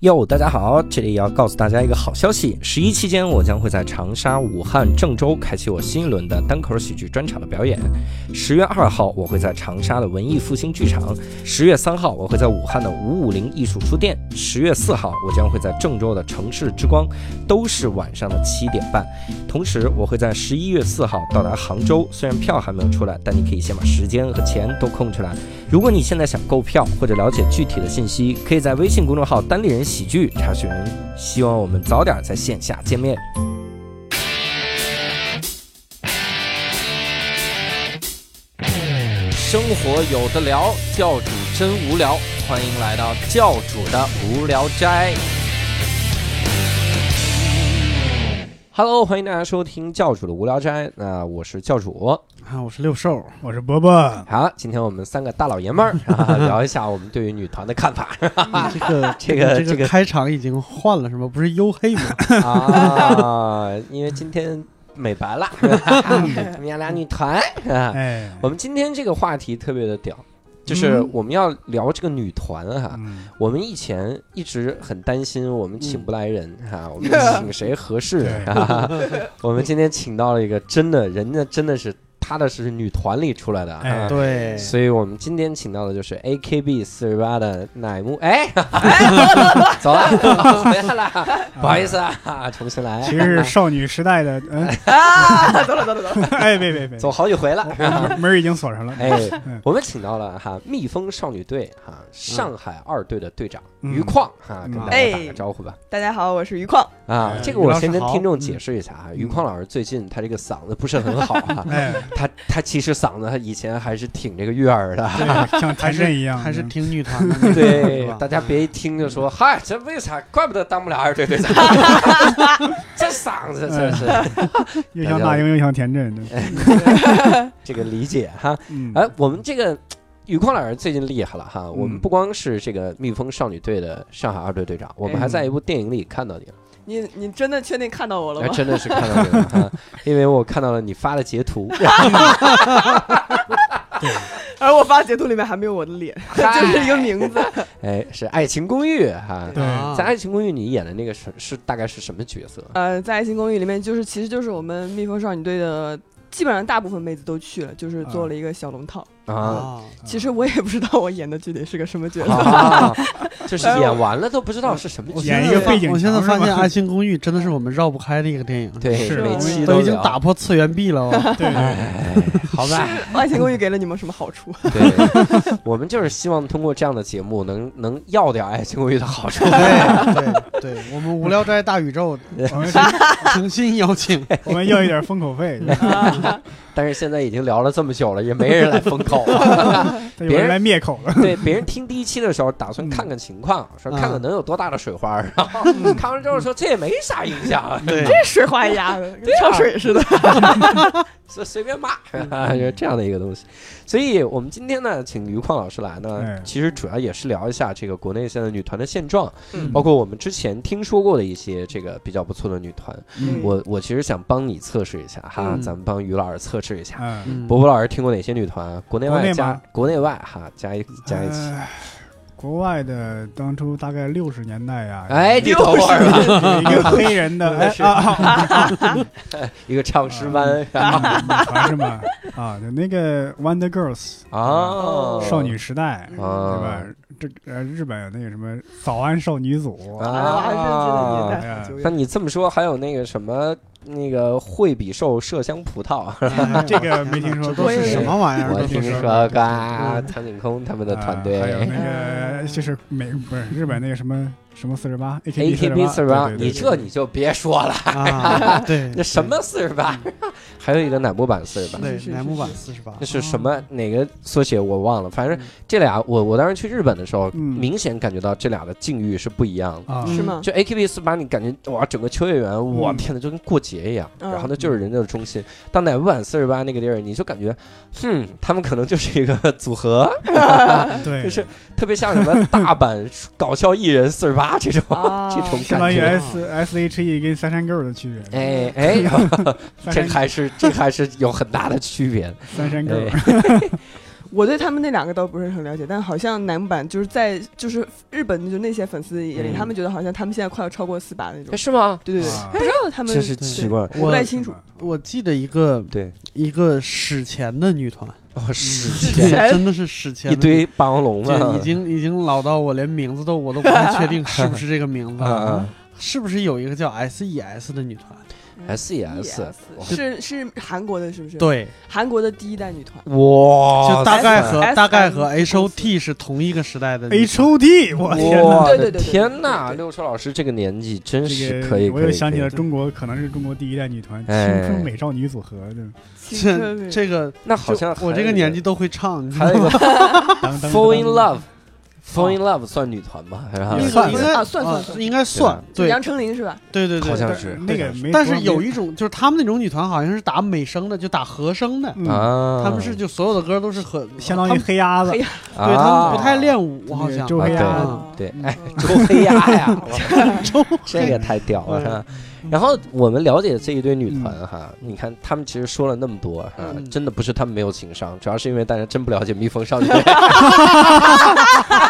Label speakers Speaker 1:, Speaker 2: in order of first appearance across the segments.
Speaker 1: 哟，大家好，这里要告诉大家一个好消息，十一期间我将会在长沙、武汉、郑州开启我新一轮的单口喜剧专场的表演。十月二号我会在长沙的文艺复兴剧场，十月三号我会在武汉的五五零艺术书店，十月四号我将会在郑州的城市之光，都是晚上的七点半。同时我会在十一月四号到达杭州，虽然票还没有出来，但你可以先把时间和钱都空出来。如果你现在想购票或者了解具体的信息，可以在微信公众号“单立人喜剧”查询。希望我们早点在线下见面。生活有的聊，教主真无聊，欢迎来到教主的无聊斋。Hello，欢迎大家收听教主的无聊斋。那我是教主。
Speaker 2: 啊，我是六兽，
Speaker 3: 我是伯伯。
Speaker 1: 好，今天我们三个大老爷们儿、啊、聊一下我们对于女团的看法。
Speaker 2: 这个
Speaker 1: 这个这个
Speaker 2: 开场已经换了是吗？不是黝黑吗？
Speaker 1: 啊，因为今天美白了，我们要聊女团啊。
Speaker 3: 哎，
Speaker 1: 我们今天这个话题特别的屌，就是
Speaker 3: 嗯
Speaker 1: 我们要聊这个女团哈。
Speaker 3: 嗯，
Speaker 1: 我们以前一直很担心我们请不来人哈，我们请谁合适
Speaker 3: 对
Speaker 1: 啊？我们今天请到了一个真的，人家真的是踏踏实实女团里出来的
Speaker 3: 哎
Speaker 1: 啊。
Speaker 2: 对，
Speaker 1: 所以我们今天请到的就是 A K B 四十八的乃木，哎，走了，回来了，不好意思啊，重新来，
Speaker 3: 其实是少女时代的，嗯，
Speaker 4: 啊，走了走了走了，
Speaker 3: 哎，别别别，
Speaker 1: 走好几回了。
Speaker 3: 门门已经锁上了。
Speaker 1: 哎
Speaker 3: 嗯，
Speaker 1: 我们请到了哈蜜蜂少女队哈上海二队的队长
Speaker 3: 嗯。
Speaker 1: 于矿哈，
Speaker 3: 嗯。
Speaker 1: 跟大家打个招呼吧。
Speaker 4: 大家好，我是于矿。
Speaker 1: 啊
Speaker 3: 哎，
Speaker 1: 这个我先跟听众解释一下啊，于矿老师最近他这个嗓子不是很好哈，
Speaker 3: 哎，
Speaker 1: 他他其实嗓子以前还是挺这个悦耳的。
Speaker 3: 对，像
Speaker 2: 还
Speaker 3: 田震一样，
Speaker 2: 还是
Speaker 3: 嗯。
Speaker 2: 听女团的，
Speaker 1: 对大家别一听就说，嗨，这为啥？怪不得当不了二队队长，这嗓子真是
Speaker 3: 又像那英又像田震，对
Speaker 1: 这个理解哈。
Speaker 3: 嗯，
Speaker 1: 哎，我们这个宇矿老师最近厉害了哈，我们
Speaker 3: 嗯。
Speaker 1: 不光是这个蜜蜂少女队的上海二队队长，我们还在一部电影里看到你了，
Speaker 4: 你你真的确定看到我了
Speaker 1: 哎，
Speaker 4: 吗？
Speaker 1: 真的是看到你了哈，因为我看到了你发的截图，
Speaker 4: 而我发截图里面还没有我的脸，就是一个名字。
Speaker 1: 哎，是《爱情公寓》哈。
Speaker 3: 对
Speaker 2: 啊
Speaker 1: 在《爱情公寓》你演的那个是是大概是什么角色？
Speaker 4: 呃，在《爱情公寓》里面，就是其实就是我们蜜蜂少女队的，基本上大部分妹子都去了，就是做了一个小龙套。
Speaker 1: 啊
Speaker 2: 啊，
Speaker 4: 其实我也不知道我演的具体是个什么角色。
Speaker 1: 啊，就是演完了都不知道是什么
Speaker 3: 演一个背景
Speaker 2: 我现在发现《爱情公寓》真的是我们绕不开的一个电影，
Speaker 1: 对，
Speaker 3: 是
Speaker 1: 每期
Speaker 2: 都已经打破次元壁了哦。
Speaker 3: 对。
Speaker 1: 好吧，《
Speaker 4: 爱情公寓》给了你们什么好处？
Speaker 1: 对，我们就是希望通过这样的节目能能要点《爱情公寓》的好处。
Speaker 2: 对对对，我们无聊斋大宇宙
Speaker 3: 我们
Speaker 2: 诚心邀请，
Speaker 3: 我们要一点封口费，
Speaker 1: 但是现在已经聊了这么久了，也没人来封口。
Speaker 3: 别人来灭口了。
Speaker 1: 对，别人听第一期的时候打算看看情况，说看看能有多大的水花，然后看完之后说这也没啥影响，
Speaker 2: 对，
Speaker 4: 这水花一压的，跟跳水似的。
Speaker 1: 随随便骂，就是这样的一个东西。所以我们今天呢，请于矿老师来呢
Speaker 3: 哎，
Speaker 1: 其实主要也是聊一下这个国内现在女团的现状，
Speaker 4: 嗯
Speaker 1: 包括我们之前听说过的一些这个比较不错的女团。
Speaker 3: 嗯
Speaker 1: 我我其实想帮你测试一下哈，
Speaker 2: 嗯
Speaker 1: 咱们帮于老师测试一下。
Speaker 3: 嗯，
Speaker 2: 嗯
Speaker 1: 伯伯老师听过哪些女团啊？国内外加
Speaker 3: 国内
Speaker 1: 国内外哈，加一加一起。
Speaker 3: 呃国外的当初大概六十年代呀，
Speaker 1: 哎，你等会儿吧，
Speaker 3: 一个 黑人的
Speaker 1: 一个唱诗班
Speaker 3: 啊女团是吗？啊，就那个 Wonder Girls
Speaker 1: 哦，
Speaker 3: 少女时代，对
Speaker 1: 啊
Speaker 3: 吧？这呃，日本有那个什么早安少女组，
Speaker 1: 啊。那你这么说，还有那个什么那个惠比寿麝香葡萄，
Speaker 3: 哎 这个没听说
Speaker 2: 都是什么玩意儿？
Speaker 1: 我听说过啊，苍井空他们的团
Speaker 3: 啊还有
Speaker 1: 队
Speaker 3: 那个就是美不是日本那个什么什么四十八
Speaker 1: AKB 四十八，你这你就别说了，
Speaker 2: 啊，对，
Speaker 1: 那什么四十八，还有一个乃木坂四十八。
Speaker 2: 对乃木坂四十八，
Speaker 1: 那是什么哪个缩写我忘了，反正这俩我我当时去日本的时候，
Speaker 3: 嗯
Speaker 1: 明显感觉到这俩的境遇是不一样的。
Speaker 4: 是吗？
Speaker 1: 就 AKB 四十八，你感觉哇，整个秋叶原，我
Speaker 3: 嗯
Speaker 1: 天呐，就跟过节一样。
Speaker 4: 嗯
Speaker 1: 然后呢，就是人家的中心。到乃木坂四十八那个地儿，你就感觉，哼，他们可能就是一个组合，
Speaker 3: 对，
Speaker 1: 就是特别像什么大阪 搞笑艺人四十八这种
Speaker 4: 啊
Speaker 1: 这种
Speaker 3: 相当于
Speaker 1: 感觉。
Speaker 3: S S H E 跟三山 girl 的区别。
Speaker 1: 哎 哎，这还是这还是有很大的区别。
Speaker 3: 三山
Speaker 1: 哎
Speaker 3: girl，
Speaker 4: 我对他们那两个倒不是很了解，但好像男版就是在就是日本就那些粉丝眼里，
Speaker 1: 嗯
Speaker 4: 他们觉得好像他们现在快要超过四八那种
Speaker 1: 哎，。是吗？
Speaker 4: 对对对，
Speaker 3: 啊
Speaker 4: 不知道他们
Speaker 1: 真是奇怪。
Speaker 4: 我不太清楚。
Speaker 2: 我记得一个
Speaker 1: 对，
Speaker 2: 一个史前的女团，
Speaker 1: 哦，史
Speaker 4: 史
Speaker 1: 前
Speaker 4: 前
Speaker 2: 真的是史前
Speaker 1: 一堆霸王龙
Speaker 2: 就
Speaker 1: 嘛，
Speaker 2: 已经 已经老到我连名字都我都不太确定是不是这个名字 是不是有一个叫 S.E.S 的女团？
Speaker 1: S E S，
Speaker 4: 是是韩国的，是不是？，
Speaker 2: 对，
Speaker 4: 韩国的第一代女团。
Speaker 1: 哇，
Speaker 2: 就大概和大概和 H.O.T 是同一个时代的
Speaker 3: H O T，我天哪！
Speaker 4: 对对对对
Speaker 1: 天哪！六叔老师这个年纪真是可以，
Speaker 3: 我又想起了中国可能是中国第一代女团青
Speaker 1: 哎
Speaker 3: 春美少女组合
Speaker 2: 这这个
Speaker 1: 那好像
Speaker 2: 我这个年纪都会唱，
Speaker 1: 还有一个 Fall in
Speaker 3: 当
Speaker 1: Love，Fall in Love 算女团吗？还是
Speaker 2: 应该
Speaker 4: 啊算算算。
Speaker 2: 应该算对。
Speaker 4: 杨丞琳是吧？
Speaker 2: 对对对，对
Speaker 1: 好像是。
Speaker 3: 那个，
Speaker 2: 但是有一种就是他们那种女团好像是打美声的，就打和声的，
Speaker 3: 嗯。
Speaker 1: 啊，
Speaker 2: 他们是就所有的歌都是和
Speaker 3: 相当于黑鸭子。
Speaker 4: 黑，鸭
Speaker 2: 对他们不太
Speaker 1: 啊
Speaker 2: 练舞，好像。
Speaker 3: 周黑鸭
Speaker 1: 对
Speaker 4: 嗯。
Speaker 1: 哎，周黑鸭呀，
Speaker 2: 周
Speaker 1: 这个太屌了。然后我们了解这一堆女团哈，你看他们其实说了那么多哈，
Speaker 2: 嗯。
Speaker 1: 真的不是他们没有情商，主要是因为大家真不了解蜜蜂少女。队。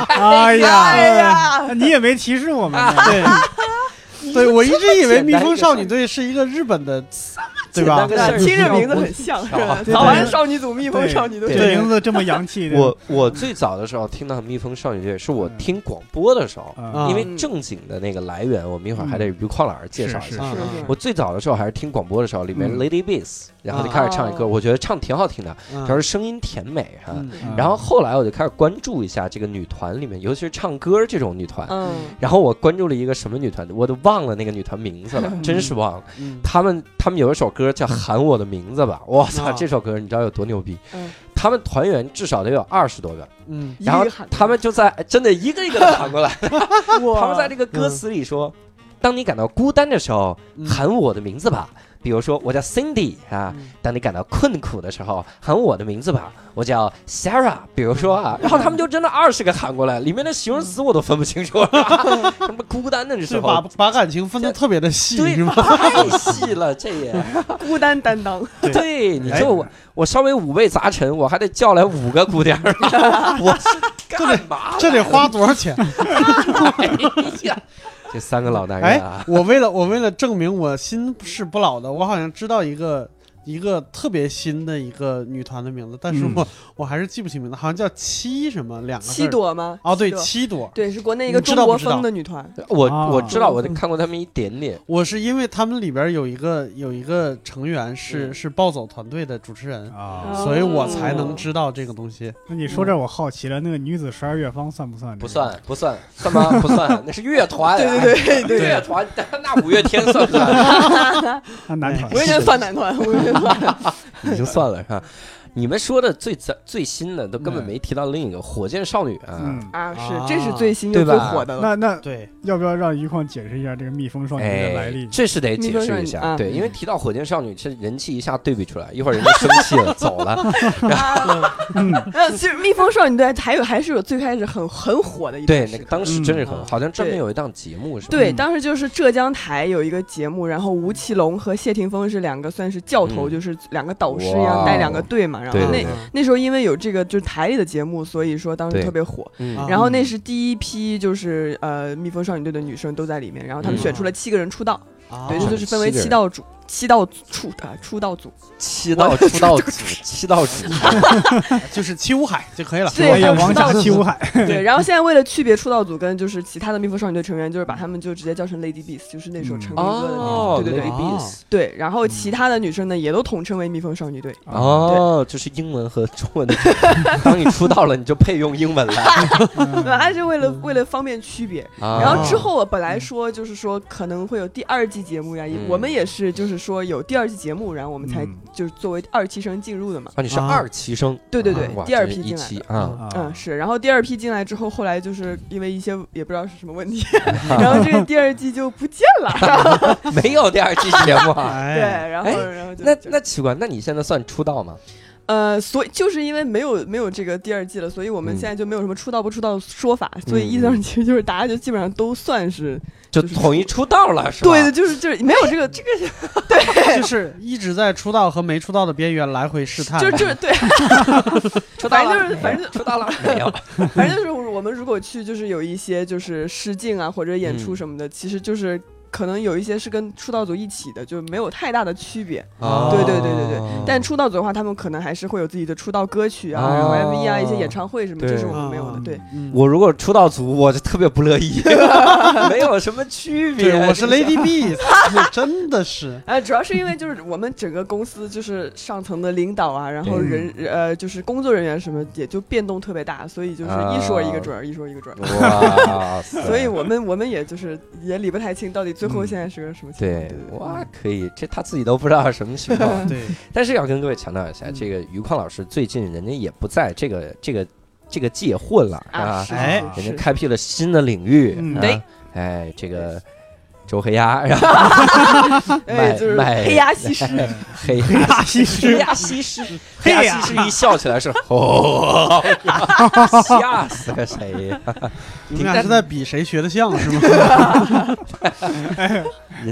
Speaker 3: 哎呀，
Speaker 4: 哎呀，
Speaker 3: 你也没提示我们呢，
Speaker 2: 对，对我一直以为蜜蜂少女
Speaker 1: 队
Speaker 2: 队是一个日本的，对吧
Speaker 4: 听着名字很像是 吧？早安少女组、蜜蜂少女队。
Speaker 3: 这名字这么洋气，
Speaker 1: 我我最早的时候听到蜜蜂少女队，是我听广播的时候，
Speaker 3: 啊
Speaker 1: 因为正经的那个来源，我们一会儿还得于矿老师介绍一下。我最早的时候还是听广播的时候，里面
Speaker 3: 嗯
Speaker 1: Lady Bass，然后就开始唱一歌，
Speaker 4: 哦
Speaker 1: 我觉得唱挺好听的，
Speaker 2: 嗯
Speaker 1: 主要是声音甜美哈。然后后来我就开始关注一下这个女团里面，尤其是唱歌这种女团。
Speaker 4: 嗯，
Speaker 1: 然后我关注了一个什么女团，我都忘了那个女团名字了，真是忘了。
Speaker 2: 嗯
Speaker 1: 他们他们有一首歌叫《喊我的名字吧》，我操，
Speaker 2: 啊
Speaker 1: 这首歌你知道有多牛逼？
Speaker 4: 嗯。
Speaker 1: 他们团员至少得有二十多个，
Speaker 2: 嗯。
Speaker 1: 然后他们就在真的一个一个的喊过来，他们在这个歌词里说：“当你感到孤单的时候，
Speaker 2: 嗯。
Speaker 1: 喊我的名字吧。”比如说，我叫 Cindy 啊。
Speaker 2: 嗯
Speaker 1: 当你感到困苦的时候，喊我的名字吧，我叫 Sarah。比如说啊，然后他们就真的二十个喊过来，里面的形容词我都分不清楚了。什么孤单的时
Speaker 2: 是把，把感情分的特别的细，
Speaker 1: 对
Speaker 2: 是吗？，
Speaker 1: 太细了，这也
Speaker 4: 孤单担当，
Speaker 1: 对，你
Speaker 3: 哎
Speaker 1: 就我我稍微五味杂陈，我还得叫来五个姑娘儿，我是干嘛
Speaker 2: 这得花多少钱？
Speaker 1: 哎呀，这三个老大人
Speaker 2: 哎，，我为了我为了证明我心是不老的，我好像知道一个一个特别新的一个女团的名字，但是
Speaker 3: 嗯
Speaker 2: 我、我还是记不起名字，好像叫七什么两个字
Speaker 4: 七朵吗？
Speaker 2: 哦，对，
Speaker 4: 七朵。对，是国内一个
Speaker 2: 知
Speaker 4: 中国
Speaker 2: 道不知道
Speaker 4: 风的女团。
Speaker 1: 我
Speaker 3: 啊
Speaker 1: 我知道，我看过他们一点点。
Speaker 2: 我是因为他们里边有一个有一个成员是、
Speaker 1: 嗯
Speaker 2: 是暴走团队的主持人，
Speaker 3: 啊，
Speaker 2: 所以我才能知道这个东西。
Speaker 3: 那你说这我好奇了，那个女子十二乐坊算不算？
Speaker 1: 不算，不算，算吗？不算，那是乐团。
Speaker 4: 对对对对
Speaker 1: 乐团，那五月天算不算？
Speaker 3: 那男团
Speaker 4: 五月天算男团，五月天
Speaker 1: 已经算了 是吧？你们说的最早最新的都根本
Speaker 3: 嗯。
Speaker 1: 没提到另一个火箭少女啊。
Speaker 3: 嗯，
Speaker 4: 啊，是
Speaker 2: 啊，
Speaker 4: 这是最新又最火的。了。
Speaker 3: 那那
Speaker 2: 对，
Speaker 3: 要不要让于矿解释一下这个蜜蜂少女的来
Speaker 1: 哎
Speaker 3: 历，？
Speaker 1: 这是得解释一下，
Speaker 4: 啊。
Speaker 1: 对，因为提到火箭少女，这人气一下对比出来，一会儿人家生气了走了，
Speaker 3: 嗯，
Speaker 4: 呃，其实蜜蜂少女队还有还是有最开始很 很火的一
Speaker 1: 对，那个当时真是很
Speaker 2: 嗯，
Speaker 1: 好像专门有一档节目是吧？
Speaker 4: 对，
Speaker 3: 嗯。
Speaker 4: 当时就是浙江台有一个节目，然后吴奇隆和谢霆锋是两个算是教头，
Speaker 1: 嗯。
Speaker 4: 就是两个导师一样带两个队嘛。然后那那时候因为有这个就是台里的节目，所以说当时特别火。然后那是第一批就是呃蜜蜂少女队的女生都在里面，然后他们
Speaker 1: 嗯。
Speaker 4: 选出了七个人出道，
Speaker 2: 啊
Speaker 4: 对，这就是分为
Speaker 1: 七
Speaker 4: 道组。七道出啊出道组，
Speaker 1: 七道出道组，七道组，
Speaker 2: 就是七五海就可以了。
Speaker 4: 对
Speaker 3: 王
Speaker 4: 还有出道
Speaker 3: 炸七五海，
Speaker 4: 对，然后现在为了区别出道组跟就是其他的蜜蜂少女队成员，就是把他们就直接叫成 Lady Beast，就是那首
Speaker 3: 嗯
Speaker 4: 成名歌的那
Speaker 1: 哦
Speaker 4: 个，对对对
Speaker 1: Beast
Speaker 4: 对。然后其他的女生呢，也都统称为蜜蜂少女队。
Speaker 1: 哦，就是英文和中文的。当你出道了，你就配用英文了。
Speaker 3: 嗯
Speaker 4: 对，还是为了为了方便区别。
Speaker 1: 啊
Speaker 4: 然后之后我本来说就是说可能会有第二季节目呀，
Speaker 1: 嗯
Speaker 4: 我们也是就是说有第二季节目，然后我们才
Speaker 3: 嗯
Speaker 4: 就是作为二期生进入的嘛。
Speaker 1: 啊，你是
Speaker 2: 啊
Speaker 1: 二期生，
Speaker 4: 对对对，第二批进来的。
Speaker 1: 啊，
Speaker 4: 嗯，是，然后第二批进来之后，后来就是因为一些也不知道是什么问题，然后这个第二季就不见了。
Speaker 1: 没有第二季节目
Speaker 4: 对，然后
Speaker 1: 哎
Speaker 4: 然后就
Speaker 1: 那那奇怪，那你现在算出道吗？
Speaker 4: 呃，所以就是因为没有没有这个第二季了，所以我们
Speaker 1: 嗯
Speaker 4: 现在就没有什么出道不出道的说法，所以意思上其实就是大家就基本上都算是
Speaker 1: 就
Speaker 4: 就
Speaker 1: 统一出道了，是吧？
Speaker 4: 对的，就是就是没有这个这个对
Speaker 2: 就是一直在出道和没出道的边缘来回试探。
Speaker 4: 就 就是对，
Speaker 1: 出道了，
Speaker 4: 反正就是反正
Speaker 1: 出道了没有？
Speaker 4: 反正就是我们如果去就是有一些就是试镜啊或者演出
Speaker 1: 嗯
Speaker 4: 什么的，其实就是。可能有一些是跟出道组一起的，就没有太大的区别。
Speaker 1: 哦
Speaker 4: 对对对对对但出道组的话，他们可能还是会有自己的出道歌曲啊，然后
Speaker 1: 哦
Speaker 4: MV 啊，一些演唱会什么，这是我们没有的。对，
Speaker 2: 嗯，
Speaker 1: 我如果出道组，我就特别不乐意，没有什么区别。
Speaker 2: 对我是 Lady B，真的是。
Speaker 4: 哎，主要是因为就是我们整个公司就是上层的领导啊，然后人呃就是工作人员什么也就变动特别大，所以就是一说一个准儿，一说一个准儿。所以我们我们也就是也理不太清到底最后现在是个什么情况。
Speaker 1: 对哇，可以，这他自己都不知道什么情况。
Speaker 2: 对，
Speaker 1: 但是要跟各位强调一下，
Speaker 2: 嗯。
Speaker 1: 这个于矿老师最近人家也不在这个这个这个界混了
Speaker 4: 啊，
Speaker 2: 哎。
Speaker 1: 人家开辟了新的领域
Speaker 3: 嗯。
Speaker 1: 啊
Speaker 4: 对，
Speaker 1: 哎，这个周黑鸭，然后
Speaker 4: 哎，就是
Speaker 1: 卖
Speaker 4: 黑鸭西施，
Speaker 1: 黑
Speaker 3: 黑鸭西施
Speaker 1: 黑鸭西施，黑鸭西施一笑起来是 哦，吓死个谁呀？
Speaker 2: 你们俩是在比谁学的像是吗？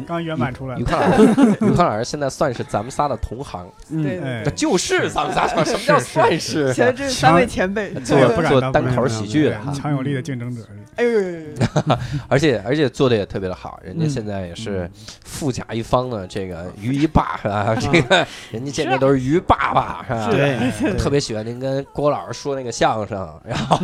Speaker 3: 刚圆满出来。
Speaker 1: 于矿老师，于矿老师现在算是咱们仨的同行，
Speaker 4: 对
Speaker 1: 就是咱们仨。什么叫算是？
Speaker 4: 现在这是三位前辈，
Speaker 1: 做做单口喜剧的，
Speaker 3: 强有力的竞争者。
Speaker 4: 哎呦呦呦呦呦，
Speaker 1: 而且而且做的也特别的好，人家
Speaker 2: 嗯
Speaker 1: 现在也是富甲一方的这个于一霸是吧？这个人家见面都是于爸爸是吧？
Speaker 2: 对，
Speaker 1: 特别喜欢您跟郭老师说那个相声，然后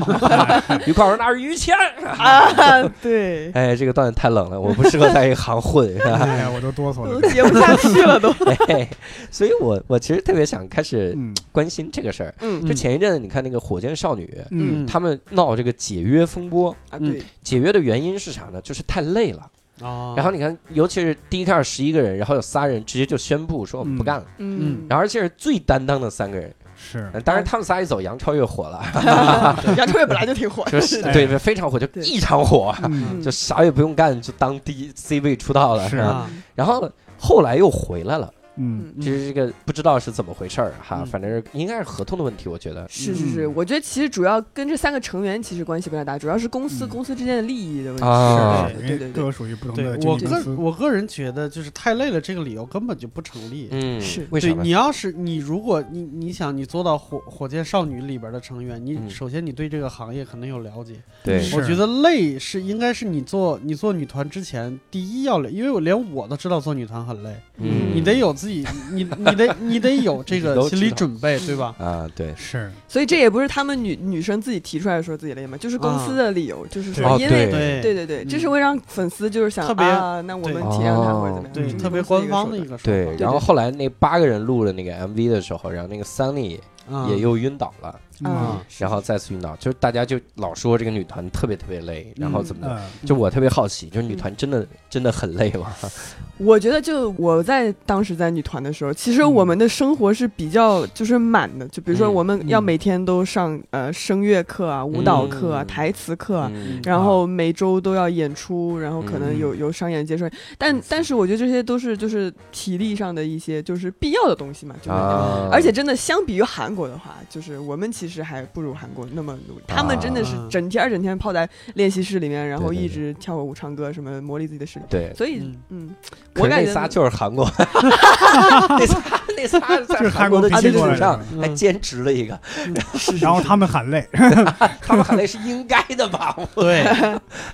Speaker 1: 于宽老师那是于谦，
Speaker 4: 啊，对，
Speaker 1: 哎，这个段子太冷了，我不适合在一行混，是吧？
Speaker 3: 哎呀，我都哆嗦
Speaker 4: 都
Speaker 3: 了。
Speaker 4: 接不下去了都。
Speaker 1: 哎，所以我我其实特别想开始
Speaker 3: 嗯
Speaker 1: 关心这个事儿。
Speaker 4: 嗯
Speaker 1: 就前一阵子你看那个火箭少女，
Speaker 3: 嗯，
Speaker 1: 他们闹这个解约风波，
Speaker 4: 啊，对，
Speaker 1: 解约的原因是啥呢？就是太累了。
Speaker 2: 哦
Speaker 1: 然后你看，尤其是第一开始十一个人，然后有仨人直接就宣布说我们不干了，
Speaker 4: 嗯，
Speaker 1: 然后而且是最担当的三个人。
Speaker 3: 是
Speaker 1: 呃当然他们仨一走，杨超越火了，
Speaker 4: 杨超越本来就挺火的，
Speaker 1: 就是
Speaker 3: 哎
Speaker 1: 对非常火，就异常火，
Speaker 3: 嗯
Speaker 1: 就啥也不用干就当第一 C 位出道了，
Speaker 3: 是
Speaker 1: 吧？
Speaker 2: 啊，
Speaker 1: 然后后来又回来了。
Speaker 3: 嗯
Speaker 1: 其实这个不知道是怎么回事儿哈，
Speaker 2: 嗯
Speaker 1: 反正是应该是合同的问题，我觉得。
Speaker 4: 是是是，我觉得其实主要跟这三个成员其实关系不太大，主要是公司
Speaker 3: 嗯
Speaker 4: 公司之间的利益的问题。
Speaker 1: 啊
Speaker 4: 对对对，
Speaker 3: 各个属于不同
Speaker 2: 对
Speaker 3: 的经
Speaker 2: 我个。我个人觉得就是太累了，这个理由根本就不成立。
Speaker 1: 嗯，
Speaker 4: 是
Speaker 2: 对
Speaker 1: 为啥呢？
Speaker 2: 你要是你如果你你想你做到火火箭少女里边的成员，你
Speaker 1: 嗯
Speaker 2: 首先你对这个行业可能有了解。
Speaker 1: 对，
Speaker 3: 是
Speaker 2: 我觉得累是应该是你做你做女团之前第一要累，因为我连我都知道做女团很累，
Speaker 1: 嗯
Speaker 2: 你得有自己你你得你得有这个心理准备，对吧？
Speaker 1: 啊，对，
Speaker 3: 是。
Speaker 4: 所以这也不是他们女女生自己提出来说自己累嘛，就是公司的理由，就是说因为
Speaker 1: 哦
Speaker 2: 对
Speaker 4: 对对这是会让粉丝就是想
Speaker 2: 特别
Speaker 4: 啊，那我们体谅他或者怎么样，
Speaker 2: 对，特别官方的
Speaker 4: 一个
Speaker 2: 说
Speaker 1: 对，
Speaker 2: 法。
Speaker 1: 然后后来那八个人录了那个 MV 的时候，然后那个 Sunny
Speaker 2: 嗯
Speaker 1: 也又晕倒了，
Speaker 2: 嗯
Speaker 4: 啊，
Speaker 1: 然后再次晕倒，就是大家就老说这个女团特别特别累，然后怎么的？
Speaker 3: 嗯
Speaker 1: 就我特别好奇，就是女团真的真的很累吗？
Speaker 4: 我觉得就我在当时在女团的时候，其实我们的生活是比较就是满的，就比如说
Speaker 1: 嗯
Speaker 4: 我们要
Speaker 2: 嗯
Speaker 4: 每天都上呃声乐课啊、舞蹈课啊、
Speaker 1: 嗯
Speaker 4: 台词课然后每周都要演出，然后可能
Speaker 1: 嗯
Speaker 4: 有有商演接受，但但是我觉得这些都是就是体力上的一些就是必要的东西嘛，就是
Speaker 1: 啊，
Speaker 4: 而且真的相比于韩国的话，就是我们其实还不如韩国那么努力。他们真的是
Speaker 2: 啊
Speaker 4: 整天儿整天泡在练习室里面，然后一直跳舞、唱歌，什么磨砺自己的实力。
Speaker 1: 对，
Speaker 4: 所以
Speaker 2: 嗯，
Speaker 4: 嗯，我感觉
Speaker 1: 那仨就是韩国，那仨那仨在韩国的基础上
Speaker 2: 嗯
Speaker 1: 还兼职了一个，
Speaker 3: 然后他们喊 累，
Speaker 1: 他们喊累是应该的吧？
Speaker 2: 对，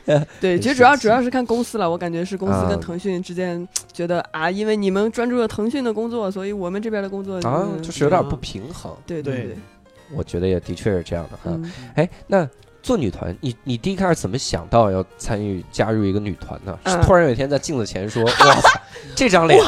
Speaker 4: 对，其实主要主要是看公司了。我感觉是公司
Speaker 1: 啊
Speaker 4: 跟腾讯之间觉得啊，因为你们专注了腾讯的工作，所以我们这边的工作
Speaker 1: 啊，
Speaker 4: 嗯
Speaker 1: 就是有点不平衡。
Speaker 2: 对
Speaker 4: 对对对，
Speaker 1: 我觉得也的确是这样的哈。
Speaker 4: 嗯，
Speaker 1: 哎，那做女团，你你第一开始怎么想到要参与加入一个女团呢？突然有一天在镜子前说：“哇，这张脸，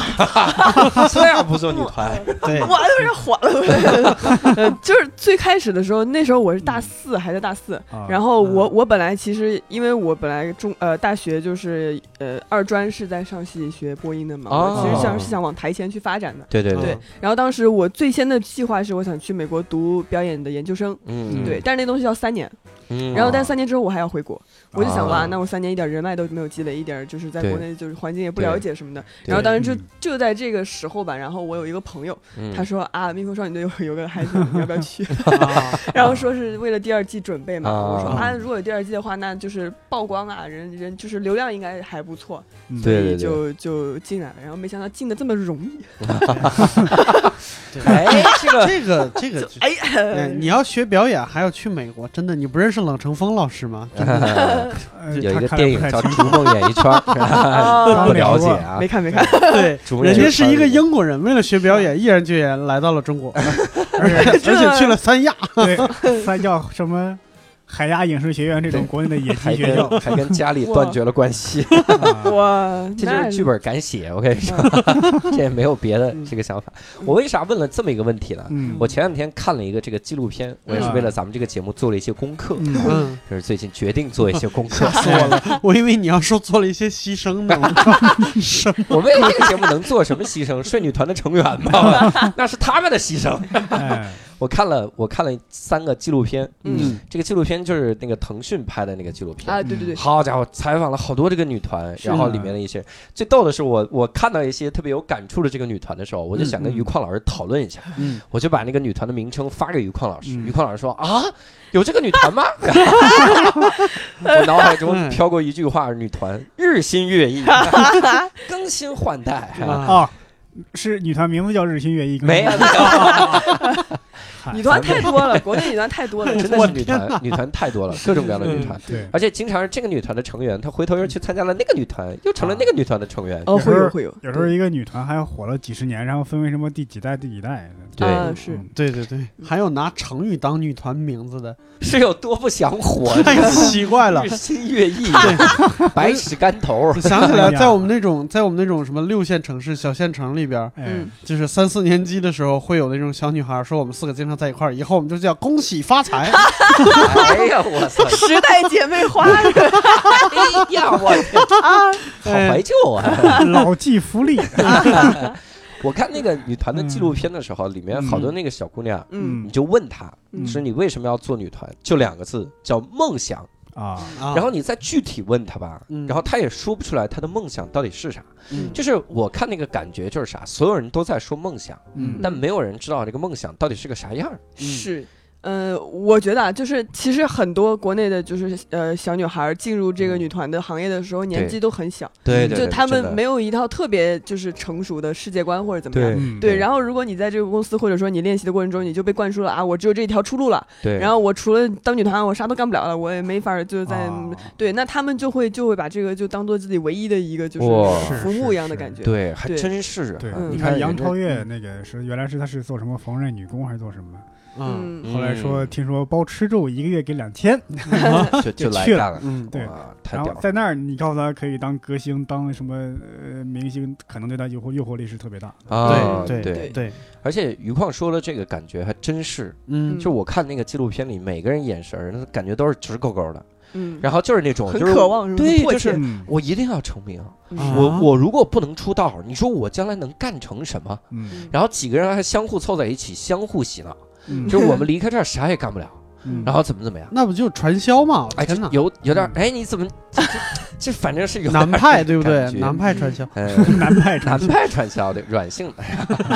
Speaker 1: 这样不做女团
Speaker 2: 对，
Speaker 4: 我就是火了。呃，就是最开始的时候，那时候我是大四，还在大四。
Speaker 3: 啊
Speaker 4: 然后我
Speaker 2: 嗯
Speaker 4: 我本来其实因为我本来中呃大学就是呃二专是在上戏学播音的嘛，我其实想
Speaker 1: 哦
Speaker 4: 是想往台前去发展的。？”
Speaker 1: 对对
Speaker 4: 对，然后当时我最先的计划是我想去美国读表演的研究生，
Speaker 1: 嗯，
Speaker 4: 对，但是那东西要三年，
Speaker 1: 嗯，
Speaker 4: 然后但三年之后我还要回国，我就想哇，
Speaker 1: 啊
Speaker 4: 那我三年一点人脉都没有积累，一点就是在国内就是环境也不了解什么的。然后当时就
Speaker 3: 嗯
Speaker 4: 就在这个时候吧，然后我有一个朋友，
Speaker 1: 嗯
Speaker 4: 他说啊，蜜蜂少女队有有个孩子，你要不要 去？
Speaker 2: 啊
Speaker 4: 然后说是为了第二季准备嘛。
Speaker 1: 啊
Speaker 4: 我说啊，如果有第二季的话，那就是曝光啊，人人就是流量应该还不错，
Speaker 3: 嗯
Speaker 1: 对对对
Speaker 4: 就就进来了。然后没想到进的这么容易，
Speaker 2: 对
Speaker 1: 哎，这个
Speaker 2: 这个这个，
Speaker 4: 哎
Speaker 2: 你要学表演还要去美国，真的，你不认识冷成风老师吗？
Speaker 1: 有一个电影叫《
Speaker 3: 不太清楚
Speaker 1: 逐梦演艺圈 》，
Speaker 4: 哦
Speaker 1: 不了解啊
Speaker 4: 没。看没看，
Speaker 2: 对，人家是一个英国人，为了学表演，毅然决然来到了中国，而且而且去了三亚。
Speaker 3: 对，三亚什么海牙影视学院这种国内的野
Speaker 1: 还
Speaker 3: 鸡学校
Speaker 1: 跟还跟家里断绝了关系，
Speaker 3: 啊
Speaker 4: 哇
Speaker 1: 这就是剧本敢写。我跟你说，这也没有别的这个想法。我为啥问了这么一个问题呢？
Speaker 3: 嗯，
Speaker 1: 我前两天看了一个这个纪录片，我也是为了咱们这个节目做了一些功课，
Speaker 3: 嗯
Speaker 2: 嗯，
Speaker 1: 就是最近决定做一些功课。
Speaker 2: 吓死我了，我以为你要说做了一些牺牲呢。我什么？
Speaker 1: 我为了这个节目能做什么牺牲？睡女团的成员吗？那是他们的牺牲。
Speaker 3: 哎，
Speaker 1: 我看了，我看了三个纪录片，
Speaker 4: 嗯。
Speaker 1: 这个纪录片就是那个腾讯拍的那个纪录片。
Speaker 4: 啊，对对对，
Speaker 1: 好家伙，采访了好多这个女团，然后里面的一些最逗的是我，我看到一些特别有感触的这个女团的时候，我就想跟
Speaker 3: 嗯
Speaker 1: 于矿老师讨论一下，
Speaker 2: 嗯，
Speaker 1: 我就把那个女团的名称发给于矿老师，
Speaker 3: 嗯。
Speaker 1: 于矿老师说啊，有这个女团吗？我脑海中飘过一句话：女团日新月异，更新换代。
Speaker 2: 啊。
Speaker 3: 哦，是女团名字叫日新月异，
Speaker 1: 没有，
Speaker 4: 女团太多了，国内女团太多了，
Speaker 1: 真的是女团，女团太多了，各种各样的女团。
Speaker 3: 对，
Speaker 1: 而且经常是这个女团的成员，她回头又去参加了那个女团，又成了那个女团的成员。
Speaker 4: 哦，会有会有，
Speaker 3: 有时候一个女团还火了几十年，然后分为什么第几代第几代，
Speaker 1: 对
Speaker 4: 啊是
Speaker 3: 嗯
Speaker 2: 对对对，还有拿成语当女团名字的，
Speaker 1: 是有多不想火？
Speaker 2: 太奇怪了
Speaker 1: 日。新月异，百尺竿头。
Speaker 2: 想起来，在我们那种在我们那种什么六线城市、小县城里边，
Speaker 3: 哎
Speaker 4: 嗯，
Speaker 2: 就是三四年级的时候，会有那种小女孩说我们四个经常在一块儿，以后我们就叫恭喜发财。
Speaker 1: 哎呀，我操！
Speaker 4: 时代姐妹花，
Speaker 1: 哎呀，我天，好怀旧啊！
Speaker 3: 老骥伏枥，
Speaker 1: 我看那个女团的纪录片的时候，里面好多那个小姑娘，
Speaker 4: 嗯
Speaker 1: 你就问她，
Speaker 4: 嗯
Speaker 1: 是你为什么要做女团？就两个字，叫梦想。
Speaker 3: 啊，
Speaker 2: 啊
Speaker 1: 然后你再具体问他吧，
Speaker 2: 嗯
Speaker 1: 然后他也说不出来他的梦想到底是啥。
Speaker 2: 嗯
Speaker 1: 就是我看那个感觉就是啥，所有人都在说梦想，
Speaker 3: 嗯
Speaker 1: 但没有人知道这个梦想到底是个啥样儿。
Speaker 4: 是。呃，我觉得啊，就是其实很多国内的，就是呃小女孩进入这个女团的行业的时候，年纪都很小，
Speaker 1: 对
Speaker 4: 就他们没
Speaker 1: 有
Speaker 4: 有一套特别就是成熟的世界观或者怎么样。
Speaker 1: 对
Speaker 4: 然后如果你在这个公司，或者说你练习的过程中，你就被灌输了啊，我只有这一条出路了。
Speaker 1: 对，
Speaker 4: 然后我除了当女团，我啥都干不了了，我也没法儿就在、
Speaker 3: 啊
Speaker 4: 对，那他们就会就会把这个就当做自己唯一的一个就是
Speaker 1: 哇
Speaker 4: 服务一样的感觉。
Speaker 1: 对还真是啊
Speaker 3: 对，
Speaker 4: 嗯
Speaker 3: 你看杨超越那个是原来是她是做什么缝纫女工还是做什么？
Speaker 2: 嗯。
Speaker 4: 嗯，
Speaker 3: 后来说听说包吃住一个月给两千，
Speaker 1: 就就来
Speaker 3: 去了，
Speaker 2: 嗯
Speaker 3: 对。然
Speaker 1: 屌了。
Speaker 3: 后在那儿你告诉他可以当歌星当什么呃明星，可能对他诱惑诱惑力是特别大。
Speaker 1: 啊，
Speaker 2: 对
Speaker 1: 对。
Speaker 4: 对
Speaker 2: 对，
Speaker 1: 而且余矿说的这个感觉还真是，
Speaker 2: 嗯
Speaker 1: 就我看那个纪录片里，每个人眼神儿，那感觉都是直勾勾的，
Speaker 4: 嗯，
Speaker 1: 然后就是那种
Speaker 4: 很
Speaker 1: 就是
Speaker 4: 渴望
Speaker 1: 对，就是
Speaker 3: 嗯。
Speaker 1: 我一定要成名，我我如果不能出道，你说我将来能干成什么？
Speaker 3: 嗯。
Speaker 1: 然后几个人还相互凑在一起，相互洗脑，
Speaker 3: 嗯
Speaker 1: 就是我们离开这儿啥也干不了，
Speaker 3: 嗯
Speaker 1: 然后怎么怎么样。
Speaker 2: 那不就传销吗？我
Speaker 1: 哎，这
Speaker 2: 天哪，
Speaker 1: 有有点
Speaker 3: 嗯
Speaker 1: 哎，你怎么这这这反正是有
Speaker 2: 南
Speaker 1: 点
Speaker 2: 派对不对
Speaker 1: 感？觉
Speaker 2: 南派传销，
Speaker 1: 呃
Speaker 3: 南派传
Speaker 1: 南派传销的软性的，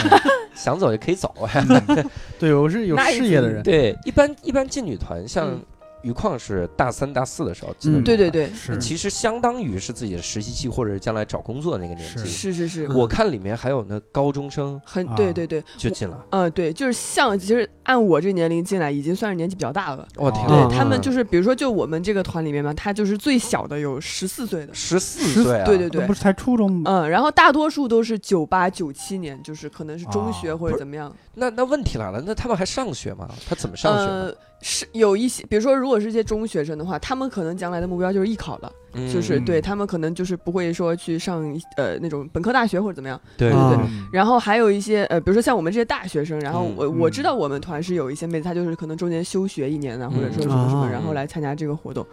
Speaker 1: 想走就可以走。
Speaker 3: 嗯
Speaker 2: 对我是有 事业的人。
Speaker 1: 对，一般一般进女团，像
Speaker 4: 嗯
Speaker 1: 余矿是大三大四的时候进的
Speaker 2: 嗯，
Speaker 4: 对对对，
Speaker 3: 是
Speaker 1: 其实相当于是自己的实习期或者是将来找工作的那个年纪。
Speaker 4: 是是是，
Speaker 1: 我看里面还有那高中生
Speaker 4: 很
Speaker 3: 啊
Speaker 4: 对对对，
Speaker 1: 就进了，
Speaker 4: 嗯、对，就是像其实按我这年龄进来，已经算是年纪比较大了。
Speaker 1: 我天
Speaker 4: 对他们就是，比如说就我们这个团里面嘛，他就是最小的有十四岁的，
Speaker 1: 十四岁啊，
Speaker 4: 对对对
Speaker 3: 不是才初中吗？
Speaker 4: 嗯，然后大多数都是九八九七年，就是可能是中学
Speaker 3: 哦
Speaker 4: 或者怎么样。
Speaker 1: 那那问题来了，那他们还上学吗？他怎么上学？
Speaker 4: 呃，是有一些，比如说如果是一些中学生的话，他们可能将来的目标就是艺考了，
Speaker 1: 嗯
Speaker 4: 就是
Speaker 3: 嗯
Speaker 4: 对他们可能就是不会说去上呃那种本科大学或者怎么样。
Speaker 1: 对
Speaker 2: 啊
Speaker 1: 对对，
Speaker 3: 嗯
Speaker 4: 然后还有一些呃，比如说像我们这些大学生，然后
Speaker 1: 嗯
Speaker 4: 我、我
Speaker 3: 嗯
Speaker 4: 知道我们团是有一些妹子，她就是可能中间休学一年啊，或者说什么什么，
Speaker 2: 啊
Speaker 4: 然后来参加这个活动。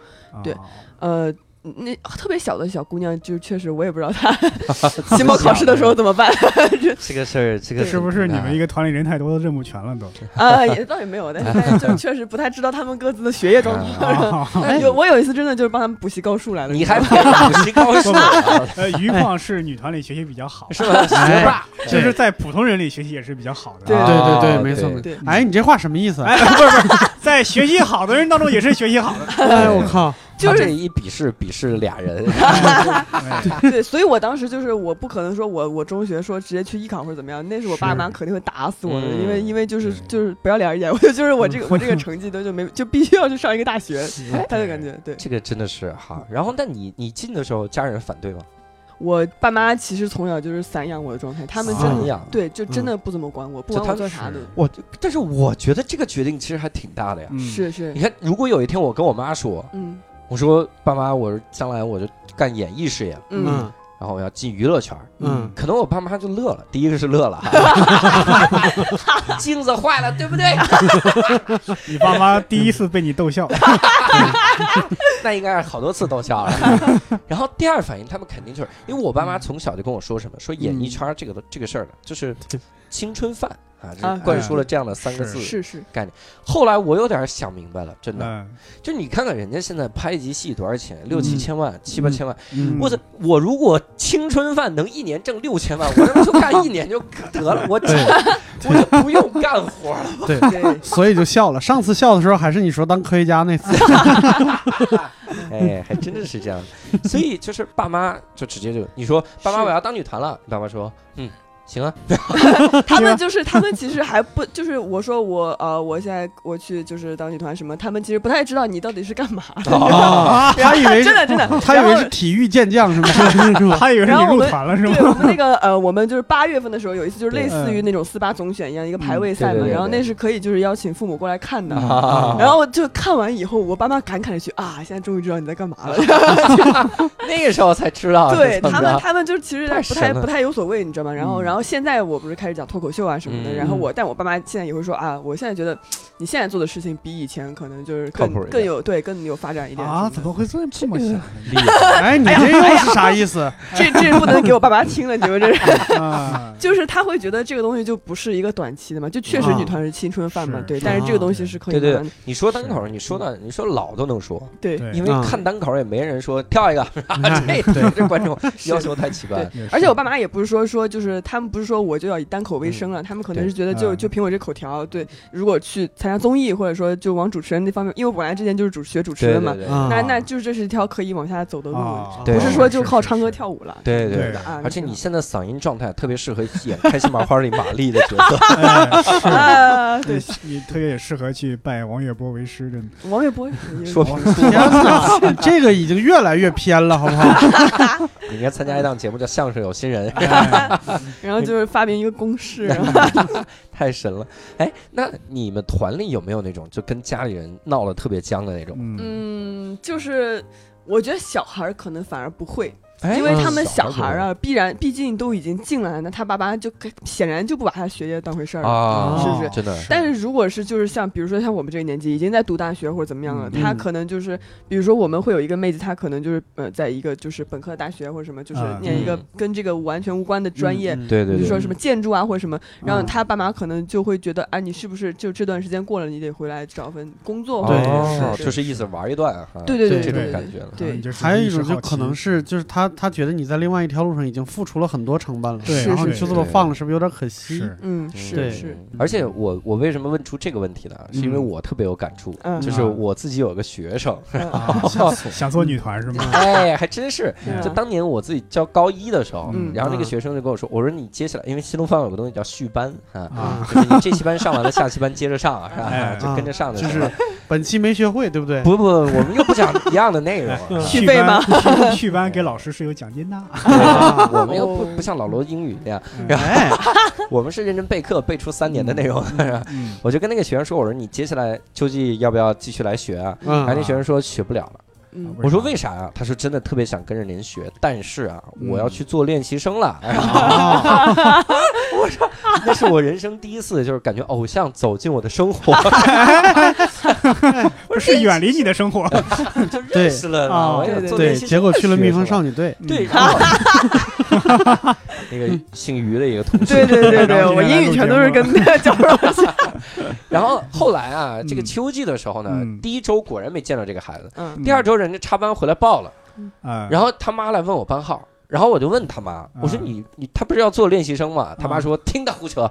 Speaker 4: 对
Speaker 3: 啊
Speaker 4: 呃，那特别小的小姑娘，就确实我也不知道她期末考试的时候怎么办
Speaker 1: 这个事儿，这个
Speaker 3: 是不是你们一
Speaker 1: 个
Speaker 3: 个团里人太多，认不全了都？
Speaker 4: 啊，也倒也没有，但是但是就确实不太知道他们各自的学业状况。
Speaker 3: 啊
Speaker 4: 有我有一次真的就是帮他们补习高数来了，
Speaker 1: 你还补习高数啊？
Speaker 3: 呃，余况是女团里学习比较好，
Speaker 1: 是吧？学霸，
Speaker 3: 就是在普通人里学习也是比较好的。
Speaker 4: 对
Speaker 2: 对对对，
Speaker 1: 哦
Speaker 2: 没错
Speaker 1: 对
Speaker 2: 没错。
Speaker 4: 对
Speaker 2: 哎，你这话什么意思？
Speaker 3: 哎，不是不是，在学习好的人当中也是学习好的。
Speaker 2: 哎，我靠！
Speaker 4: 就是
Speaker 1: 这一鄙视鄙视俩人，
Speaker 3: 哎
Speaker 4: 对，所以我当时就是我不可能说我我中学说直接去艺考或者怎么样，那是我爸妈肯定会打死我的，
Speaker 1: 嗯
Speaker 4: 因为因为就是就是不要脸一点，我就就是我这个 我这个成绩都就没就必须要去上一个大学，他就感觉对
Speaker 1: 这个真的是哈。然后，那你你进的时候，家人反对吗？
Speaker 4: 我爸妈其实从小就是散养我的状态，他们真的
Speaker 1: 散养
Speaker 4: 对就真的不怎么管我，不管我做啥的，
Speaker 1: 我，但是我觉得这个决定其实还挺大的呀。
Speaker 3: 嗯
Speaker 4: 是是
Speaker 1: 你看，如果有一天我跟我妈说，
Speaker 4: 嗯
Speaker 1: 我说爸妈，我将来我就干演艺事业，
Speaker 4: 嗯。
Speaker 2: 嗯。
Speaker 1: 然后我要进娱乐圈，
Speaker 2: 嗯，
Speaker 1: 可能我爸妈就乐了。第一个是乐了，镜子坏了，对不对？
Speaker 3: 你爸妈第一次被你逗笑，
Speaker 1: 那应该是好多次逗笑了。然后第二反应，他们肯定就是因为我爸妈从小就跟我说什么，说演艺圈这个的这个事儿的，就是青春饭啊，就
Speaker 4: 啊
Speaker 1: 灌输了这样的三个字。
Speaker 4: 是是概念
Speaker 1: 后来我有点想明白了，真的，
Speaker 3: 嗯
Speaker 1: 就你看看人家现在拍一集戏多少钱，六七千万、七八千万。
Speaker 2: 嗯
Speaker 1: 我操！我如果青春饭能一年挣六千万，我他妈就干一年就得了，我
Speaker 2: 对
Speaker 1: 我就不用干活了。
Speaker 2: 对，
Speaker 4: 对，
Speaker 2: 所以就笑了。上次笑的时候还是你说当科学家那次。
Speaker 1: 哎，还真的是这样。所以就是爸妈就直接就你说爸妈我要当女团了，你爸妈说嗯行啊，
Speaker 4: 他们就是他们其实还不就是我说我呃我现在我去就是当女团什么，他们其实不太知道你到底是干嘛的，
Speaker 2: 啊，他以为
Speaker 4: 真的真的，
Speaker 2: 他以为是体育健将是吗？是吧？
Speaker 3: 他以为是你入
Speaker 4: 然后我们
Speaker 3: 团了是吗
Speaker 4: 对我？们那个呃，我们就是八月份的时候有一次，就是类似于那种四八总选一样一个排位赛嘛，然后那是可以就是邀请父母过来看的。
Speaker 1: 啊
Speaker 4: 然后就看完以后，我爸妈感慨了一句啊，现在终于知道你在干嘛了。
Speaker 1: 那个时候才知道，
Speaker 4: 对他们，他们就其实不
Speaker 1: 太
Speaker 4: 不太有所谓，你知道吗？然后
Speaker 3: 嗯
Speaker 4: 然后现在我不是开始讲脱口秀啊什么的，
Speaker 1: 嗯
Speaker 4: 然后我但我爸妈现在也会说啊，我现在觉得你现在做的事情比以前可能就是更更有对更有发展一点
Speaker 3: 啊，怎么会这这么想？
Speaker 1: 厉害。
Speaker 2: 哎，你这又是啥意思？
Speaker 4: 的。这这不能给我爸妈听了，你们这是。
Speaker 3: 啊，
Speaker 4: 就是他会觉得这个东西就不是一个短期的嘛，就确实
Speaker 2: 啊
Speaker 4: 女团是青春饭嘛，对，但是这个东西是可以
Speaker 1: 对对你说单口，你说的，你说老都能说，
Speaker 4: 对
Speaker 3: 对
Speaker 1: 因为
Speaker 2: 嗯
Speaker 1: 看单口也没人说跳一个，
Speaker 2: 看
Speaker 1: 这
Speaker 2: 对
Speaker 1: 这观众要求太奇怪了。
Speaker 4: 而且我爸妈也不是说说就是他们不是说我就要以单口为生了，他们可能是觉得就
Speaker 3: 嗯。
Speaker 4: 就凭我这口条，对，如果去参加综艺或者说就往主持人那方面，因为我本来之前就是主学主持人嘛，
Speaker 1: 对对对。
Speaker 2: 啊。
Speaker 4: 那那就是这是一条可以往下走的路，
Speaker 3: 啊
Speaker 4: 不是说就靠唱歌跳舞了。
Speaker 1: 对对
Speaker 3: 对
Speaker 1: 对，
Speaker 4: 啊，
Speaker 1: 而且你现在嗓音状态特别适合演《开心麻花》里玛丽的角色。
Speaker 3: 哎是。
Speaker 4: 啊，对，
Speaker 3: 你特别也适合去拜王月波为师，真的。
Speaker 4: 王玥波
Speaker 1: 说
Speaker 2: 这个已经越来越偏了，好不好？
Speaker 1: 你应该参加一档节目叫《相声有新人》，
Speaker 3: 哎
Speaker 4: 然后就是发明一个公式，
Speaker 1: 太神了。哎，那你们团里有没有那种就跟家里人闹得特别僵的那种？
Speaker 3: 嗯，
Speaker 4: 嗯，就是我觉得小孩儿可能反而不会，
Speaker 1: 哎
Speaker 4: 因为他们小
Speaker 1: 小孩儿
Speaker 4: 啊，必然毕竟都已经进来了，那他爸妈就显然就不把他学业当回事儿了。
Speaker 1: 啊，
Speaker 2: 是不是
Speaker 1: 真的？
Speaker 4: 但是如果是就是像比如说像我们这个年纪已经在读大学或者怎么样了，
Speaker 3: 嗯
Speaker 4: 他可能就是比如说我们会有一个妹子，她可能就是呃在一个就是本科大学或者什么，就是
Speaker 3: 啊
Speaker 4: 念一个
Speaker 1: 嗯
Speaker 4: 跟这个完全无关的专业。
Speaker 2: 嗯
Speaker 1: 对对对
Speaker 4: 比如说什么建筑啊或者什么，然后
Speaker 2: 嗯
Speaker 4: 他爸妈可能就会觉得，啊，你是不是就这段时间过了，你得回来找份工作，或者
Speaker 2: 对
Speaker 1: 哦，
Speaker 4: 是
Speaker 1: 就是意思玩一段啊，
Speaker 4: 对对对
Speaker 1: 这种
Speaker 3: 对
Speaker 1: 感觉了。
Speaker 4: 对
Speaker 3: 就是
Speaker 2: 还有一种就可能是，就是他他觉得你在另外一条路上已经付出了很多成本了，
Speaker 3: 对
Speaker 2: 然后你
Speaker 3: 是
Speaker 2: 就这么放了，是不是有点可惜？
Speaker 3: 是
Speaker 4: 嗯是是，
Speaker 1: 而且我我为什么问出这个问题呢？是因为
Speaker 2: 嗯
Speaker 1: 我特别有感触，
Speaker 4: 嗯
Speaker 1: 就是我自己有个学生，
Speaker 3: 想做女团是吗？
Speaker 1: 哎，还真是。
Speaker 4: 嗯
Speaker 1: 就当年我自己教高一的时候，
Speaker 4: 嗯
Speaker 1: 然后那个学生就跟我说：“我说你接下来，因为新东方有个东西叫续班啊，
Speaker 3: 啊，
Speaker 1: 就是你这期班上完了，下期班接着上，是吧？
Speaker 3: 哎
Speaker 1: 就跟着上的。
Speaker 2: 就是本期没学会，对不对？
Speaker 1: 不不，我们又不讲一样的内容啊，
Speaker 4: 续费吗？
Speaker 3: 续班给老师是有奖金的。
Speaker 1: 我们又不
Speaker 4: 哦
Speaker 1: 不像老罗英语那样，我们是认真备课，备出三年的内容。我就跟那个学生说：“我说你接下来秋季要不要继续来学啊？”
Speaker 2: 嗯
Speaker 1: 然后那学生说学不了了。
Speaker 4: 嗯
Speaker 1: 我说为啥呀、他说真的特别想跟着您学，但是啊，
Speaker 3: 嗯
Speaker 1: 我要去做练习生了。
Speaker 2: 啊
Speaker 1: 我说 那是我人生第一次，就是感觉偶像走进我的生活，
Speaker 3: 不是远离你的生活。
Speaker 1: 就
Speaker 2: 对
Speaker 1: 认识了嘛，
Speaker 3: 啊
Speaker 4: 对
Speaker 2: 结果去了蜜蜂少女队，
Speaker 1: 对，那个姓于的一个同学，
Speaker 4: 对对对对，我英语全都是跟那个教授
Speaker 1: 然后后来啊，这个
Speaker 3: 嗯
Speaker 1: 秋季的时候呢，
Speaker 3: 嗯
Speaker 1: 第一周果然没见到这个孩子，
Speaker 4: 嗯
Speaker 1: 第二周人家插班回来报了，
Speaker 3: 啊，
Speaker 1: 然后他妈来问我班号。然后我就问他妈，我说
Speaker 3: 啊
Speaker 1: 你你他不是要做练习生吗？他妈
Speaker 3: 啊
Speaker 1: 说听他胡扯，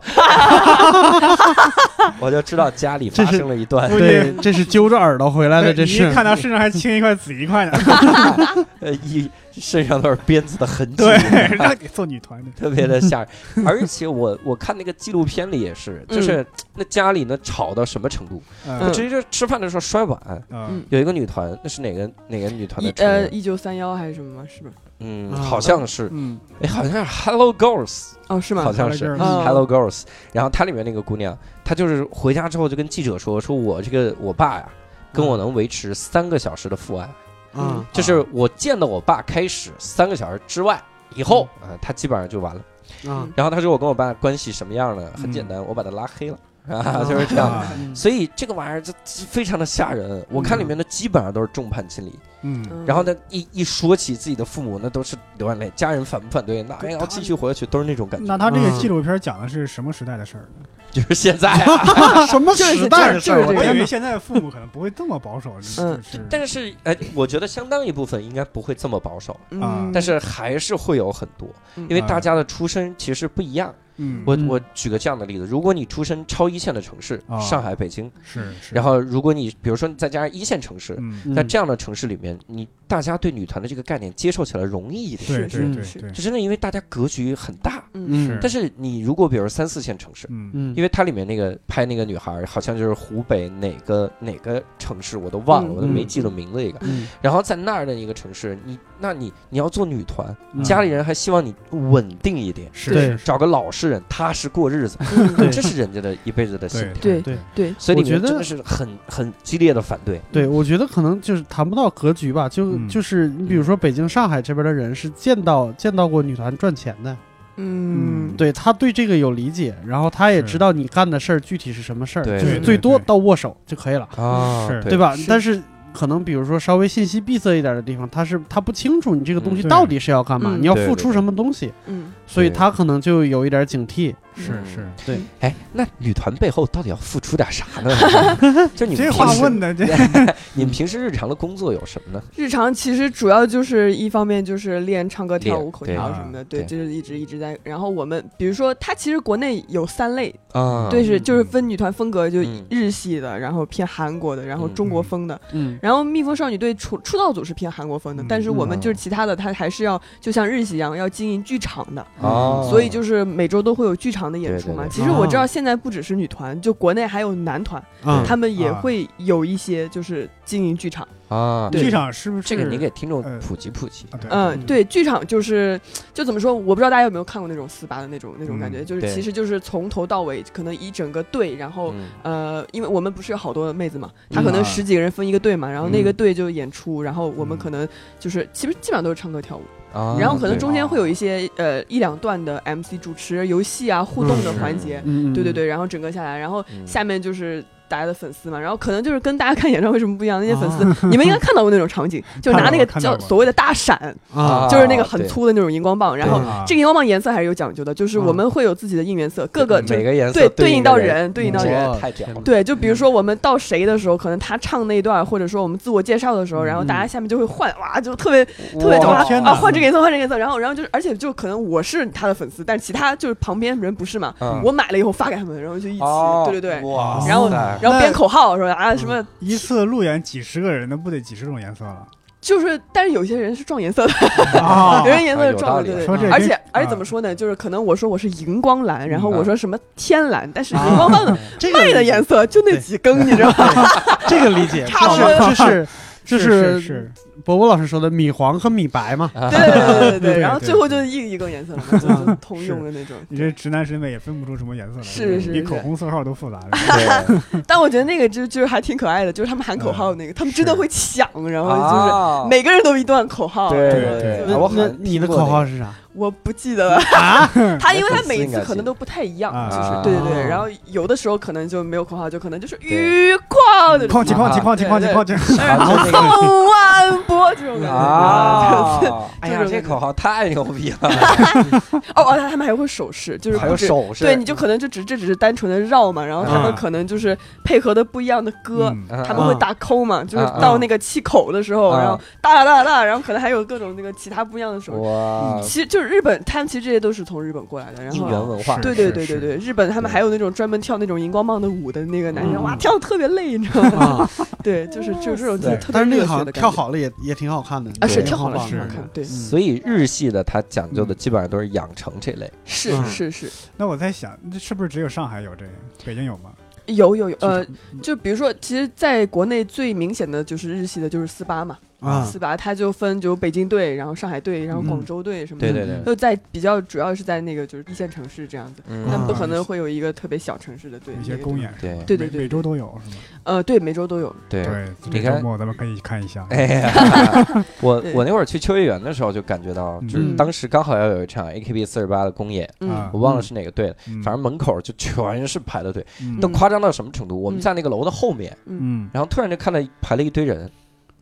Speaker 1: 我就知道家里发生了一段
Speaker 3: 估
Speaker 2: 对，这是揪着耳朵回来的，这是
Speaker 3: 一看他身上还青一块紫一块呢。
Speaker 1: 呃一身上都是鞭子的痕迹，
Speaker 3: 对，让你做女团的。
Speaker 1: 特别的吓人。而且我我看那个纪录片里也是，就是那家里呢吵到什么程度，
Speaker 3: 嗯
Speaker 1: 直接就吃饭的时候摔碗。
Speaker 3: 嗯
Speaker 1: 有一个女团，那是哪个哪个女团的？
Speaker 4: 呃一九三幺还是什么吗？是不是？
Speaker 1: 嗯，
Speaker 2: 啊
Speaker 1: 好像是，
Speaker 3: 嗯，
Speaker 1: 哎，好像是 Hello Girls，
Speaker 4: 哦，是吗？
Speaker 1: 好像是
Speaker 3: Hello Girls
Speaker 4: 嗯
Speaker 1: Hello Girls。然后它里面那个姑娘，她就是回家之后就跟记者说，说我这个我爸呀，跟我能维持三个小时的父爱，
Speaker 2: 啊，
Speaker 1: 就是我见到我爸开始三个小时之外，以后啊，他基本上就完了。
Speaker 2: 嗯，
Speaker 1: 然后他说我跟我爸关系什么样呢？很简单，我把他拉黑了啊，就是这样。所以这个玩意儿就非常的吓人。我看里面的基本上都是众叛亲离，
Speaker 3: 嗯
Speaker 4: 嗯
Speaker 1: 然后呢一一说起自己的父母，那都是流眼泪。家人反不反对？那还要继续活下去，都是那种感觉。
Speaker 3: 那他这个
Speaker 2: 嗯
Speaker 3: 纪录片讲的是什么时代的事儿呢？
Speaker 1: 就是现在啊，
Speaker 2: 什么时代的事儿？
Speaker 4: 就是
Speaker 3: 我以
Speaker 2: 我天哪！
Speaker 3: 为现在父母可能不会这么保守，
Speaker 4: 嗯，
Speaker 1: 但是哎，我觉得相当一部分应该不会这么保守，
Speaker 3: 啊
Speaker 4: 嗯
Speaker 1: 但是还是会有很多，
Speaker 4: 嗯
Speaker 1: 因为大家的出身其实不一样。
Speaker 3: 嗯，
Speaker 1: 我
Speaker 2: 嗯。
Speaker 1: 我举个这样的例子，如果你出身超一线的城市，
Speaker 3: 啊
Speaker 1: 上海、北京，
Speaker 3: 是是，
Speaker 1: 然后如果你比如说你再加上一线城市，
Speaker 3: 嗯，
Speaker 1: 在这样的城市里面，你大家对女团的这个概念接受起来容易一点，
Speaker 3: 对
Speaker 4: 是
Speaker 3: 对对
Speaker 4: 是
Speaker 3: 对，
Speaker 1: 是真的，因为大家格局很大。
Speaker 4: 嗯。
Speaker 1: 但是你如果比如三四线城市，
Speaker 3: 嗯。
Speaker 2: 嗯。
Speaker 1: 因为它里面那个拍那个女孩，好像就是湖北哪个哪个城市，我都忘了，
Speaker 4: 嗯
Speaker 1: 我都没记住名字一个。
Speaker 2: 嗯。
Speaker 1: 然后在那儿的一个城市，你那你你要做女团，
Speaker 3: 嗯。
Speaker 1: 家里人还希望你稳定一点，
Speaker 3: 是
Speaker 1: 找个老实人，踏实过日子，这是人家的一辈子的心
Speaker 3: 对
Speaker 1: 条。
Speaker 4: 对
Speaker 2: 对。
Speaker 4: 对，
Speaker 1: 所以里
Speaker 2: 我觉得
Speaker 1: 面真的是很很激烈的反对。
Speaker 2: 对，我觉得可能就是谈不到格局吧，就
Speaker 3: 嗯。
Speaker 2: 就是你比如说北京、上海这边的人是见到见到过女团赚钱的，
Speaker 4: 嗯。
Speaker 2: 对他对这个有理解，然后他也知道你干的事儿具体是什么事儿，
Speaker 1: 对
Speaker 2: 就是最多到握手就可以了，
Speaker 1: 啊
Speaker 3: 是。
Speaker 2: 对。吧？但是可能比如说稍微信息闭塞一点的地方，他是他不清楚你这个东西
Speaker 3: 嗯
Speaker 2: 到底是要干嘛，
Speaker 4: 嗯。
Speaker 2: 你要付出什么东西，
Speaker 4: 嗯
Speaker 2: 所以他可能就有一点警惕。
Speaker 3: 是
Speaker 1: 嗯。
Speaker 3: 是，
Speaker 2: 对，
Speaker 1: 哎，那女团背后到底要付出点啥呢？就你们
Speaker 3: 这
Speaker 1: 平时
Speaker 3: 话问的这
Speaker 1: 你们平时日常的工作有什么呢？
Speaker 4: 日常其实主要就是一方面就是练唱歌、跳舞、口条什么的，对，就是一直一直在。然后我们比如说，它其实国内有三类，
Speaker 1: 啊，
Speaker 4: 对，是就是分女团风格，就
Speaker 1: 嗯。
Speaker 4: 日系的，然后偏韩国的，然后
Speaker 1: 嗯
Speaker 4: 中国风的。
Speaker 2: 嗯
Speaker 4: 然后蜜蜂少女队出出道组是偏韩国风的，
Speaker 3: 嗯
Speaker 4: 但是我们
Speaker 1: 嗯
Speaker 4: 就是其他的，它还是要就像日系一样要经营剧场的，
Speaker 1: 哦，
Speaker 4: 所以就是每周都会有剧场的演出嘛。其实我知道
Speaker 2: 哦
Speaker 4: 现在不只是女团，就国内还有男团，
Speaker 2: 啊
Speaker 4: 他们也
Speaker 3: 啊
Speaker 4: 会有一些就是经营剧场。
Speaker 1: 啊，
Speaker 4: 对
Speaker 3: 剧场是不是
Speaker 1: 这个你给听众
Speaker 3: 呃
Speaker 1: 普及普及。
Speaker 4: 嗯，
Speaker 2: 嗯
Speaker 4: 对，剧场就是就怎么说，我不知道大家有没有看过那种四八的那种那种感觉，
Speaker 3: 嗯
Speaker 4: 就是其实就是从头到尾，可能一整个队，然后。
Speaker 1: 嗯
Speaker 4: 呃，因为我们不是有好多妹子嘛，她
Speaker 1: 嗯
Speaker 4: 可能
Speaker 3: 啊
Speaker 4: 十几个人分一个队嘛，然后那个
Speaker 1: 嗯
Speaker 4: 队就演出，然后我们
Speaker 3: 嗯
Speaker 4: 可能就是其实基本上都是唱歌跳舞，
Speaker 1: 啊，
Speaker 4: 然后可能中间会有一些呃一两段的 MC 主持游戏啊互动的
Speaker 1: 嗯
Speaker 4: 环节，
Speaker 2: 嗯，
Speaker 4: 对对对，然后整个下来，然后
Speaker 1: 嗯
Speaker 4: 下面就是大家的粉丝嘛，然后可能就是跟大家看演唱会什么不一样，那些粉丝你们应该看到过那种场景，就是拿那个叫所谓的大闪，
Speaker 2: 啊
Speaker 4: 就是那个很粗的那种荧光棒，然后这个荧光棒颜色还是有讲究的，就是我们会有自己的应援色，各个
Speaker 1: 每个颜色
Speaker 4: 对对
Speaker 1: 应
Speaker 4: 应到
Speaker 1: 人，
Speaker 4: 对应到人。
Speaker 1: 太屌了。
Speaker 4: 对，就比如说我们到谁的时候，可能他唱那一段，或者说我们自我介绍的时候，然后大家下面就会换，哇，就特别特别就哇
Speaker 1: 哇
Speaker 3: 天哪
Speaker 4: 啊，换这个颜色，换这个颜色，然后然后就是，而且就可能我是他的粉丝，但是其他就是旁边人不是嘛，
Speaker 1: 嗯
Speaker 4: 我买了以后发给他们，然后就一起，
Speaker 1: 哦
Speaker 4: 对对对，
Speaker 1: 哇
Speaker 4: 然后
Speaker 1: 塞
Speaker 4: 然后编口号说啊什么，
Speaker 3: 一次路演几十个人，那不得几十种颜色了
Speaker 4: 就是，但是有些人是撞颜色的，
Speaker 3: 哦
Speaker 4: 有人颜色是撞的，
Speaker 1: 理
Speaker 4: 对对对，而且
Speaker 3: 跟
Speaker 4: 而且
Speaker 3: 啊
Speaker 4: 怎么说呢？就是可能我说我是荧光蓝，然后
Speaker 1: 嗯
Speaker 4: 我说什么天蓝，但是荧
Speaker 2: 啊
Speaker 4: 光棒卖的颜色就那几根，你知道吗？
Speaker 2: 这个理解，
Speaker 4: 差不多
Speaker 2: 就是这
Speaker 3: 是是
Speaker 2: 波波老师说的米黄和米白嘛。
Speaker 1: 啊
Speaker 4: 对对对对 然后最后就一一个颜色嘛，就 就通用的那种。
Speaker 3: 你这直男审美也分不出什么颜色来，
Speaker 4: 是是是
Speaker 3: 比口红色号都复杂
Speaker 4: 但我觉得那个就就是还挺可爱的，就是他们喊口号那个，他们真的会抢，然后就是
Speaker 1: 啊
Speaker 4: 每个人都一段口号。
Speaker 1: 对
Speaker 3: 对
Speaker 1: 我很
Speaker 2: 你的口号是啥？
Speaker 4: 我不记得了。他因为他每一次可能都不太一样，
Speaker 3: 啊
Speaker 4: 就是
Speaker 1: 啊
Speaker 4: 对对对。然后有的时候可能就没有口号，就可能就是愉快的
Speaker 3: 哐叽哐叽哐叽哐叽哐叽，
Speaker 1: 啊就那个
Speaker 4: 送万波这种感觉。
Speaker 1: 啊，哎呀，
Speaker 4: 就是
Speaker 1: 这口号太牛逼了，
Speaker 4: 哦哦，他们还会手势，就是
Speaker 1: 还有手势，
Speaker 4: 对，你就可能就只这只是单纯的绕嘛，然后他们
Speaker 2: 啊
Speaker 4: 可能就是配合的不一样的歌，
Speaker 3: 嗯。
Speaker 4: 他们会打扣嘛，就是到那个气口的时候，
Speaker 1: 啊。
Speaker 4: 然后哒哒哒，然后可能还有各种那个其他不一样的手势。其实就是日本，他们其实这些都是从日本过来的，然
Speaker 1: 应援
Speaker 4: 后。
Speaker 1: 文化，
Speaker 4: 对对对对对，日本他们还有那种专门跳那种荧光棒的舞的那个男生，
Speaker 2: 嗯
Speaker 4: 哇，跳的特别累，你知道吗？
Speaker 2: 啊，
Speaker 4: 对，就是就是这种
Speaker 1: 对
Speaker 4: 特别
Speaker 2: 但是那个好跳好了也也挺好看的
Speaker 4: 啊，是跳好了
Speaker 2: 挺
Speaker 4: 好看，对，
Speaker 1: 所以日系的它讲究的基本上都是养成这类，
Speaker 4: 是
Speaker 2: 嗯
Speaker 4: 是是，
Speaker 3: 那我在想，这是不是只有上海有这个？北京有吗？
Speaker 4: 有有有，呃，就比如说，其实在国内最明显的就是日系的，就是四八嘛，
Speaker 2: 啊
Speaker 4: 四八它就分就北京队，然后上海队，然后广州队什么的。
Speaker 1: 对对对，
Speaker 4: 就在比较主要是在那个就是一线城市这样子，
Speaker 1: 嗯
Speaker 4: 但不可能会有一个特别小城市的队。
Speaker 3: 一些
Speaker 4: 那个
Speaker 3: 公演，
Speaker 1: 对
Speaker 4: 对对对
Speaker 3: 每每周都有是吗？
Speaker 4: 呃，对，每周都有。
Speaker 1: 对。
Speaker 3: 这周末咱们可以看一下。
Speaker 1: 哎呀，我我那会儿去秋叶原的时候就感觉到，就是
Speaker 4: 嗯
Speaker 1: 当时刚好要有一场 AKB 四十八的公演，我忘了是哪个队了，
Speaker 3: 嗯
Speaker 1: 反正门口就全是排的队，
Speaker 3: 嗯
Speaker 1: 都夸张到什么程度？我们
Speaker 4: 嗯
Speaker 1: 在那个楼的后面，
Speaker 4: 嗯，
Speaker 3: 嗯，
Speaker 1: 然后突然就看到排了一堆人，
Speaker 4: 嗯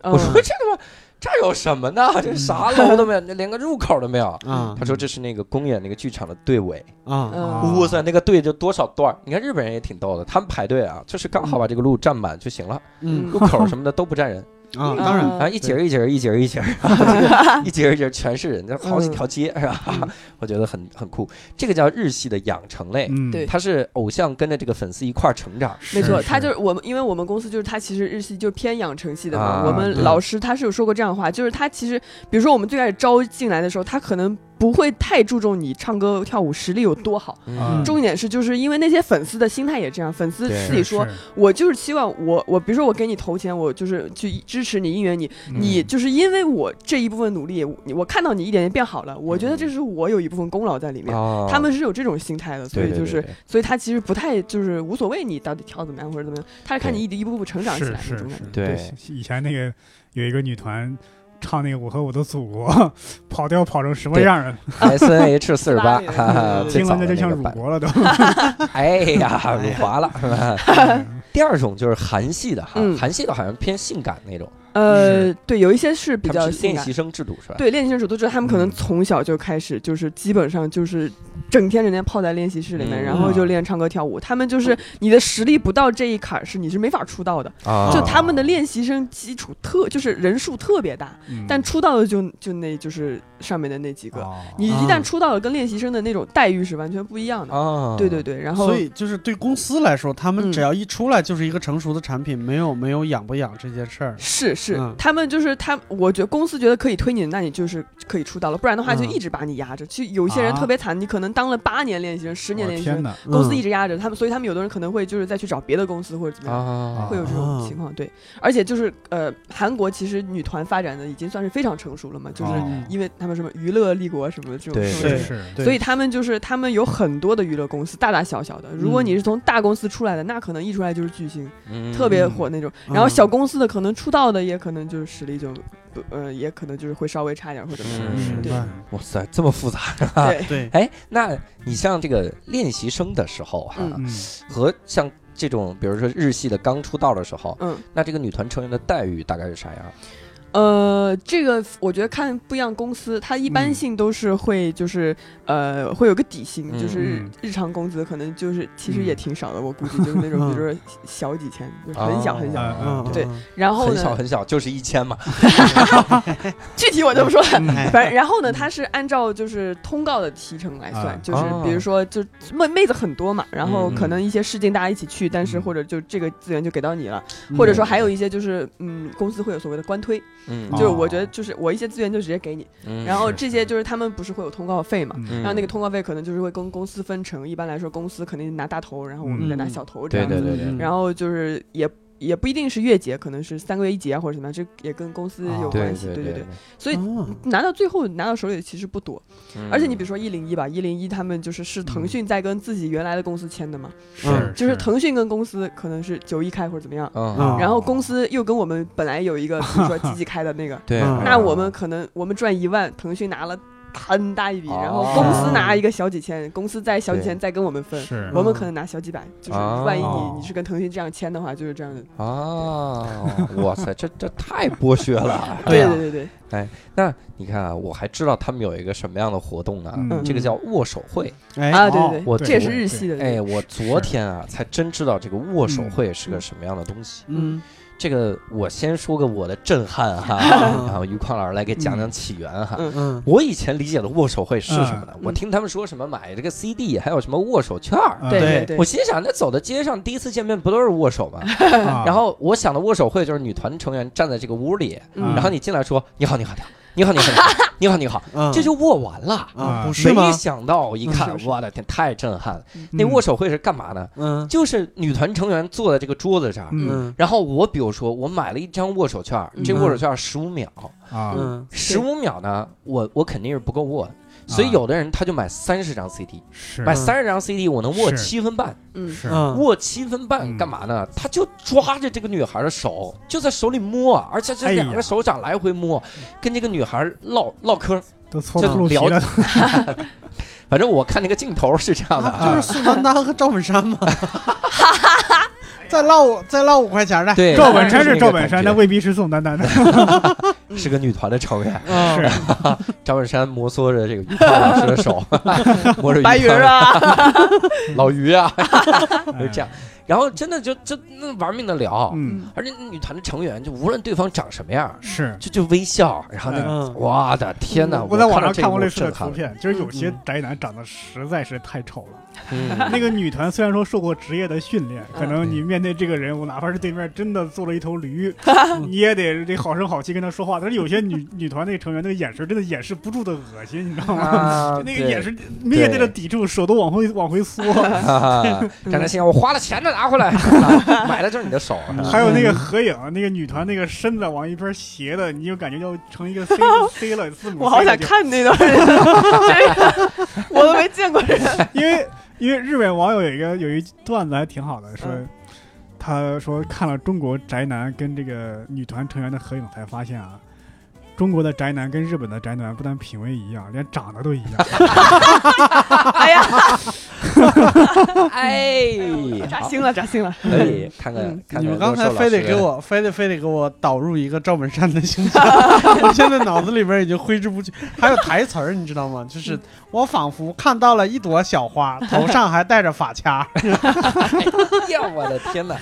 Speaker 1: 我说这他妈这有什么呢？这啥楼都没有，连个入口都没有。
Speaker 2: 啊
Speaker 1: 他说这是那个公演那个剧场的队尾，
Speaker 2: 啊
Speaker 4: 嗯
Speaker 1: 哇塞，那个队就多少段儿？你看日本人也挺逗的，他们排队啊，就是刚好把这个路占满就行了，
Speaker 2: 嗯
Speaker 1: 路口什么的都不占人，
Speaker 2: 啊，当然。
Speaker 4: 嗯
Speaker 1: 啊，一节儿一节儿一节儿一节儿，这个一节儿一节儿全是人，就好几条街是吧？
Speaker 4: 嗯。
Speaker 1: 我觉得很很酷，这个叫日系的养成类，
Speaker 3: 嗯，
Speaker 4: 对。
Speaker 1: 它是偶像跟着这个粉丝一块儿成长，
Speaker 4: 没错，
Speaker 3: 是
Speaker 4: 他就是我们，因为我们公司就是他其实日系就偏养成系的嘛。
Speaker 1: 啊
Speaker 4: 我们老师他是有说过这样的话，就是他其实，比如说我们最开始招进来的时候，他可能不会太注重你唱歌跳舞实力有多好，
Speaker 3: 嗯。
Speaker 4: 重点是就是因为那些粉丝的心态也这样，粉丝自己说，我就是希望我我比如说我给你投钱，我就是去支持你应援你，
Speaker 3: 嗯。
Speaker 4: 你就是因为我这一部分努力，我我看到你一点点变好了，我觉得这是我有一部分功劳在里面。
Speaker 1: 哦。
Speaker 4: 他们是有这种心态的，所以就是，
Speaker 1: 对对。对对
Speaker 4: 所以他其实不太就是无所谓你到底跳怎么样或者怎么样，他是看你一一步步成长起来的
Speaker 3: 是是
Speaker 4: 那种感觉。
Speaker 1: 对
Speaker 3: 以前那个有一个女团唱那个《我和我的祖国》，跑调跑成什么样了
Speaker 1: ？S N H 四十八，
Speaker 3: 听了那就像辱国了都。
Speaker 1: 哎呀，辱华了是吧？
Speaker 3: 嗯
Speaker 1: 第二种就是韩系的哈，
Speaker 4: 嗯
Speaker 1: 韩系的好像偏性感那种，
Speaker 4: 呃，对，有一些是比较
Speaker 1: 练习。生制度是吧？
Speaker 4: 对练习生制度就是，他们可能
Speaker 3: 嗯
Speaker 4: 从小就开始，就是基本上就是整天整天泡在练习室里面，
Speaker 1: 嗯
Speaker 4: 然后就练唱歌跳舞。他们就是你的实力不到这一坎儿，是你是没法出道的。
Speaker 1: 啊，
Speaker 4: 就他们的练习生基础特就是人数特别大，
Speaker 3: 嗯
Speaker 4: 但出道的就就那就是上面的那几个。
Speaker 3: 哦
Speaker 4: 你一旦出道了，跟练习生的那种待遇是完全不一样的。
Speaker 1: 啊，
Speaker 4: 对对对，然后
Speaker 2: 所以就是对公司来说，他们
Speaker 4: 嗯
Speaker 2: 只要一出来就是一个成熟的产品，没有没有养不养这件事儿。
Speaker 4: 是是，
Speaker 2: 嗯
Speaker 4: 他们就是他，我觉得公司觉得可以推你，那你就是可以出道了，不然的话就
Speaker 2: 嗯
Speaker 4: 一直把你压着。其实有些人
Speaker 3: 啊
Speaker 4: 特别惨，你可能当了八年练习生、十年练习生！公司
Speaker 2: 嗯
Speaker 4: 一直压着他们，所以他们有的人可能会就是再去找别的公司或者怎么样。
Speaker 1: 啊，
Speaker 4: 会有这种情况，对，而且就是呃，韩国其实女团发展的已经算是非常成熟了嘛，就是
Speaker 3: 哦
Speaker 4: 因为他们什么娱乐立国什么的这种
Speaker 3: 是
Speaker 2: 对
Speaker 4: 所以他们就是他们有很多的娱乐公司，大大小小的。如果你是从大公司出来的，那可能一出来就是巨星，
Speaker 1: 嗯
Speaker 4: 特别火那种。
Speaker 2: 嗯
Speaker 4: 然后小公司的可能出道的也可能就是实力就不呃，也可能就是会稍微差一点或者什么样。
Speaker 1: 嗯哇塞，这么复杂。
Speaker 4: 对，
Speaker 2: 对，
Speaker 1: 哎，那你像这个练习生的时候哈，和像这种比如说日系的刚出道的时候，
Speaker 4: 嗯，
Speaker 1: 那这个女团成员的待遇大概是啥样？
Speaker 4: 呃，这个我觉得看不一样公司，它一般
Speaker 3: 嗯。
Speaker 4: 性都是会就是呃会有个底薪，
Speaker 1: 嗯
Speaker 4: 就是日常工资可能就是其实也
Speaker 3: 嗯。
Speaker 4: 挺少的，我估计就是那种
Speaker 2: 嗯
Speaker 4: 比如说小几千，就是很小很小。
Speaker 3: 嗯
Speaker 2: 嗯，
Speaker 4: 对
Speaker 2: 嗯。
Speaker 4: 然后
Speaker 1: 很小，很小，就是一千嘛。
Speaker 4: 具体我就不说了。
Speaker 2: 哎
Speaker 4: 反正然后呢，它是按照就是通告的提成来算，
Speaker 3: 啊
Speaker 4: 就是
Speaker 1: 哦。
Speaker 4: 比如说就妹妹子很多嘛，然后
Speaker 1: 嗯。
Speaker 4: 可能一些试镜大家一起去，但是
Speaker 3: 嗯。
Speaker 4: 或者就这个资源就给到你了，
Speaker 2: 嗯。
Speaker 4: 或者说还有一些就是嗯公司会有所谓的官推，
Speaker 1: 嗯。
Speaker 4: 就是
Speaker 3: 哦。
Speaker 4: 我觉得就是我一些资源就直接给你，
Speaker 1: 嗯
Speaker 4: 然后这些就是他们不是会有通告费嘛。
Speaker 3: 嗯。
Speaker 4: 然后那个通告费可能就是会跟公司分成，一般来说公司肯定拿大头，然后我们再拿
Speaker 2: 嗯。
Speaker 4: 小头这
Speaker 1: 对
Speaker 4: 样子。
Speaker 1: 对对对，
Speaker 2: 嗯。
Speaker 4: 然后就是也也不一定是月结，可能是三个月一结啊或者什么样，这也跟公司有
Speaker 3: 哦
Speaker 1: 对
Speaker 4: 关系。
Speaker 1: 对
Speaker 4: 对对
Speaker 1: 对，
Speaker 4: 所以
Speaker 2: 哦
Speaker 4: 拿到最后拿到手里其实不多，
Speaker 1: 嗯
Speaker 4: 而且你比如说一零一吧，一零一他们就是是腾讯在跟自己原来的公司签的嘛，
Speaker 2: 嗯
Speaker 4: 就是腾讯跟公司可能是九一开或者怎么样，然后公司又跟我们本来有一个比如说积极 开的那个，
Speaker 1: 对，
Speaker 2: 嗯
Speaker 4: 那我们可能我们赚一万，腾讯拿了很大一笔，然后
Speaker 1: 哦
Speaker 4: 公司拿一个小几千，公司再小几千再跟我们分，我们可能拿小几百，就是
Speaker 1: 哦
Speaker 4: 万一你你是跟腾讯这样签的话，就是这样的。
Speaker 1: 啊，哇塞，这这太剥削了。
Speaker 2: 对
Speaker 4: 对对对。
Speaker 1: 哎，那你看啊，我还知道他们有一个什么样的活动呢？
Speaker 3: 嗯。
Speaker 1: 这个叫握手会。
Speaker 2: 哎
Speaker 4: 啊对对
Speaker 1: 我
Speaker 4: 对，这也是日系的。
Speaker 1: 哎，我昨天啊才真知道这个握手会是个什么样的东西。
Speaker 2: 嗯
Speaker 1: 这个我先说个我的震撼哈，然后于宽老师来给讲讲起源哈。
Speaker 4: 嗯
Speaker 2: 嗯
Speaker 1: 我以前理解的握手会是什么呢？
Speaker 4: 嗯
Speaker 1: 我听他们说什么买这个 CD，还有什么握手券儿。
Speaker 3: 啊
Speaker 2: 对
Speaker 4: 对对
Speaker 1: 我心想，那走到街上第一次见面不都是握手吗？
Speaker 3: 啊
Speaker 1: 然后我想的握手会就是女团成员站在这个屋里，
Speaker 4: 嗯
Speaker 1: 然后你进来说你好你好你好你好你好你好你好，
Speaker 2: 嗯。
Speaker 1: 这就握完了。
Speaker 2: 啊不是吗？
Speaker 1: 没？想到一看我的天，太震撼了！
Speaker 3: 嗯。
Speaker 1: 那握手会是干嘛呢？
Speaker 2: 嗯。
Speaker 1: 就是女团成员坐在这个桌子上，
Speaker 3: 嗯。
Speaker 2: 嗯
Speaker 1: 然后我比如说我买了一张握手券，
Speaker 4: 嗯。
Speaker 1: 这握手券十五秒，
Speaker 3: 啊
Speaker 2: 嗯。
Speaker 1: 十五秒呢，我我肯定是不够握的，所以有的人他就买三十张 CD，
Speaker 3: 是。
Speaker 1: 买三十张 CD 我能握
Speaker 3: 是。
Speaker 1: 七分半，
Speaker 4: 嗯。
Speaker 1: 握七分半
Speaker 3: 嗯。
Speaker 1: 干嘛呢？他就抓着这个女孩的手，就在手里摸，而且这两个手掌来回摸，跟这个女孩唠唠嗑。就 聊反正我看那个镜头是这样的
Speaker 2: 就是宋丹丹和赵本山嘛。再唠再唠五块钱的，
Speaker 1: 对，
Speaker 3: 赵本山
Speaker 1: 是
Speaker 3: 赵本山，但未必是宋丹丹的。
Speaker 1: 是个女团的成员。
Speaker 2: 嗯。
Speaker 3: 是
Speaker 1: 赵本山摩挲着这个于胖老师的手，摸着于
Speaker 4: 白鱼啊，
Speaker 1: 老于啊，就
Speaker 3: 哎。
Speaker 1: 这样。然后真的就就那玩命的聊，
Speaker 3: 嗯，
Speaker 1: 而且女团的成员就无论对方长什么样，
Speaker 3: 是。
Speaker 1: 就就微笑，然后那个
Speaker 2: 嗯
Speaker 1: 我的天哪！
Speaker 3: 我在网上
Speaker 1: 看
Speaker 3: 看过类似的图
Speaker 1: 图，
Speaker 3: 片，就是有些
Speaker 2: 嗯。
Speaker 3: 宅男长得实在是太丑了。
Speaker 1: 嗯，
Speaker 3: 那个女团虽然说受过职业的训练，可能
Speaker 1: 嗯。
Speaker 3: 你面对这个人物，哪怕是对面真的做了一头驴，你也得得好声好气跟他说话。但是有些女女团那个成员，那个眼神真的掩饰不住的恶心，你知道吗？那个眼神面对着抵触，手都往回往回缩。
Speaker 1: 张开心，我花了钱的拿回来，买的就是你的手。
Speaker 3: 还有那个合影，那个女团那个身子往一边斜的，你就感觉要成一个 C C 了字母。
Speaker 4: 我好想
Speaker 3: 就，
Speaker 4: 看那段我都没见过人。
Speaker 3: 因为因为日本网友有一个有一段子还挺好的，说
Speaker 4: 嗯
Speaker 3: 他说看了中国宅男跟这个女团成员的合影，才发现啊。中国的宅男跟日本的宅男不但品味一样，连长得都一样。
Speaker 4: 哎呀，
Speaker 1: 哎，
Speaker 4: 扎心了，扎心了。
Speaker 1: 可以看看
Speaker 4: 嗯
Speaker 1: 看看。
Speaker 2: 你们刚才非得给我，非得非得给我导入一个赵本山的形象，我现在脑子里边已经挥之不去。还有台词儿，你知道吗？就是我仿佛看到了一朵小花，头上还戴着发卡。
Speaker 1: 哎呀，我的天哪！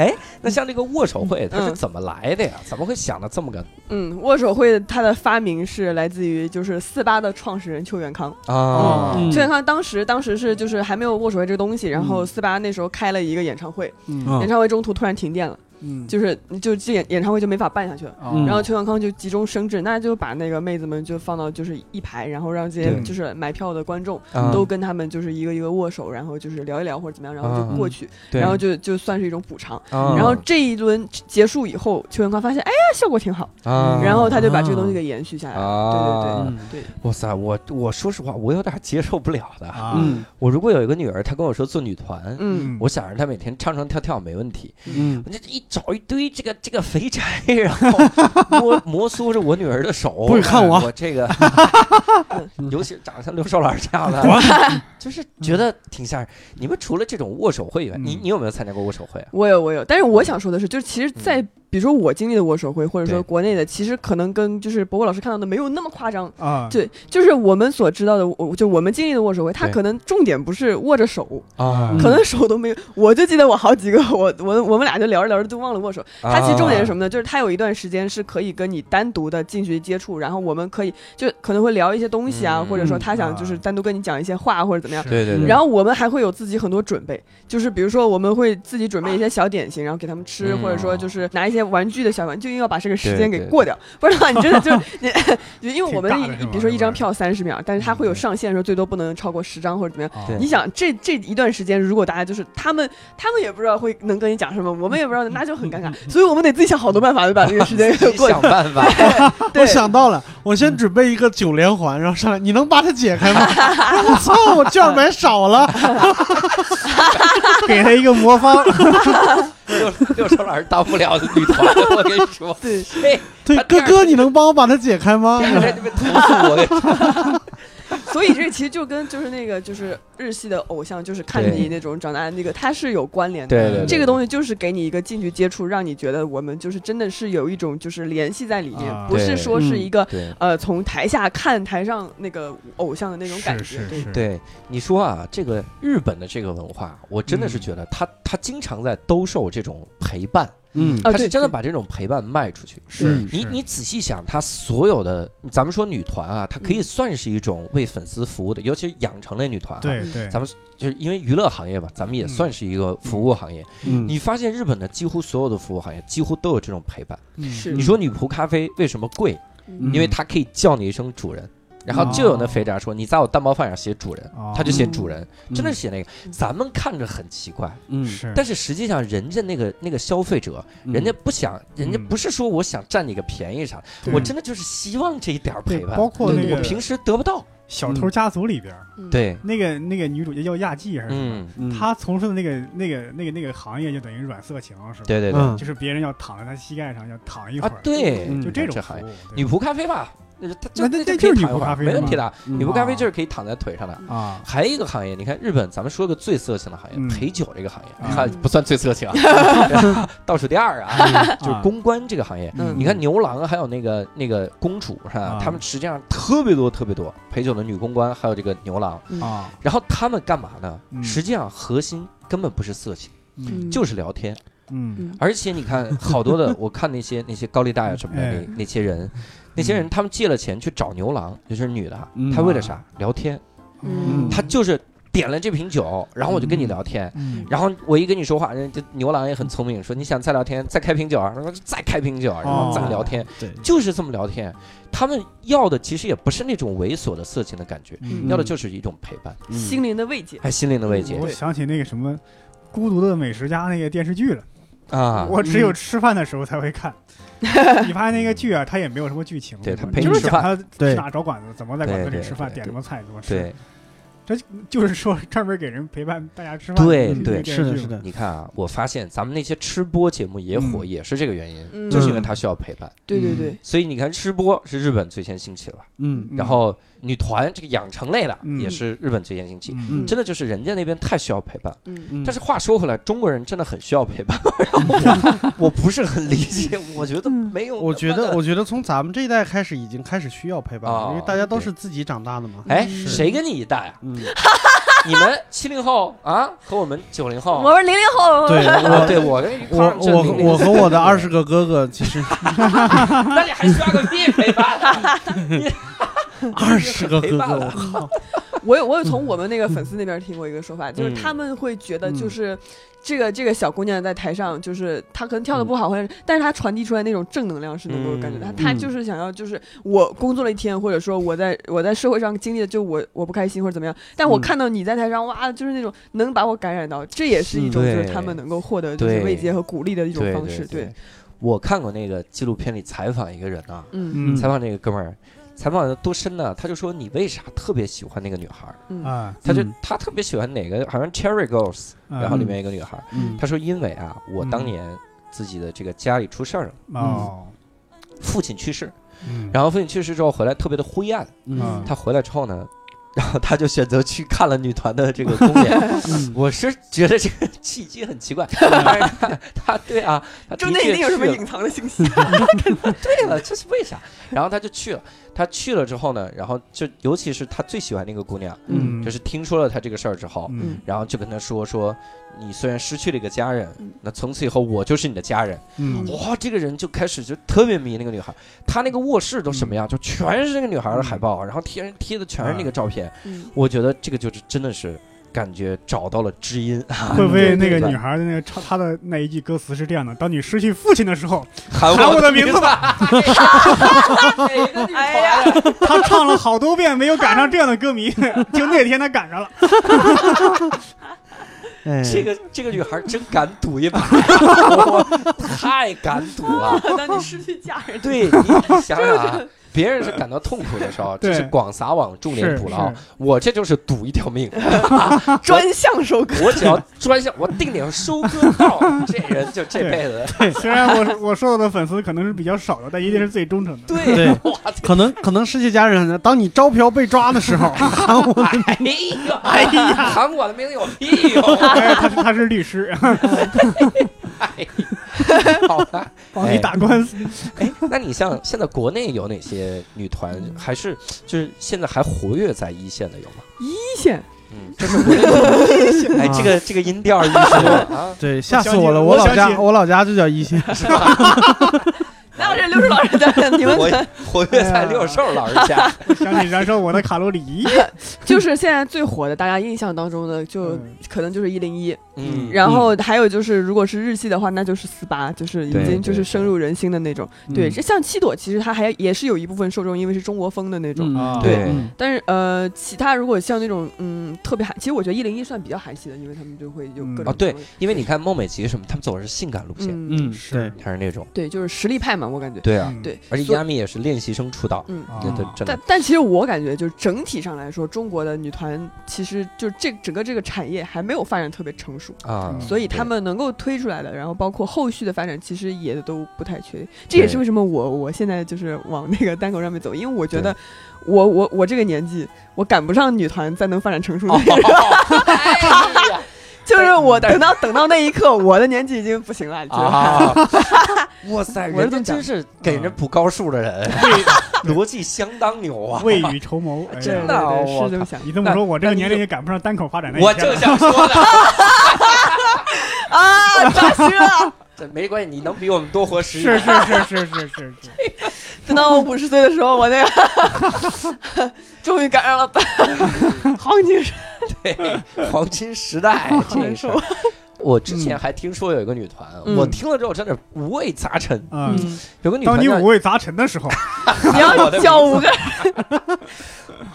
Speaker 1: 哎，那像这个握手会，它是
Speaker 4: 嗯
Speaker 1: 怎么来的呀？怎么会想到这么个
Speaker 4: 嗯，握手会它的发明是来自于就是四八的创始人邱元康。
Speaker 1: 啊？
Speaker 2: 嗯
Speaker 4: 邱元康当时当时是就是还没有握手会这个东西，然后
Speaker 2: 嗯
Speaker 4: 四八那时候开了一个演唱会，
Speaker 3: 嗯
Speaker 4: 演唱会中途突然停电了，
Speaker 3: 嗯，
Speaker 4: 就是就这演演唱会就没法办下去了。
Speaker 3: 哦
Speaker 4: 然后邱永康就急中生智，那就把那个妹子们就放到就是一排，然后让这些就是买票的观众
Speaker 1: 啊
Speaker 4: 都跟他们就是一个一个握手，然后就是聊一聊或者怎么样，然后就过去，
Speaker 1: 对
Speaker 4: 然后就就算是一种补偿。
Speaker 1: 啊
Speaker 4: 然后这一轮结束以后，邱永康发现，哎呀，效果挺好，
Speaker 1: 啊，
Speaker 4: 然后他就把这个东西给延续下来了。
Speaker 1: 啊
Speaker 2: 嗯
Speaker 4: 对对对
Speaker 1: 哇塞，我我说实话，我有点接受不了的。
Speaker 3: 啊，
Speaker 2: 嗯
Speaker 1: 我如果有一个女儿，她跟我说做女团，
Speaker 4: 嗯，
Speaker 1: 我想让她每天唱唱跳跳没问题。
Speaker 2: 嗯
Speaker 1: 那这一找一堆这个这个肥宅，然后摩摩挲着我女儿的手，
Speaker 2: 不许看我
Speaker 1: 我这个，尤其长得像刘少兰这样的，就是觉得挺吓人。你们除了这种握手会以外，你
Speaker 3: 嗯
Speaker 1: 你有没有参加过握手会啊？
Speaker 4: 我有我有，但是我想说的是，就是其实，在比如说我经历的握手会，或者说国内的，其实可能跟就是博博老师看到的没有那么夸张。
Speaker 3: 啊，
Speaker 4: 对，就是我们所知道的，我就我们经历的握手会，
Speaker 1: 他
Speaker 4: 可能重点不是握着手，
Speaker 1: 啊
Speaker 4: 可能手都没有。我就记得我好几个，我我我们俩就聊着聊着就忘了握手。他其实重点是什么呢？就是他有一段时间是可以跟你单独的近距离接触，然后我们可以就可能会聊一些东西啊，
Speaker 1: 嗯
Speaker 4: 或者说他想就是单独跟你讲一些话或者怎么样。
Speaker 1: 对对对，
Speaker 4: 然后我们还会有自己很多准备，就是比如说我们会自己准备一些小点心，然后给他们吃，
Speaker 1: 嗯
Speaker 4: 或者说就是拿一些玩具的小玩具，因为要把这个时间
Speaker 1: 对对
Speaker 4: 给过掉，不然的话你真的就 你，就因为我们比如说一张票三十秒，但是它会有上限，说最多不能超过十张或者怎么样。你想这这一段时间，如果大家就是他们他们也不知道会能跟你讲什么，我们也不知道，那就很尴尬，所以我们得自己想好多办法，就把这个时间 给过掉
Speaker 1: 想。办法。
Speaker 4: 对
Speaker 2: 我想到了，我先准备一个九连环，然后上来，你能把它解开吗？我操，我券买少了。
Speaker 3: 给他一个魔方，
Speaker 1: 六六成老师当不了女团，我跟你说。
Speaker 4: 对，
Speaker 1: 哎，
Speaker 2: 对哥哥，你能帮我把它解开吗？
Speaker 1: 第二天就被投诉我跟你说。
Speaker 4: 所以这其实就跟就是那个就是日系的偶像，就是看
Speaker 1: 对
Speaker 4: 你那种长大的那个，它是有关联的。
Speaker 1: 对对对，
Speaker 4: 这个东西就是给你一个近距接触，让你觉得我们就是真的是有一种就是联系在里面，
Speaker 3: 啊
Speaker 4: 不是说是一个
Speaker 1: 对
Speaker 4: 呃从台下看台上那个偶像的那种感觉。对
Speaker 3: 是是是，
Speaker 1: 对，你说啊，这个日本的这个文化，我真的是
Speaker 3: 嗯
Speaker 1: 觉得他他经常在兜售这种陪伴，
Speaker 2: 嗯
Speaker 1: 他是真的把这种陪伴卖出去。
Speaker 3: 是
Speaker 1: 你你仔细想，他所有的，咱们说女团啊，它可以算是一种为粉丝服务的，尤其是养成类女团、啊。，
Speaker 3: 对对，
Speaker 1: 咱们就是因为娱乐行业吧，咱们也
Speaker 3: 嗯
Speaker 1: 算是一个服务行业。
Speaker 2: 嗯
Speaker 1: 你发现日本的几乎所有的服务行业几乎都有这种陪伴。
Speaker 3: 嗯
Speaker 4: 是
Speaker 1: 你说女仆咖啡为什么贵？
Speaker 4: 嗯
Speaker 1: 因为它可以叫你一声主人。然后就有那肥宅说：“你在我蛋包饭上写主人，
Speaker 3: 哦
Speaker 1: 他就写主人，
Speaker 2: 嗯
Speaker 1: 真的写那个。咱们看着很奇怪，
Speaker 2: 嗯
Speaker 3: 是，
Speaker 1: 但是实际上人家那个那个消费者，人家不想，人家
Speaker 3: 嗯
Speaker 1: 不是说我想占你个便宜啥，我真的就是希望这一点儿陪，伴。
Speaker 3: 包括那个
Speaker 1: 我平时得不到。
Speaker 3: 小偷家族里边，
Speaker 4: 嗯。
Speaker 1: 对，
Speaker 3: 那个那个女主角叫亚纪还是什么？
Speaker 1: 嗯，
Speaker 2: 嗯。
Speaker 3: 她从事的那个那个那个那个行业就等于软色情是吧？
Speaker 1: 对对对，
Speaker 2: 嗯。
Speaker 3: 就是别人要躺在她膝盖上要躺一会
Speaker 1: 啊
Speaker 3: 儿，
Speaker 1: 对，
Speaker 2: 嗯
Speaker 3: 就这种
Speaker 1: 这行业，
Speaker 3: 服务
Speaker 1: 女仆咖啡吧，那就它
Speaker 3: 那那就是女仆
Speaker 1: 可以躺一会儿
Speaker 3: 咖啡
Speaker 1: 没问题的。
Speaker 2: 嗯
Speaker 1: 女仆咖啡
Speaker 3: 啊
Speaker 1: 就是可以躺在腿上的。
Speaker 3: 啊，
Speaker 1: 还有一个行业，你看日本，咱们说个最色情的行业，
Speaker 3: 嗯
Speaker 1: 陪酒这个行业，
Speaker 3: 啊
Speaker 1: 它不算最色情啊，倒数第二啊，就是
Speaker 3: 啊
Speaker 1: 公关这个行业。
Speaker 4: 嗯
Speaker 1: 你看牛郎还有那个那个公主是吧？
Speaker 3: 啊
Speaker 1: 他们实际上特别多特别多陪酒的女公关，还有这个牛郎。
Speaker 3: 啊，
Speaker 1: 然后他们干嘛呢？
Speaker 3: 嗯
Speaker 1: 实际上核心根本不是色情，
Speaker 3: 嗯
Speaker 1: 就是聊天。
Speaker 3: 嗯
Speaker 4: 嗯
Speaker 1: 而且你看，好多的，我看那些那些高利贷啊什么的，
Speaker 3: 哎
Speaker 1: 那那些人，那些人他们借了钱去找牛郎，就是女的
Speaker 2: 嗯，
Speaker 1: 他为了啥？聊天，
Speaker 4: 嗯。
Speaker 1: 他就是点了这瓶酒，然后我就跟你聊天。
Speaker 3: 嗯。
Speaker 1: 然后我一跟你说话，人家牛郎也很聪明，说你想再聊天，再开瓶酒啊，然后再开瓶酒啊，然后再聊天，
Speaker 2: 对，
Speaker 1: 就是这么聊天。他们要的其实也不是那种猥琐的色情的感觉，
Speaker 3: 嗯。
Speaker 1: 要的就是一种陪伴，
Speaker 2: 嗯。
Speaker 4: 心灵的慰藉。
Speaker 1: 还心灵的慰藉。
Speaker 3: 我想起那个什么《孤独的美食家》那个电视剧了，
Speaker 1: 啊。
Speaker 3: 我只有吃饭的时候才会看。你发现那个剧啊，它也没有什么剧情，
Speaker 1: 对它
Speaker 3: 就是
Speaker 1: 陪你吃饭
Speaker 3: 讲他
Speaker 2: 对
Speaker 3: 去哪找馆子，怎么在馆子
Speaker 1: 对对
Speaker 3: 里吃饭，
Speaker 1: 对
Speaker 3: 点什么菜，怎么吃，
Speaker 1: 对。
Speaker 3: 就是说专门给人陪伴大家吃饭。
Speaker 2: 嗯
Speaker 1: 对对
Speaker 2: 是的，是的，
Speaker 1: 你看啊，我发现咱们那些吃播节目也火，
Speaker 3: 嗯
Speaker 1: 也是这个原因，
Speaker 4: 嗯。
Speaker 1: 就是因为它需要陪伴。
Speaker 4: 对对对，
Speaker 1: 所以你看，吃播是日本最先兴起了，
Speaker 2: 嗯。
Speaker 3: 嗯。
Speaker 1: 然后女团这个养成类的
Speaker 3: 嗯。
Speaker 1: 也是日本最先兴起。
Speaker 3: 嗯。
Speaker 1: 真的就是人家那边太需要陪伴，但是话说回来，中国人真的很需要陪伴，我 我不是很理解，我觉得没有。
Speaker 2: 我觉得，我觉得从咱们这一代开始，已经开始需要陪伴了，
Speaker 1: 啊
Speaker 2: 因为大家都是自己长大的嘛。
Speaker 1: 哎，谁跟你一代啊？
Speaker 2: 嗯，
Speaker 1: 你们七零后啊，和我们九零后，
Speaker 4: 我是零零后，
Speaker 2: 对
Speaker 1: 啊
Speaker 2: 我
Speaker 1: 对我跟
Speaker 2: 我我我和我的二十个哥哥，其实
Speaker 1: 那你还需要个屁陪伴啊？
Speaker 2: 二十个哥哥，
Speaker 1: 陪伴了。
Speaker 2: 我靠，
Speaker 4: 我有我有从我们那个粉丝那边听过一个说法，就是
Speaker 1: 嗯
Speaker 4: 他们会觉得
Speaker 2: 嗯。
Speaker 4: 就是。这个这个小姑娘在台上，就是她可能跳的不好，或者是但是她传递出来那种正能量是能够感觉到，
Speaker 1: 嗯。
Speaker 4: 她她就是想要，就是我工作了一天，或者说我在我在社会上经历的，就我我不开心或者怎么样，但我
Speaker 2: 嗯。
Speaker 4: 看到你在台上，哇，就是那种能把我感染到，这也是一种
Speaker 1: 嗯
Speaker 4: 就是他们能够获得就是慰藉和鼓励的一种方式，
Speaker 1: 对。我看过那个纪录片里采访一个人啊，
Speaker 4: 嗯。
Speaker 3: 嗯。
Speaker 1: 采访那个哥们儿，采访的多深呢？他就说你为啥特别喜欢那个女孩儿？
Speaker 4: 嗯。
Speaker 3: 啊，
Speaker 1: 他就
Speaker 2: 嗯。
Speaker 1: 他特别喜欢哪个？好像 Cherry Girls，
Speaker 3: 嗯。
Speaker 1: 然后里面一个女孩儿，
Speaker 2: 嗯。
Speaker 1: 他说因为啊，我当年自己的这个家里出事儿了，
Speaker 3: 哦，
Speaker 1: 父亲去世，
Speaker 3: 嗯。
Speaker 1: 然后父亲去世之后回来特别的灰暗，
Speaker 2: 嗯。
Speaker 1: 他回来之后呢。然后他就选择去看了女团的这个公演，
Speaker 2: 嗯。
Speaker 1: 我是觉得这个契机很奇怪，但是他他对啊，他
Speaker 4: 中间一定有什么隐藏的信息。
Speaker 1: 对了，这是为啥？然后他就去了，他去了之后呢，然后就尤其是他最喜欢那个姑娘，
Speaker 3: 嗯，
Speaker 1: 就是听说了他这个事儿之后，
Speaker 3: 嗯。
Speaker 1: 然后就跟他说说，你虽然失去了一个家人
Speaker 4: 嗯，
Speaker 1: 那从此以后我就是你的家人。
Speaker 3: 嗯。
Speaker 1: 哇，这个人就开始就特别迷那个女孩，他那个卧室都什么样，就全是那个女孩的海报，然后贴贴的全是那个照片。
Speaker 4: 嗯。
Speaker 1: 我觉得这个就是真的是感觉找到了知音，
Speaker 3: 会不会那个女孩的那个唱她的那一句歌词是这样的：当你失去父亲的时候，
Speaker 1: 喊
Speaker 3: 喊我的名字
Speaker 1: 吧。
Speaker 4: 哎呀，
Speaker 3: 她唱了好多遍没有赶上这样的歌迷，就那天她赶上了。
Speaker 2: 哎，
Speaker 1: 这个这个女孩真敢赌一把，太敢赌了。
Speaker 4: 当你失去家人，
Speaker 1: 对你你想想啊，别人是感到痛苦的时候，这是广撒网重点捕捞，我这就是赌一条命，
Speaker 4: 专项收割。
Speaker 1: 我只要专项，我定点收割到，这人就这辈子，
Speaker 3: 虽然我我收到的粉丝可能是比较少的，但一定是最忠诚的。
Speaker 1: 对
Speaker 2: 可能可能世界家人，当你招嫖被抓的时候，喊我的
Speaker 1: 哎呀，哎呀，喊我的名字有屁用？
Speaker 3: 哎，他是他是律师，
Speaker 1: 哎，好的。
Speaker 3: 帮你打官司。
Speaker 1: 哎，那你像现在国内有哪些女团，还是就是现在还活跃在一线的有吗？
Speaker 4: 一线
Speaker 1: 嗯，这是国内的。哎，这个这个音调儿一说啊，
Speaker 2: 对，吓死我了！
Speaker 3: 我
Speaker 2: 我老家我老家就叫一线，
Speaker 4: 哪有这六十老人的？你们
Speaker 1: 活活跃在六兽老人家。
Speaker 3: 相信燃烧我的卡路里。
Speaker 4: 就是现在最火的，大家印象当中的就
Speaker 3: 嗯
Speaker 4: 可能就是一零一，
Speaker 1: 嗯，
Speaker 4: 然后还有就是如果是日系的话，那就是四八，就是已经就是深入人心的那种。对，
Speaker 2: 嗯
Speaker 4: 这像七朵其实它还也是有一部分受众，因为是中国风的那种。
Speaker 1: 对
Speaker 2: 嗯
Speaker 4: 但是呃，其他如果像那种嗯特别韩，其实我觉得一零一算比较韩系的，因为他们就会有各种
Speaker 1: 哦，对，因为你看孟美岐什么，他们走的是性感路线，
Speaker 4: 嗯
Speaker 2: 嗯，
Speaker 3: 是
Speaker 2: 对，
Speaker 1: 还是那种。
Speaker 4: 对，就是实力派嘛，我感觉。
Speaker 1: 对啊，
Speaker 3: 嗯。
Speaker 4: 对，
Speaker 1: 而且亚米也是练习生出道，
Speaker 4: 嗯。但但其实我感觉，就是整体上来说，中国的女团其实就这整个这个产业还没有发展特别成熟，
Speaker 1: 啊，
Speaker 3: 嗯。
Speaker 4: 所以他们能够推出来的，然后包括后续的发展，其实也都不太确定。这也是为什么我我现在就是往那个单口上面走，因为我觉得我我我这个年纪，我赶不上女团再能发展成熟的 就是我等到等到那一刻，我的年纪已经不行了，就是
Speaker 1: 啊！哇塞，人家真是给人补高数的人，逻辑相当牛啊！
Speaker 3: 未雨绸缪。
Speaker 1: 真的我
Speaker 4: 是这么想
Speaker 3: 你这么说，我这个年龄也赶不上单口发展那一
Speaker 1: 我正想说呢，
Speaker 4: 啊，扎心了。
Speaker 1: 这没关系，你能比我们多活十年。
Speaker 3: 是是是是是是，
Speaker 4: 等到我五十岁的时候，我那个终于赶上了黄金时
Speaker 1: 对，黄金时代
Speaker 4: 好
Speaker 1: 这个事儿
Speaker 4: 难受。
Speaker 1: 我之前还听说有一个女团，
Speaker 4: 嗯。
Speaker 1: 我听了之后真的五味杂陈。
Speaker 3: 嗯。
Speaker 4: 嗯，
Speaker 1: 有个女团
Speaker 3: 当你五味杂陈的时候，
Speaker 4: 你要叫五个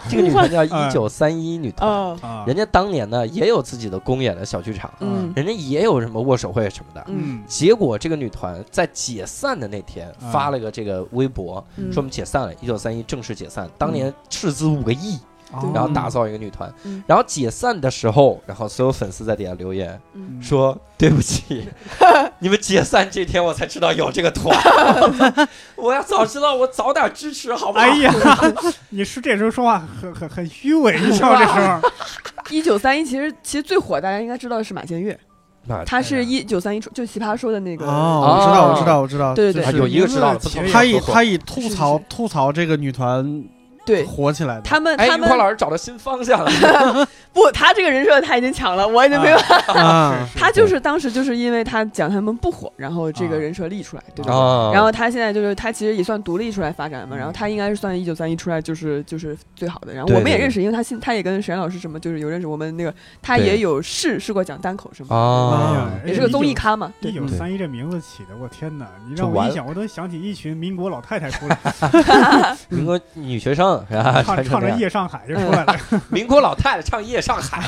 Speaker 1: 这个女团叫
Speaker 3: 嗯。
Speaker 1: 一九三一女团，人家当年呢也有自己的公演的小剧场，
Speaker 4: 嗯。
Speaker 1: 人家也有什么握手会什么的。
Speaker 4: 嗯。
Speaker 3: 嗯
Speaker 1: 结果这个女团在解散的那天
Speaker 3: 嗯。
Speaker 1: 发了个这个微博，
Speaker 4: 嗯。
Speaker 1: 说我们解散了，一九三一正式解散，当年斥资五个亿，
Speaker 3: 哦
Speaker 1: 然后打造一个女团。
Speaker 4: 嗯，
Speaker 1: 然后解散的时候，然后所有粉丝在底下留言
Speaker 4: 嗯。
Speaker 1: 说对不起，你们解散这天我才知道有这个团，我要早知道我早点支持好不好？
Speaker 3: 哎呀，你是这时候说话很很很虚伪，你知道这时候，
Speaker 4: 一九三一其实其实最火，大家应该知道的是马建岳，他是一九三一出就奇葩说的那个，
Speaker 2: 哦，我知道，我知道，我知道，
Speaker 4: 对对
Speaker 1: 有一个知道
Speaker 2: 他以他以吐槽吐槽这个女团
Speaker 4: 对。
Speaker 2: 火起来的，
Speaker 1: 哎，
Speaker 4: 他们他
Speaker 1: 于宽老师找到新方向了，
Speaker 4: 不，他这个人设他已经抢了，我已经没有。
Speaker 2: 啊，
Speaker 4: 他就是当时就是因为他讲他们不火，然后这个
Speaker 3: 啊。
Speaker 4: 人设立出来，对不对？
Speaker 1: 啊
Speaker 4: 然后他现在就是他其实也算独立出来发展嘛，
Speaker 3: 嗯
Speaker 4: 然后他应该是算一九三一出来就是就是最好的。然后我们也认识，因为他现他也跟沈老师什么就是有认识，我们那个他
Speaker 1: 对。
Speaker 4: 也有试试过讲单口什么也是个综艺咖嘛。对，
Speaker 3: 一九三一这名字起的，我天哪！你让我一想，我都想起一群民国老太太出来。
Speaker 1: 民国女学生
Speaker 3: 唱唱着《夜上海》就出来了。
Speaker 1: 民国老太太唱《夜上海》，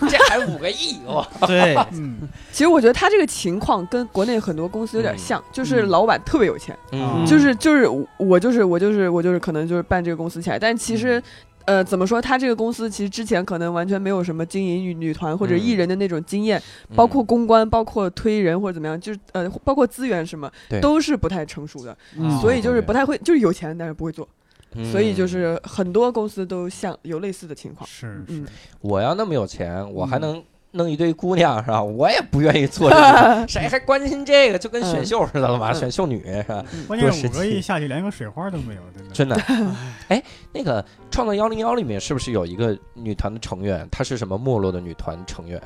Speaker 1: 这还五个亿哦！
Speaker 2: 对，
Speaker 3: 嗯，
Speaker 4: 其实我觉得他这个情况跟国内很多公司有点像，就是
Speaker 3: 嗯
Speaker 4: 老板特别有钱，
Speaker 1: 嗯。
Speaker 4: 就是就是我就是我就是我就是可能就是办这个公司起来，但其实。呃，怎么说？他这个公司其实之前可能完全没有什么经营女女团或者
Speaker 1: 嗯。
Speaker 4: 艺人的那种经验，包括公关、包括推人或者怎么样，就是呃，包括资源什么
Speaker 1: 对，
Speaker 4: 都是不太成熟的，
Speaker 2: 嗯。
Speaker 4: 所以就是不太会，就是有钱但是不会做，
Speaker 1: 嗯
Speaker 4: 所以就是很多公司都像有类似的情况。
Speaker 3: 是
Speaker 4: 嗯
Speaker 3: 是，
Speaker 1: 我要那么有钱，我还
Speaker 3: 嗯
Speaker 1: 能弄一堆姑娘是吧？我也不愿意做这个，谁还关心这个？就跟选秀似的了嘛，
Speaker 4: 嗯
Speaker 1: 选秀女是吧？
Speaker 3: 关键是五个亿下去连个水花都没有，真的。
Speaker 1: 真的，哎，那个《创造幺零幺》里面是不是有一个女团的成员？她是什么没落的女团成员？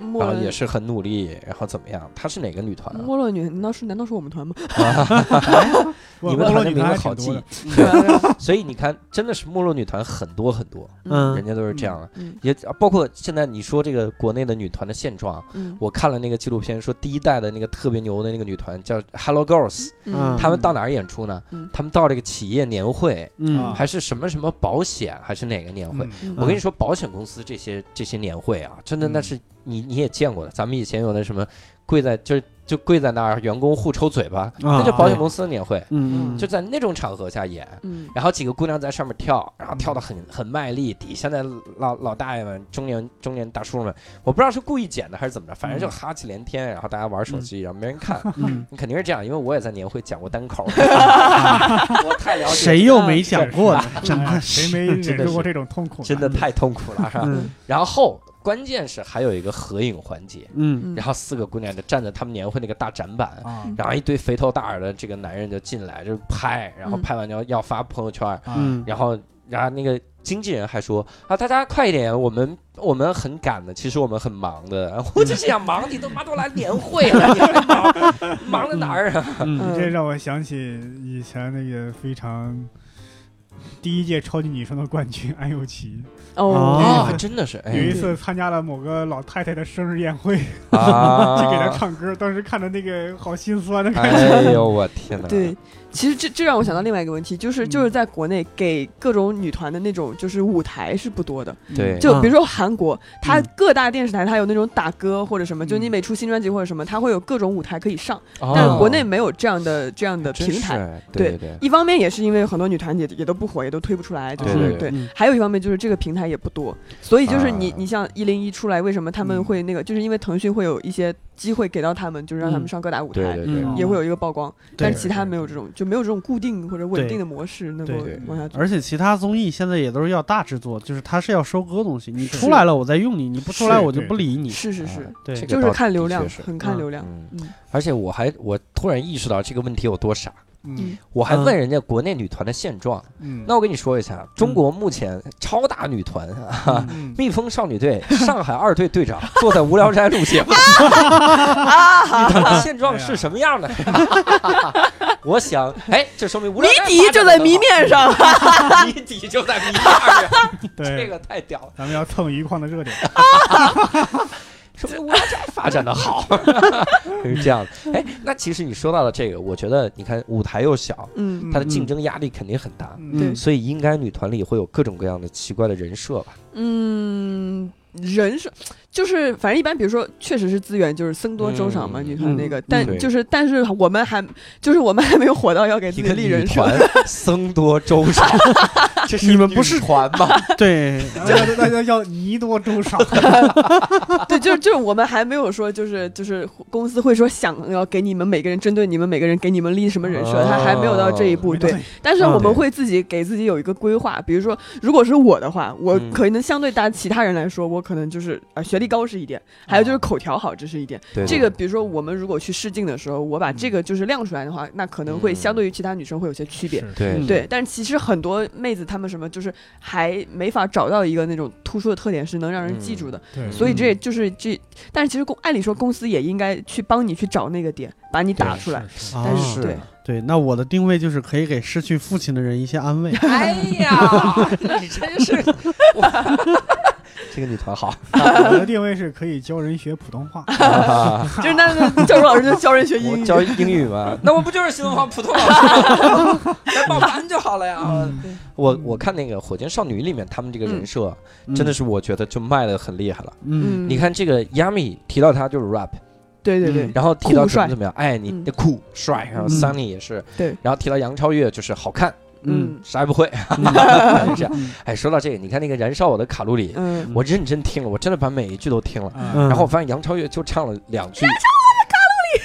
Speaker 4: 没落
Speaker 1: 然后也是很努力，然后怎么样？她是哪个女团啊？
Speaker 4: 没落女，难道是难道是我们团吗？
Speaker 3: 我
Speaker 1: 你们团的名字好记 所以你看，真的是没落女团很多很多，
Speaker 2: 嗯
Speaker 1: 人家都是这样的。
Speaker 4: 嗯
Speaker 1: 也包括现在你说这个国内的女团的现状，
Speaker 4: 嗯
Speaker 1: 我看了那个纪录片，说第一代的那个特别牛的那个女团叫 Hello Girls，
Speaker 2: 嗯
Speaker 1: 他们到哪儿演出呢
Speaker 4: 嗯？
Speaker 1: 他们到这个企业年会，
Speaker 2: 嗯
Speaker 3: 啊
Speaker 1: 还是什么什么保险，还是哪个年会？我跟你说，保险公司这些这些年会啊，真的那是你你也见过的。咱们以前有那什么跪在就是就跪在那儿，员工互抽嘴巴，
Speaker 2: 啊
Speaker 1: 那就保险公司的年会，
Speaker 2: 嗯嗯，
Speaker 1: 就在那种场合下演。
Speaker 4: 嗯
Speaker 1: 然后几个姑娘在上面跳，然后跳的很很卖力，底下的老老大爷们、中年中年大叔们，我不知道是故意剪的还是怎么着，反正就哈气连天，然后大家玩手机，然后没人看。
Speaker 2: 嗯，
Speaker 1: 你 肯定是这样，因为我也在年会讲过单口，我太了解，
Speaker 2: 谁又没讲过呢？真
Speaker 3: 哎
Speaker 2: 的
Speaker 3: 谁没忍受过这种痛苦？
Speaker 1: 真的太痛苦了，是吧？
Speaker 2: 嗯
Speaker 1: 然后关键是还有一个合影环节，
Speaker 2: 嗯
Speaker 4: 嗯
Speaker 1: 然后四个姑娘就站在他们年会那个大展板。
Speaker 3: 嗯
Speaker 1: 然后一堆肥头大耳的这个男人就进来就拍，然后
Speaker 4: 嗯
Speaker 1: 拍完要要发朋友圈，
Speaker 3: 啊
Speaker 2: 嗯
Speaker 1: 然后然后那个经纪人还说啊，大家快一点，我们我们很赶的，其实我们很忙的。我就想忙，你都妈都来年会了，你还忙忙在哪儿啊？
Speaker 2: 你
Speaker 3: 这让我想起以前那个非常第一届超级女声的冠军 安又琪，
Speaker 4: 哦。
Speaker 1: 真的是
Speaker 3: 有一
Speaker 1: 哎
Speaker 3: 次参加了某个老太太的生日宴会，
Speaker 1: 啊，
Speaker 3: 去给她唱歌，当时看着那个好心酸的感觉。
Speaker 1: 哎呦我天哪！
Speaker 4: 对，其实这这让我想到另外一个问题，就是
Speaker 3: 嗯
Speaker 4: 就是在国内给各种女团的那种就是舞台是不多的，
Speaker 1: 对
Speaker 4: 就比如说韩国，它
Speaker 2: 嗯。
Speaker 4: 各大电视台它有那种打歌或者什么，就你
Speaker 3: 嗯。
Speaker 4: 每出新专辑或者什么，它会有各种舞台可以上，
Speaker 1: 哦。
Speaker 4: 但是国内没有这样的这样的平台。
Speaker 1: 对对对，
Speaker 4: 一方面也是因为很多女团也也都不火，也都推不出来，就是
Speaker 1: 对。
Speaker 4: 还有一方面就是这个平台也不多，所以就是你、
Speaker 1: 啊。
Speaker 4: 你像一零一出来，为什么他们
Speaker 3: 嗯。
Speaker 4: 会那个，就是因为腾讯会有一些机会给到他们，就是让他们
Speaker 2: 嗯
Speaker 4: 上各大舞台，
Speaker 1: 对对对，
Speaker 2: 嗯。
Speaker 4: 也会有一个曝光，
Speaker 2: 对。
Speaker 4: 但是其他没有这种就没有这种固定或者稳定的模式能够往下走。
Speaker 2: 而且其他综艺现在也都是要大制作，就是它是要收割东西，你出来了我再用你，你不出来我就不理你。
Speaker 4: 是是是，
Speaker 1: 啊
Speaker 2: 对。
Speaker 4: 就是看流量很看流量。
Speaker 1: 嗯，
Speaker 4: 嗯。
Speaker 1: 而且我还我突然意识到这个问题有多傻，
Speaker 3: 嗯。
Speaker 1: 我还
Speaker 2: 嗯
Speaker 1: 问人家国内女团的现状。
Speaker 3: 嗯，
Speaker 1: 那我跟你说一下，中国目前超大女团 蜜蜂少女队上海二队队长坐在无聊斋录节目，女团的现状是什么样的？我想，哎，这说明无聊斋
Speaker 4: 谜底就在谜面上，
Speaker 1: 谜底就在谜面上，这，个太屌了，
Speaker 3: 咱们要蹭余矿的热点。
Speaker 1: 说明无聊斋发展的好，是 这样的。哎，那其实你说到了这个，我觉得你看舞台又小，
Speaker 4: 嗯
Speaker 1: 它的竞争压力肯定很大，
Speaker 3: 嗯。
Speaker 1: 所以应该女团里会有各种各样的奇怪的人设吧？
Speaker 4: 嗯，人设就是反正一般，比如说确实是资源就是僧多粥少嘛，
Speaker 1: 嗯
Speaker 4: 女团那个，但就是但是我们还就是我们还没有火到要给自己立人设。
Speaker 1: 团 僧多粥少，这是
Speaker 2: 你们不是
Speaker 1: 女团吗？
Speaker 2: 对，
Speaker 3: 那那那叫泥多粥少。
Speaker 4: 对，就是就是我们还没有说，就是就是公司会说想要给你们每个人针对你们每个人给你们立什么人设，他还没有到这一步。对，但是我们会自己给自己有一个规划，比如说，如果是我的话，我
Speaker 1: 嗯
Speaker 4: 可能相对大其他人来说，我可能就是啊、呃学历高是一点，还有就是口条好，这是一点。
Speaker 1: 对
Speaker 4: 这个比如说我们如果去试镜的时候，我把这个就是亮出来的话，那可能会相对于其他女生会有些区别。
Speaker 1: 对
Speaker 2: 嗯
Speaker 4: 对，但是其实很多妹子她们什么就是还没法找到一个那种突出的特点是能让人记住的，
Speaker 3: 对，
Speaker 4: 所以这也就是这，但是其实公按理说公司也应该去帮你去找那个点，把你打出来。
Speaker 3: 是是
Speaker 2: 啊
Speaker 4: 但是对，
Speaker 2: 对，那我的定位就是可以给失去父亲的人一些安慰。
Speaker 1: 哎呀，你真是，哇这个女团好，
Speaker 3: 我的定位是可以教人学普通话。
Speaker 4: 就是那那教授老师就教人学英语，
Speaker 1: 我教英语嘛，那我不就是新东方普通老师吗？来报班就好了呀。
Speaker 3: 嗯
Speaker 1: 我我看那个《火箭少女》里面，他们这个人设
Speaker 2: 嗯
Speaker 1: 真的是我觉得就卖的很厉害了。
Speaker 2: 嗯，
Speaker 4: 嗯，
Speaker 1: 你看这个 Yami 提到他就是 rap，
Speaker 4: 对对对
Speaker 2: 嗯，
Speaker 1: 然后提到怎么怎么样，哎，你酷帅，然后
Speaker 2: 嗯
Speaker 1: Sunny 也是，
Speaker 4: 对，
Speaker 1: 然后提到杨超越就是好看，
Speaker 4: 嗯。
Speaker 1: 啥也不会，
Speaker 2: 嗯。
Speaker 1: 是这样。哎，说到这个，你看那个燃烧我的卡路里，
Speaker 4: 嗯，
Speaker 1: 我认真听了，我真的把每一句都听了，
Speaker 3: 嗯。
Speaker 1: 然后我发现杨超越就唱了两句，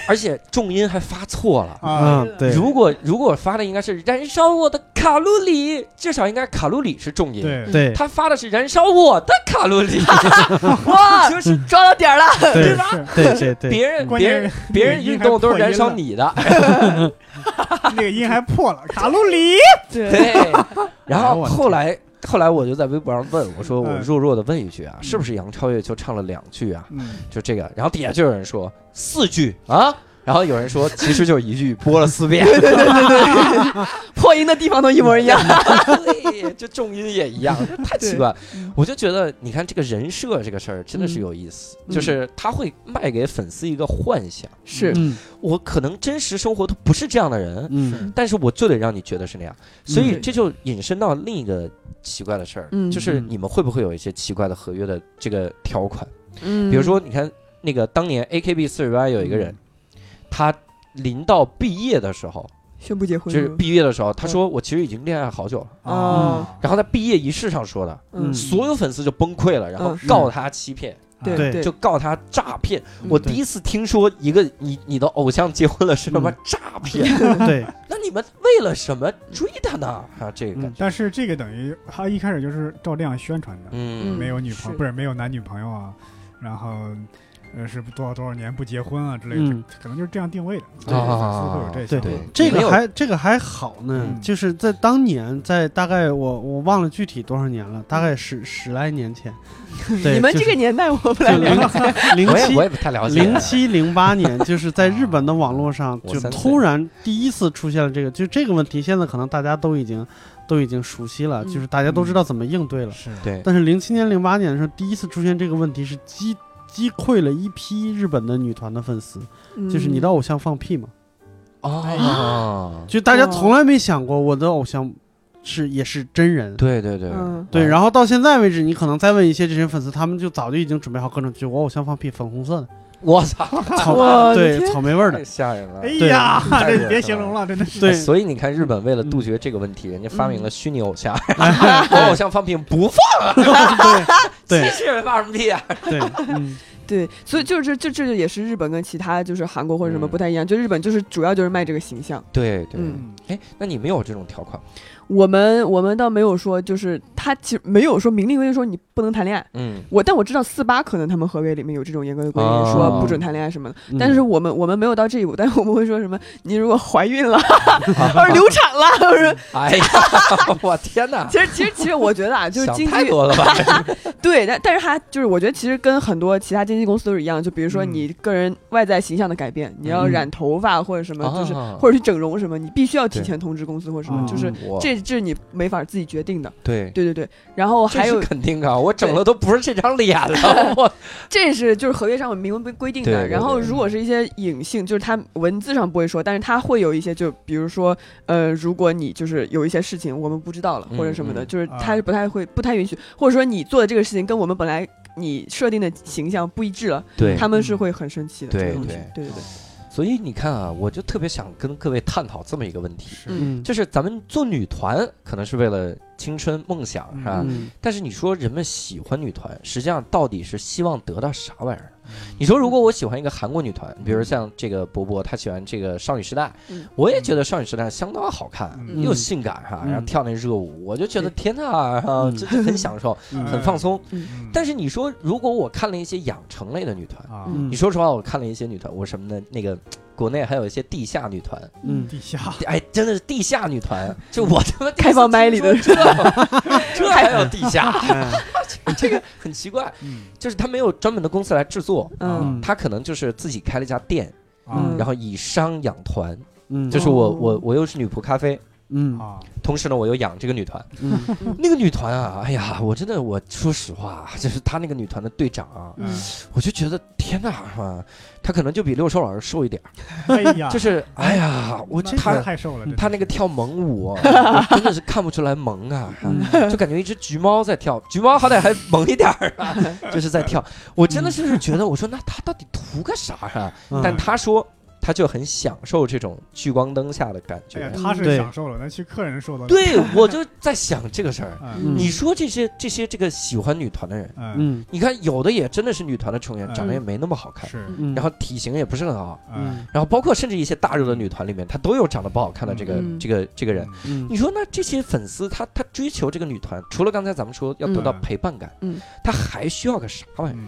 Speaker 1: 而且重音还发错了。
Speaker 3: 啊，
Speaker 2: 嗯，对，
Speaker 1: 如果如果发的应该是燃烧我的卡路里，至少应该卡路里是重音。
Speaker 3: 对。
Speaker 2: 对。
Speaker 1: 他发的是燃烧我的卡路里，
Speaker 4: 哇，
Speaker 1: 就是
Speaker 4: 抓到点儿了，
Speaker 2: 对
Speaker 1: 吧？
Speaker 3: 是
Speaker 2: 对对对，
Speaker 1: 别人
Speaker 3: 关
Speaker 1: 别人
Speaker 3: 键
Speaker 1: 别人运动都是燃烧你的，
Speaker 3: 那个音还破了，卡路里。
Speaker 4: 对，
Speaker 1: 对。然后后来后来我就在微博上问我说我
Speaker 3: 嗯
Speaker 1: 弱弱的问一句啊，是不是杨超越就唱了两句啊？
Speaker 3: 嗯，
Speaker 1: 就这个，然后底下就有人说四句啊。然后有人说，其实就是一句，播了四遍。
Speaker 4: 对对对对 破音的地方都一模一样。
Speaker 1: 对，这重音也一样，太奇怪。我就觉得，你看这个人设这个事儿真的是有意思，
Speaker 4: 嗯。
Speaker 1: 就是他会卖给粉丝一个幻想，
Speaker 4: 是，
Speaker 2: 嗯。
Speaker 1: 我可能真实生活都不是这样的人，
Speaker 2: 嗯。
Speaker 1: 但是我就得让你觉得是那样，所以
Speaker 4: 嗯。
Speaker 1: 这就引申到另一个奇怪的事儿，
Speaker 4: 嗯。
Speaker 1: 就是
Speaker 2: 嗯。
Speaker 1: 你们会不会有一些奇怪的合约的这个条款？
Speaker 4: 嗯，
Speaker 1: 比如说，你看那个当年 AKB 四十八有一个人，他临到毕业的时候，
Speaker 4: 宣布结婚
Speaker 1: 就是毕业的时候，他说我其实已经恋爱好久了。
Speaker 4: 哦。
Speaker 1: 然后在毕业仪式上说的，
Speaker 4: 嗯，
Speaker 1: 所有粉丝就崩溃了，然后
Speaker 4: 嗯。
Speaker 1: 告他欺骗，
Speaker 4: 对
Speaker 1: 就告他诈骗。
Speaker 4: 嗯。
Speaker 1: 我第一次听说一个你你的偶像结婚了是什么
Speaker 2: 嗯。
Speaker 1: 诈骗，
Speaker 2: 对，
Speaker 1: 那你们为了什么追他呢？啊，这个感
Speaker 2: 嗯。
Speaker 1: 觉，
Speaker 3: 但是这个等于他一开始就是照这样宣传的，
Speaker 1: 嗯。
Speaker 3: 没有女朋
Speaker 4: 是。
Speaker 3: 友，不是没有男女朋友啊，然后呃是多少多少年不结婚啊之类的，
Speaker 2: 嗯
Speaker 3: 可能就是这样定位的。
Speaker 1: 对
Speaker 3: 粉丝会有这
Speaker 2: 对
Speaker 1: 对
Speaker 2: 这个还这个还好呢，
Speaker 3: 嗯
Speaker 2: 就是在当年，在大概我我忘了具体多少年了，大概十十来年前，对，
Speaker 4: 你们这个年代我不来
Speaker 2: 就
Speaker 4: 了
Speaker 2: 解零七
Speaker 1: 我也我也不太了解。
Speaker 2: 零七零八年，就是在日本的网络上，就突然第一次出现了这个，就这个问题，现在可能大家都已经都已经熟悉了，
Speaker 4: 嗯
Speaker 2: 就是大家都知道怎么应对了。
Speaker 3: 是，
Speaker 1: 对，
Speaker 2: 但是零七年、零八年的时候，第一次出现这个问题是击击溃了一批日本的女团的粉丝，就是你的偶像放屁嘛，
Speaker 1: 哦，
Speaker 2: 就大家从来没想过我的偶像是也是真人。
Speaker 1: 对对对。
Speaker 4: 嗯。
Speaker 2: 对，然后到现在为止，你可能再问一些这些粉丝，他们就早就已经准备好各种，就我偶像放屁，粉红色的，
Speaker 1: 我操，
Speaker 2: 对草莓味儿的
Speaker 1: 太，吓人了。
Speaker 3: 哎呀，这别形容了，真的是。
Speaker 2: 对，
Speaker 1: 所以你看，日本为了杜绝这个问题，人家发明了
Speaker 4: 嗯
Speaker 1: 虚拟偶像，偶像放屁不放，
Speaker 2: 对
Speaker 1: 机器人放什么屁啊？
Speaker 2: 对，嗯，
Speaker 4: 对，所以就是这这也是日本跟其他就是韩国或者什么
Speaker 1: 嗯
Speaker 4: 不太一样，就日本就是主要就是卖这个形象。
Speaker 1: 对对，哎，那你没有这种条款？
Speaker 4: 我们我们倒没有说，就是他其实没有说明令规定说你不能谈恋爱。
Speaker 1: 嗯，
Speaker 4: 我但我知道四八可能他们合约里面有这种严格的规定，
Speaker 1: 哦
Speaker 4: 说不准谈恋爱什么的。
Speaker 2: 嗯
Speaker 4: 但是我们我们没有到这一步，但是我们会说什么？你如果怀孕了，或者流产了，或者
Speaker 1: 哎呀，我天哪！
Speaker 4: 其实其实其实我觉得啊，就是
Speaker 1: 想
Speaker 4: 经济
Speaker 1: 太多了吧？
Speaker 4: 对，但但是他就是我觉得其实跟很多其他经纪公司都是一样，就比如说
Speaker 3: 嗯
Speaker 4: 你个人外在形象的改变，你要
Speaker 2: 嗯
Speaker 4: 染头发或者什么，就是
Speaker 1: 啊
Speaker 4: 或者去整容什么，你必须要提前通知公司或者什么，
Speaker 3: 嗯
Speaker 4: 就是这这是你没法自己决定的。
Speaker 1: 对。
Speaker 4: 对对对，然后还有
Speaker 1: 肯定啊！我整的都不是这张脸了，我
Speaker 4: 这是就是合约上明文规规定的。
Speaker 1: 对对
Speaker 4: 然后如果是一些隐性，就是他文字上不会说，但是他会有一些，就比如说呃，如果你就是有一些事情我们不知道了
Speaker 1: 嗯
Speaker 4: 或者什么的，
Speaker 1: 嗯
Speaker 4: 就是
Speaker 3: 啊
Speaker 4: 它是不太会不太允许，或者说你做的这个事情跟我们本来你设定的形象不一致了，
Speaker 1: 对
Speaker 4: 他们是会很生气的。
Speaker 1: 对
Speaker 4: 这个东西
Speaker 1: 对
Speaker 4: 对对对，
Speaker 1: 所以你看啊，我就特别想跟各位探讨这么一个问题，
Speaker 4: 嗯。
Speaker 1: 就是咱们做女团可能是为了青春梦想，是吧？
Speaker 2: 嗯。
Speaker 1: 但是你说人们喜欢女团，实际上到底是希望得到啥玩意儿？你说如果我喜欢一个韩国女团，比如像这个博博，他喜欢这个少女时代，
Speaker 4: 嗯。
Speaker 1: 我也觉得少女时代相当好看，
Speaker 3: 嗯。
Speaker 1: 又性感哈，
Speaker 2: 嗯。
Speaker 1: 然后跳那热舞，我就觉得天呐，啊，
Speaker 2: 嗯。
Speaker 1: 这这很享受，
Speaker 2: 嗯。
Speaker 1: 很放松。
Speaker 3: 嗯。
Speaker 1: 但是你说，如果我看了一些养成类的女团，你说实话，我看了一些女团，我什么的，那个国内还有一些地下女团，
Speaker 2: 嗯。
Speaker 3: 地下。
Speaker 1: 哎，真的是地下女团，就我他妈
Speaker 4: 开放麦里的
Speaker 1: 这 这还有地下，
Speaker 2: 哎。
Speaker 1: 这个很奇怪，
Speaker 3: 嗯。
Speaker 1: 就是他没有专门的公司来制作，
Speaker 4: 嗯。
Speaker 1: 他可能就是自己开了一家店，
Speaker 3: 嗯
Speaker 1: 然后以商养团，
Speaker 2: 嗯。
Speaker 1: 就是我
Speaker 4: 哦。
Speaker 1: 我我又是女仆咖啡。
Speaker 2: 嗯。
Speaker 3: 啊，
Speaker 1: 同时呢，我又养这个女团，
Speaker 2: 嗯。
Speaker 1: 那个女团啊，哎呀，我真的，我说实话，就是她那个女团的队长啊，
Speaker 3: 嗯，
Speaker 1: 我就觉得天哪，啊，她可能就比六兽老师瘦一点儿，
Speaker 3: 哎呀，
Speaker 1: 就是哎呀，我
Speaker 3: 那
Speaker 1: 她
Speaker 3: 太瘦了，
Speaker 1: 她那个跳萌舞，我真的是看不出来萌啊，
Speaker 2: 嗯。
Speaker 1: 就感觉一只橘猫在跳，橘猫好歹还萌一点儿啊，就是在跳。我真的是觉得，我说那她到底图个啥啊？
Speaker 2: 嗯。
Speaker 1: 但她说。她就很享受这种聚光灯下的感觉
Speaker 3: 哎，，他是享受了，那去客人受到，
Speaker 1: 对我就在想这个事儿。
Speaker 3: 嗯
Speaker 1: 你说这些这些这个喜欢女团的人，
Speaker 3: 嗯
Speaker 2: 嗯
Speaker 1: 你看有的也真的是女团的成员，
Speaker 3: 嗯
Speaker 1: 长得也没那么好看，
Speaker 3: 是
Speaker 2: 嗯，
Speaker 1: 然后体型也不是很好，
Speaker 3: 嗯
Speaker 1: 然后包括甚至一些大热的女团里面，她都有长得不好看的这个
Speaker 4: 嗯
Speaker 1: 这个这个人。
Speaker 2: 嗯
Speaker 1: 你说那这些粉丝他他追求这个女团，除了刚才咱们说要得到
Speaker 3: 嗯
Speaker 1: 陪伴感，
Speaker 4: 嗯
Speaker 1: 他还需要个啥玩意儿？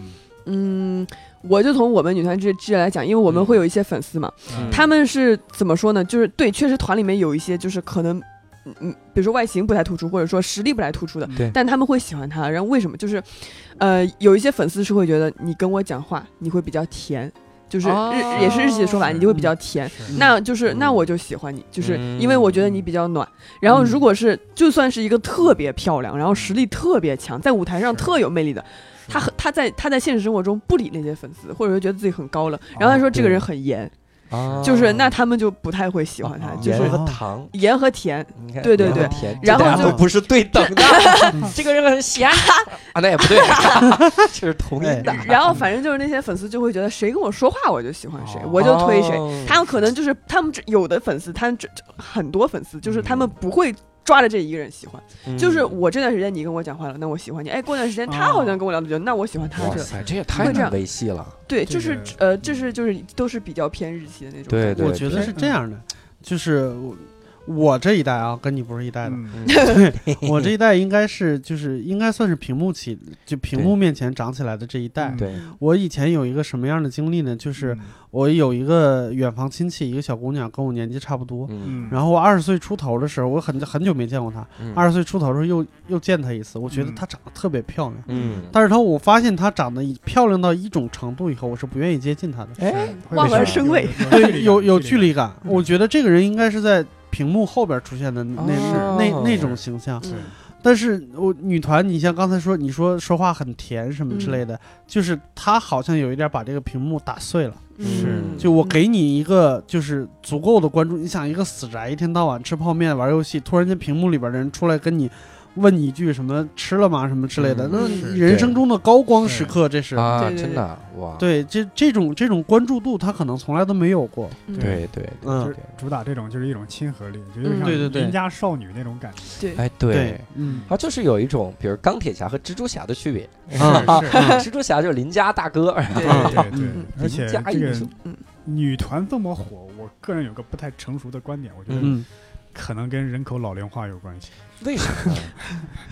Speaker 3: 嗯
Speaker 4: 嗯，我就从我们女团这这来讲，因为我们
Speaker 1: 嗯
Speaker 4: 会有一些粉丝嘛，
Speaker 3: 嗯
Speaker 4: 他们是怎么说呢？就是对，确实团里面有一些就是可能。嗯嗯，比如说外形不太突出，或者说实力不太突出的，
Speaker 1: 对
Speaker 4: 但他们会喜欢他。然后为什么？就是，呃，有一些粉丝是会觉得你跟我讲话，你会比较甜，就是日、
Speaker 1: 哦
Speaker 4: 也是日系的说法，你就会比较甜。
Speaker 3: 是
Speaker 4: 那就是
Speaker 1: 嗯
Speaker 4: 那我就喜欢你，就是
Speaker 1: 嗯
Speaker 4: 因为我觉得你比较暖。然后如果是就算是一个特别漂亮，然后实力特别强，在舞台上特有魅力的，他很他在他在现实生活中不理那些粉丝，或者说觉得自己很高冷，然后他说这个人很严。
Speaker 1: 啊
Speaker 4: 就是那他们就不太会喜欢他，
Speaker 3: 啊
Speaker 4: 就是
Speaker 1: 盐和糖，
Speaker 4: 盐和甜，
Speaker 1: 你看
Speaker 4: 对对对
Speaker 1: 甜，
Speaker 4: 然后就
Speaker 1: 不是对等的，这个人很瞎 啊，那也不对，这是同音的。
Speaker 4: 然后反正就是那些粉丝就会觉得谁跟我说话我就喜欢谁，我就推谁。
Speaker 1: 哦
Speaker 4: 他们可能就是他们有的粉丝，他们很多粉丝就是他们不会。抓着这一个人喜欢，
Speaker 1: 嗯
Speaker 4: 就是我这段时间你跟我讲话了，那我喜欢你。哎，过段时间他好像跟我聊的久，那我喜欢他这。
Speaker 1: 哇塞，这也太
Speaker 4: 会这样
Speaker 1: 难维系了。
Speaker 4: 对，
Speaker 3: 这
Speaker 4: 就是
Speaker 3: 个
Speaker 4: 呃，这是就是都是比较偏日系的那种。
Speaker 1: 对对
Speaker 2: 我觉得是这样的，就是我我这一代啊，跟你不是一代的，
Speaker 3: 嗯
Speaker 2: 我这一代应该是就是应该算是屏幕起就屏幕面前长起来的这一代。我以前有一个什么样的经历呢？就是
Speaker 3: 嗯
Speaker 2: 我有一个远房亲戚，一个小姑娘，跟我年纪差不多。然后我二十岁出头的时候，我很很久没见过她。
Speaker 1: 嗯
Speaker 2: 二十岁出头的时候又又见她一次，我觉得
Speaker 3: 嗯
Speaker 2: 她长得特别漂亮。
Speaker 1: 嗯，
Speaker 2: 但是她我发现她长得漂亮到一种程度以后，我是不愿意接近她的。
Speaker 1: 哎，
Speaker 3: 会
Speaker 4: 望
Speaker 3: 有
Speaker 4: 而生畏
Speaker 2: 对，有有距离，
Speaker 3: 感。
Speaker 2: 我觉得这个人应该是在屏幕后边出现的那
Speaker 1: 哦
Speaker 2: 那那那种形象。
Speaker 3: 是
Speaker 2: 但是我女团，你像刚才说，你说说话很甜什么之类的，就是她好像有一点把这个屏幕打碎了。
Speaker 1: 是
Speaker 4: 嗯
Speaker 2: 就我给你一个就是足够的关注，你想一个死宅一天到晚吃泡面玩游戏，突然间屏幕里边的人出来跟你问你一句什么吃了吗什么之类的，
Speaker 1: 嗯
Speaker 2: 那人生中的高光时刻，这是。
Speaker 1: 啊，真的哇，
Speaker 2: 对，这这种这种关注度，他可能从来都没有过。
Speaker 4: 嗯。
Speaker 1: 对对
Speaker 2: 嗯。
Speaker 1: 对，
Speaker 3: 主打这种就是一种亲和力，就有点
Speaker 4: 嗯
Speaker 3: 像
Speaker 2: 对对。对
Speaker 3: 邻家少女那种感觉。
Speaker 4: 对，
Speaker 1: 哎对，
Speaker 2: 嗯。
Speaker 1: 它，就是有一种，比如钢铁侠和蜘蛛侠的区别，
Speaker 2: 啊。
Speaker 3: 是是。
Speaker 1: 蜘蛛侠就是邻家大哥，
Speaker 4: 对
Speaker 2: 啊
Speaker 3: 对。对
Speaker 2: 嗯，
Speaker 3: 而 且
Speaker 1: 邻家
Speaker 3: 这个
Speaker 1: 英雄，
Speaker 3: 女团这么火，我个人有个不太成熟的观点，我觉得
Speaker 2: 嗯。
Speaker 3: 可能跟人口老龄化有关系。
Speaker 1: 为什么呢？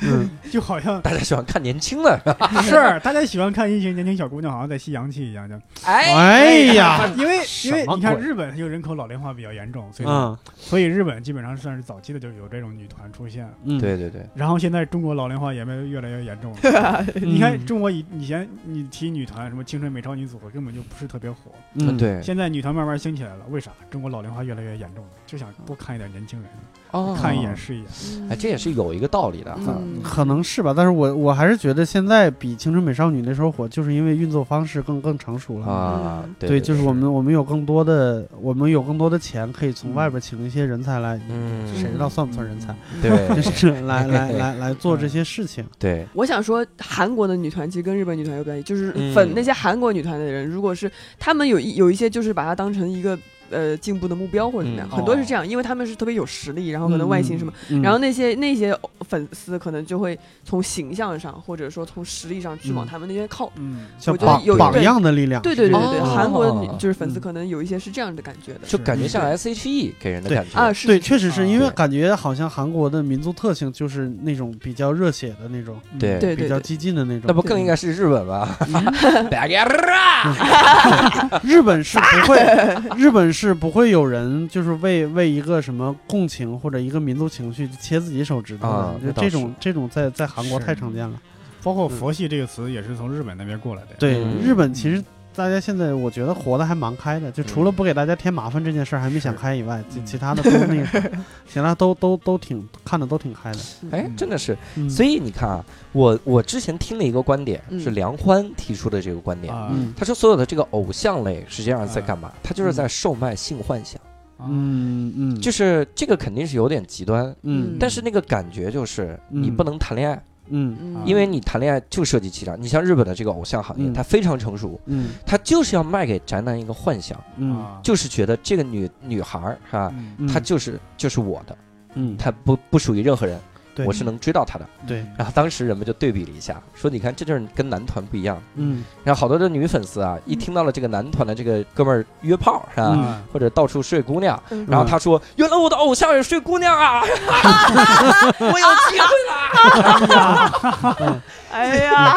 Speaker 2: 嗯，
Speaker 3: 就好像
Speaker 1: 大家喜欢看年轻的，是
Speaker 3: 大家喜欢看一群年轻小姑娘，好像在吸阳气一样，就
Speaker 1: 哎，
Speaker 2: 哎呀，
Speaker 3: 因为因为你看日本就人口老龄化比较严重，所以
Speaker 2: 嗯。
Speaker 3: 所以日本基本上算是早期的就有这种女团出现。
Speaker 2: 嗯，
Speaker 1: 对对对，
Speaker 3: 然后现在中国老龄化也越来越严重了。
Speaker 2: 嗯
Speaker 3: 你看中国以以前你提女团什么青春美少女组合根本就不是特别火，
Speaker 2: 嗯，
Speaker 1: 对，
Speaker 3: 现在女团慢慢兴起来了，为啥？中国老龄化越来越严重了，就想多看一点年轻人，
Speaker 1: 哦。
Speaker 3: 看一眼是一眼。
Speaker 1: 哎，这也是有一个道理的哈。
Speaker 4: 嗯
Speaker 2: 可能是吧，但是我我还是觉得现在比青春美少女那时候火，就是因为运作方式更更成熟了。
Speaker 1: 啊，
Speaker 4: 嗯。
Speaker 1: 对
Speaker 2: 对，就是我们我们有更多的我们有更多的钱，可以从外边请一些人才来，
Speaker 1: 嗯。
Speaker 2: 谁知道算不算人才？
Speaker 1: 对。
Speaker 2: 就 是来来 来来做这些事情。
Speaker 1: 对，
Speaker 4: 我想说，韩国的女团其实跟日本女团有关系，就是
Speaker 1: 嗯。
Speaker 4: 粉那些韩国女团的人，如果是他们有一有一些就是把它当成一个呃进步的目标或者怎么样，
Speaker 1: 嗯
Speaker 4: 很多是这样，因为他们是特别有实力，然后可能外形什么，
Speaker 2: 嗯，
Speaker 4: 然后那些那些粉丝可能就会从形象上或者说从实力上去往
Speaker 2: 嗯。
Speaker 4: 他们那边靠。
Speaker 3: 嗯，
Speaker 2: 像
Speaker 4: 我觉得
Speaker 2: 榜榜
Speaker 4: 有对
Speaker 2: 样的力量。
Speaker 4: 对对对对对，
Speaker 1: 哦。
Speaker 4: 韩国的就是粉丝
Speaker 3: 嗯
Speaker 4: 可能有一些是这样的感觉的。
Speaker 1: 就感觉像 S H E 给人的感觉。
Speaker 4: 啊，是
Speaker 2: 对，确实是因为感觉好像韩国的民族特性就是那种比较热血的那种，
Speaker 1: 对。
Speaker 4: 对对对，
Speaker 2: 比较激进的那种。
Speaker 1: 那不更应该是日本吧？
Speaker 2: 日本是不会，日本是不会有人就是为为一个什么共情或者一个民族情绪切自己手指头
Speaker 1: 啊
Speaker 2: 的，就这种这种在在韩国太常见了。
Speaker 3: 包括佛系这个词也是从日本那边过来的。
Speaker 2: 对，
Speaker 1: 嗯
Speaker 2: 日本其实大家现在我觉得活得还蛮开的，就除了不给大家添麻烦这件事儿还没想开以外，其
Speaker 3: 嗯
Speaker 2: 其他的都那个啥，其他都都都挺看的都挺开的。
Speaker 1: 哎，真的是，
Speaker 2: 嗯。
Speaker 1: 所以你看啊，我我之前听了一个观点，
Speaker 4: 嗯
Speaker 1: 是梁欢提出的这个观点。他说，所有的这个偶像类实际上是在干嘛？他就是在售卖性幻想，
Speaker 2: 嗯嗯，
Speaker 1: 就是这个肯定是有点极端，
Speaker 2: 嗯。
Speaker 1: 但是那个感觉就是你
Speaker 2: 嗯
Speaker 1: 不能谈恋爱，
Speaker 2: 嗯
Speaker 4: 嗯。
Speaker 1: 因为你谈恋爱就涉及欺诈。你像日本的这个偶像行业，
Speaker 2: 嗯。
Speaker 1: 它非常成熟，
Speaker 2: 嗯。
Speaker 1: 它就是要卖给宅男一个幻想，
Speaker 2: 嗯。
Speaker 3: 啊，
Speaker 1: 就是觉得这个女女孩儿是吧，
Speaker 3: 嗯。
Speaker 2: 嗯。
Speaker 1: 她就是就是我的，
Speaker 2: 嗯，
Speaker 1: 她不不属于任何人，
Speaker 2: 对。
Speaker 1: 我是能追到他的。
Speaker 2: 对，
Speaker 1: 然后当时人们就对比了一下，说你看这就是跟男团不一样。
Speaker 2: 嗯。
Speaker 1: 然后好多的女粉丝啊，一听到了这个男团的这个哥们儿约炮是吧，
Speaker 3: 嗯。
Speaker 1: 或者到处睡姑娘，
Speaker 4: 嗯。
Speaker 1: 然后他说：“原来我的偶像也睡姑娘啊，我有机会啦！”
Speaker 4: 哎呀，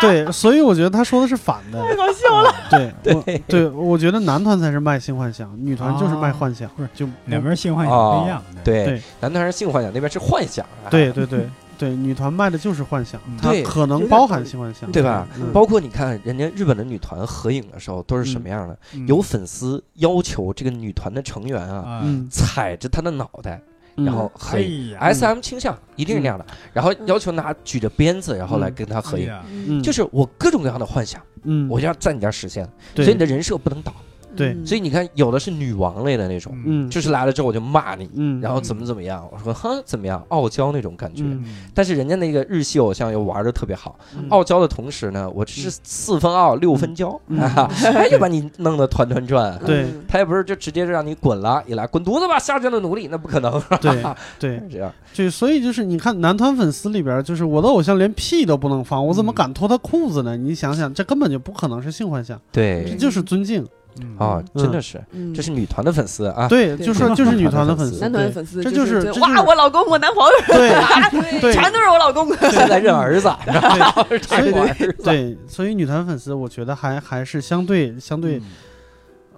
Speaker 2: 对，所以我觉得他说的是反的。
Speaker 4: 太搞笑了。
Speaker 2: 对，
Speaker 1: 对。
Speaker 2: 我对，我觉得男团才是卖性幻想，女团就是卖
Speaker 3: 啊
Speaker 2: 幻想
Speaker 3: 不是，
Speaker 2: 就
Speaker 3: 两边性幻想不一样
Speaker 1: 对，男团是性幻想，那边是幻想啊，
Speaker 2: 对对对对，女团卖的就是幻想
Speaker 1: 对
Speaker 2: 可能包含性幻想，
Speaker 1: 对吧？
Speaker 2: 嗯
Speaker 1: 包括你看人家日本的女团合影的时候都是什么样的？
Speaker 3: 嗯
Speaker 1: 有粉丝要求这个女团的成员啊，踩着她的脑袋，
Speaker 2: 嗯
Speaker 1: 然后
Speaker 3: 哎
Speaker 1: 很，S M 倾向，一定是那样的，然后要求拿举着鞭子，然后来
Speaker 2: 嗯
Speaker 1: 跟她合影。就是我各种各样的幻想，
Speaker 2: 嗯，
Speaker 1: 我要在你这儿实现，所以你的人设不能倒。
Speaker 2: 对。
Speaker 4: 嗯。
Speaker 1: 所以你看，有的是女王类的那种，
Speaker 3: 嗯。
Speaker 2: 嗯，
Speaker 1: 就是来了之后我就骂你，
Speaker 2: 嗯，
Speaker 1: 然后怎么怎么样，我说哼怎么样，傲娇那种感觉。
Speaker 2: 嗯。
Speaker 1: 但是人家那个日系偶像又玩的特别好，
Speaker 2: 嗯。
Speaker 1: 傲娇的同时呢，我这是四分傲六分娇，
Speaker 2: 嗯。
Speaker 1: 哈哈，哎就把你弄得团团转。
Speaker 2: 对。
Speaker 4: 嗯
Speaker 1: 他也不是就直接就让你滚了，一来滚犊子吧，下贱的奴隶，那不可能，
Speaker 2: 对对，
Speaker 1: 这样。
Speaker 2: 就所以就是你看男团粉丝里边，就是我的偶像连屁都不能放，我怎么
Speaker 3: 嗯。
Speaker 2: 敢脱他裤子呢？你想想，这根本就不可能是性幻想，
Speaker 1: 对。
Speaker 2: 这，就是尊敬。
Speaker 3: 嗯
Speaker 1: 哦，
Speaker 2: 嗯
Speaker 1: 真的是，
Speaker 4: 嗯
Speaker 1: 这是女团的粉丝啊。
Speaker 2: 对，就是就是女团的粉丝，
Speaker 4: 男团
Speaker 2: 对
Speaker 4: 粉丝
Speaker 2: 这就是
Speaker 4: 是哇，我老公，我男朋友，
Speaker 2: 对对
Speaker 4: 全都是我老公。
Speaker 1: 现在认儿子 然后
Speaker 2: 所以
Speaker 1: 我儿子。
Speaker 2: 对，所以女团粉丝，我觉得还还是相对相对，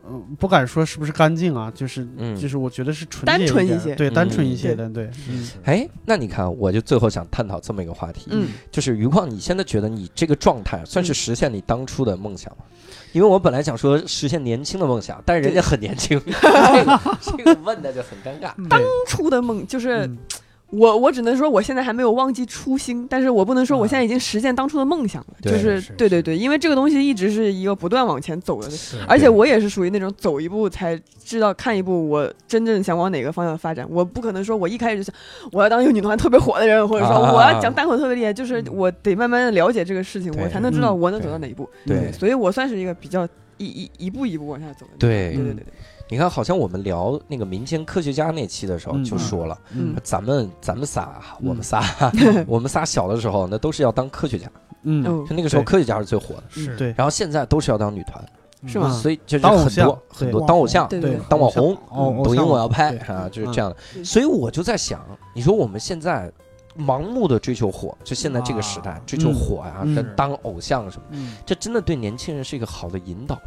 Speaker 3: 嗯
Speaker 2: 嗯，不敢说是不是干净啊，就是
Speaker 1: 嗯。
Speaker 2: 就是我觉得是纯
Speaker 4: 单纯一些
Speaker 2: 对，单纯
Speaker 1: 嗯。
Speaker 2: 一些的，对，嗯
Speaker 1: 哎，那你看，我就最后想探讨这么一个话题，
Speaker 4: 嗯，
Speaker 1: 就是余况，你现在觉得你这个状态算是实现你当初的梦想吗？因为我本来想说实现年轻的梦想，但是人家很年轻，这 个这个问的就很尴尬。
Speaker 2: 当
Speaker 4: 初的梦就是
Speaker 2: 嗯
Speaker 4: 我，我只能说我现在还没有忘记初心，但是我不能说我现在已经实现当初的梦想了。
Speaker 1: 对
Speaker 4: 就是对对对，因为这个东西一直是一个不断往前走的。而且我也是属于那种走一步才知道看一步，我真正想往哪个方向发展。我不可能说我一开始就想我要当一个女团特别火的人，或者说
Speaker 1: 啊
Speaker 4: 我要讲单口特别厉害，就是我得慢慢的了解这个事情，我才能知道
Speaker 2: 嗯
Speaker 4: 我能走到哪一步。
Speaker 1: 对
Speaker 4: 所以我算是一个比较一一一步一步往下走的。
Speaker 1: 对
Speaker 4: 对对对对，
Speaker 1: 你看，好像我们聊那个民间科学家那期的时候
Speaker 2: 嗯
Speaker 1: 就说了，
Speaker 2: 嗯
Speaker 1: 咱们咱们仨，
Speaker 2: 嗯
Speaker 1: 我们仨，我们仨小的时候那都是要当科学家，
Speaker 2: 嗯，
Speaker 1: 那个时候科学家是最火的，
Speaker 3: 是
Speaker 2: 对，
Speaker 1: 然后现在都是要当女团，
Speaker 4: 是吗
Speaker 1: 所以就是
Speaker 2: 当偶像
Speaker 1: 很多很多当偶像，当网红抖音我要拍啊，就是
Speaker 2: 嗯
Speaker 1: 这样的。所以我就在想，你说我们现在盲目的追求火，就现在这个时代
Speaker 3: 啊
Speaker 1: 追求火呀，
Speaker 2: 嗯
Speaker 1: 跟当偶像什么，
Speaker 3: 嗯
Speaker 1: 这真的对年轻人是一个好的引导吗？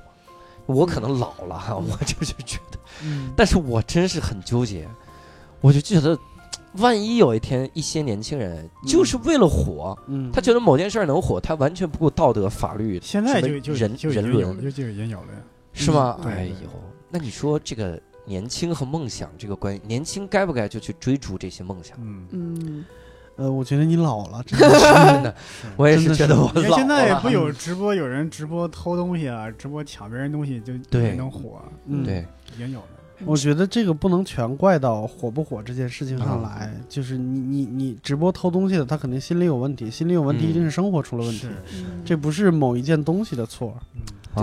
Speaker 1: 我可能老了哈，我就是觉得，
Speaker 2: 嗯
Speaker 1: 但是我真是很纠结，我就觉得。万一有一天，一些年轻人就是为了火，
Speaker 2: 嗯，
Speaker 1: 他觉得某件事儿能火，他完全不顾道德、法律、
Speaker 3: 现在就就
Speaker 1: 人
Speaker 3: 就已
Speaker 1: 人伦
Speaker 3: 就就已经有了呀。
Speaker 1: 是吗？
Speaker 3: 对
Speaker 1: 哎呦，那你说这个年轻和梦想这个关系，年轻该不该就去追逐这些梦想？
Speaker 3: 嗯，
Speaker 4: 嗯，
Speaker 2: 呃，我觉得你老了，真的 是
Speaker 1: 真的，我也是觉得我
Speaker 3: 你看
Speaker 1: 老
Speaker 3: 现在
Speaker 1: 了。
Speaker 3: 不有直播，有人直播偷东西啊，直播抢别人东西就
Speaker 1: 对
Speaker 3: 也能火，
Speaker 2: 嗯
Speaker 1: 对，
Speaker 3: 已经有了。
Speaker 2: 我觉得这个不能全怪到火不火这件事情上
Speaker 1: 嗯
Speaker 2: 来，就是你你你直播偷东西的，他肯定心里有问题，心里有问题
Speaker 1: 嗯
Speaker 2: 一定是生活出了问题，，
Speaker 4: 嗯
Speaker 2: 这不是某一件东西的错。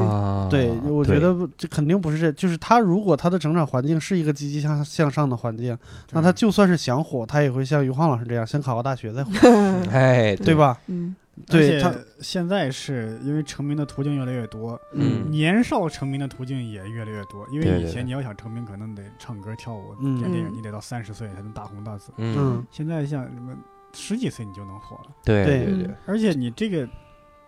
Speaker 1: 啊，
Speaker 2: 对，我觉得这肯定不是这，就是他如果他的成长环境是一个积极向向上的环境，那他就算是想火，他也会像于晃老师这样，先考个大学再火，
Speaker 1: 哎，
Speaker 2: 对？吧？
Speaker 4: 嗯
Speaker 2: 对他
Speaker 3: 现在是因为成名的途径越来越多，
Speaker 1: 嗯
Speaker 3: 年少成名的途径也越来越多。因为以前你要想成名，可能得唱歌跳舞、
Speaker 2: 嗯
Speaker 3: 演电影，
Speaker 4: 嗯
Speaker 3: 你得到三十岁才能大红大紫。
Speaker 1: 嗯，
Speaker 2: 嗯，
Speaker 3: 现在像什么十几岁你就能火了，
Speaker 1: 对
Speaker 2: 对
Speaker 1: 对对，
Speaker 3: 而且你这个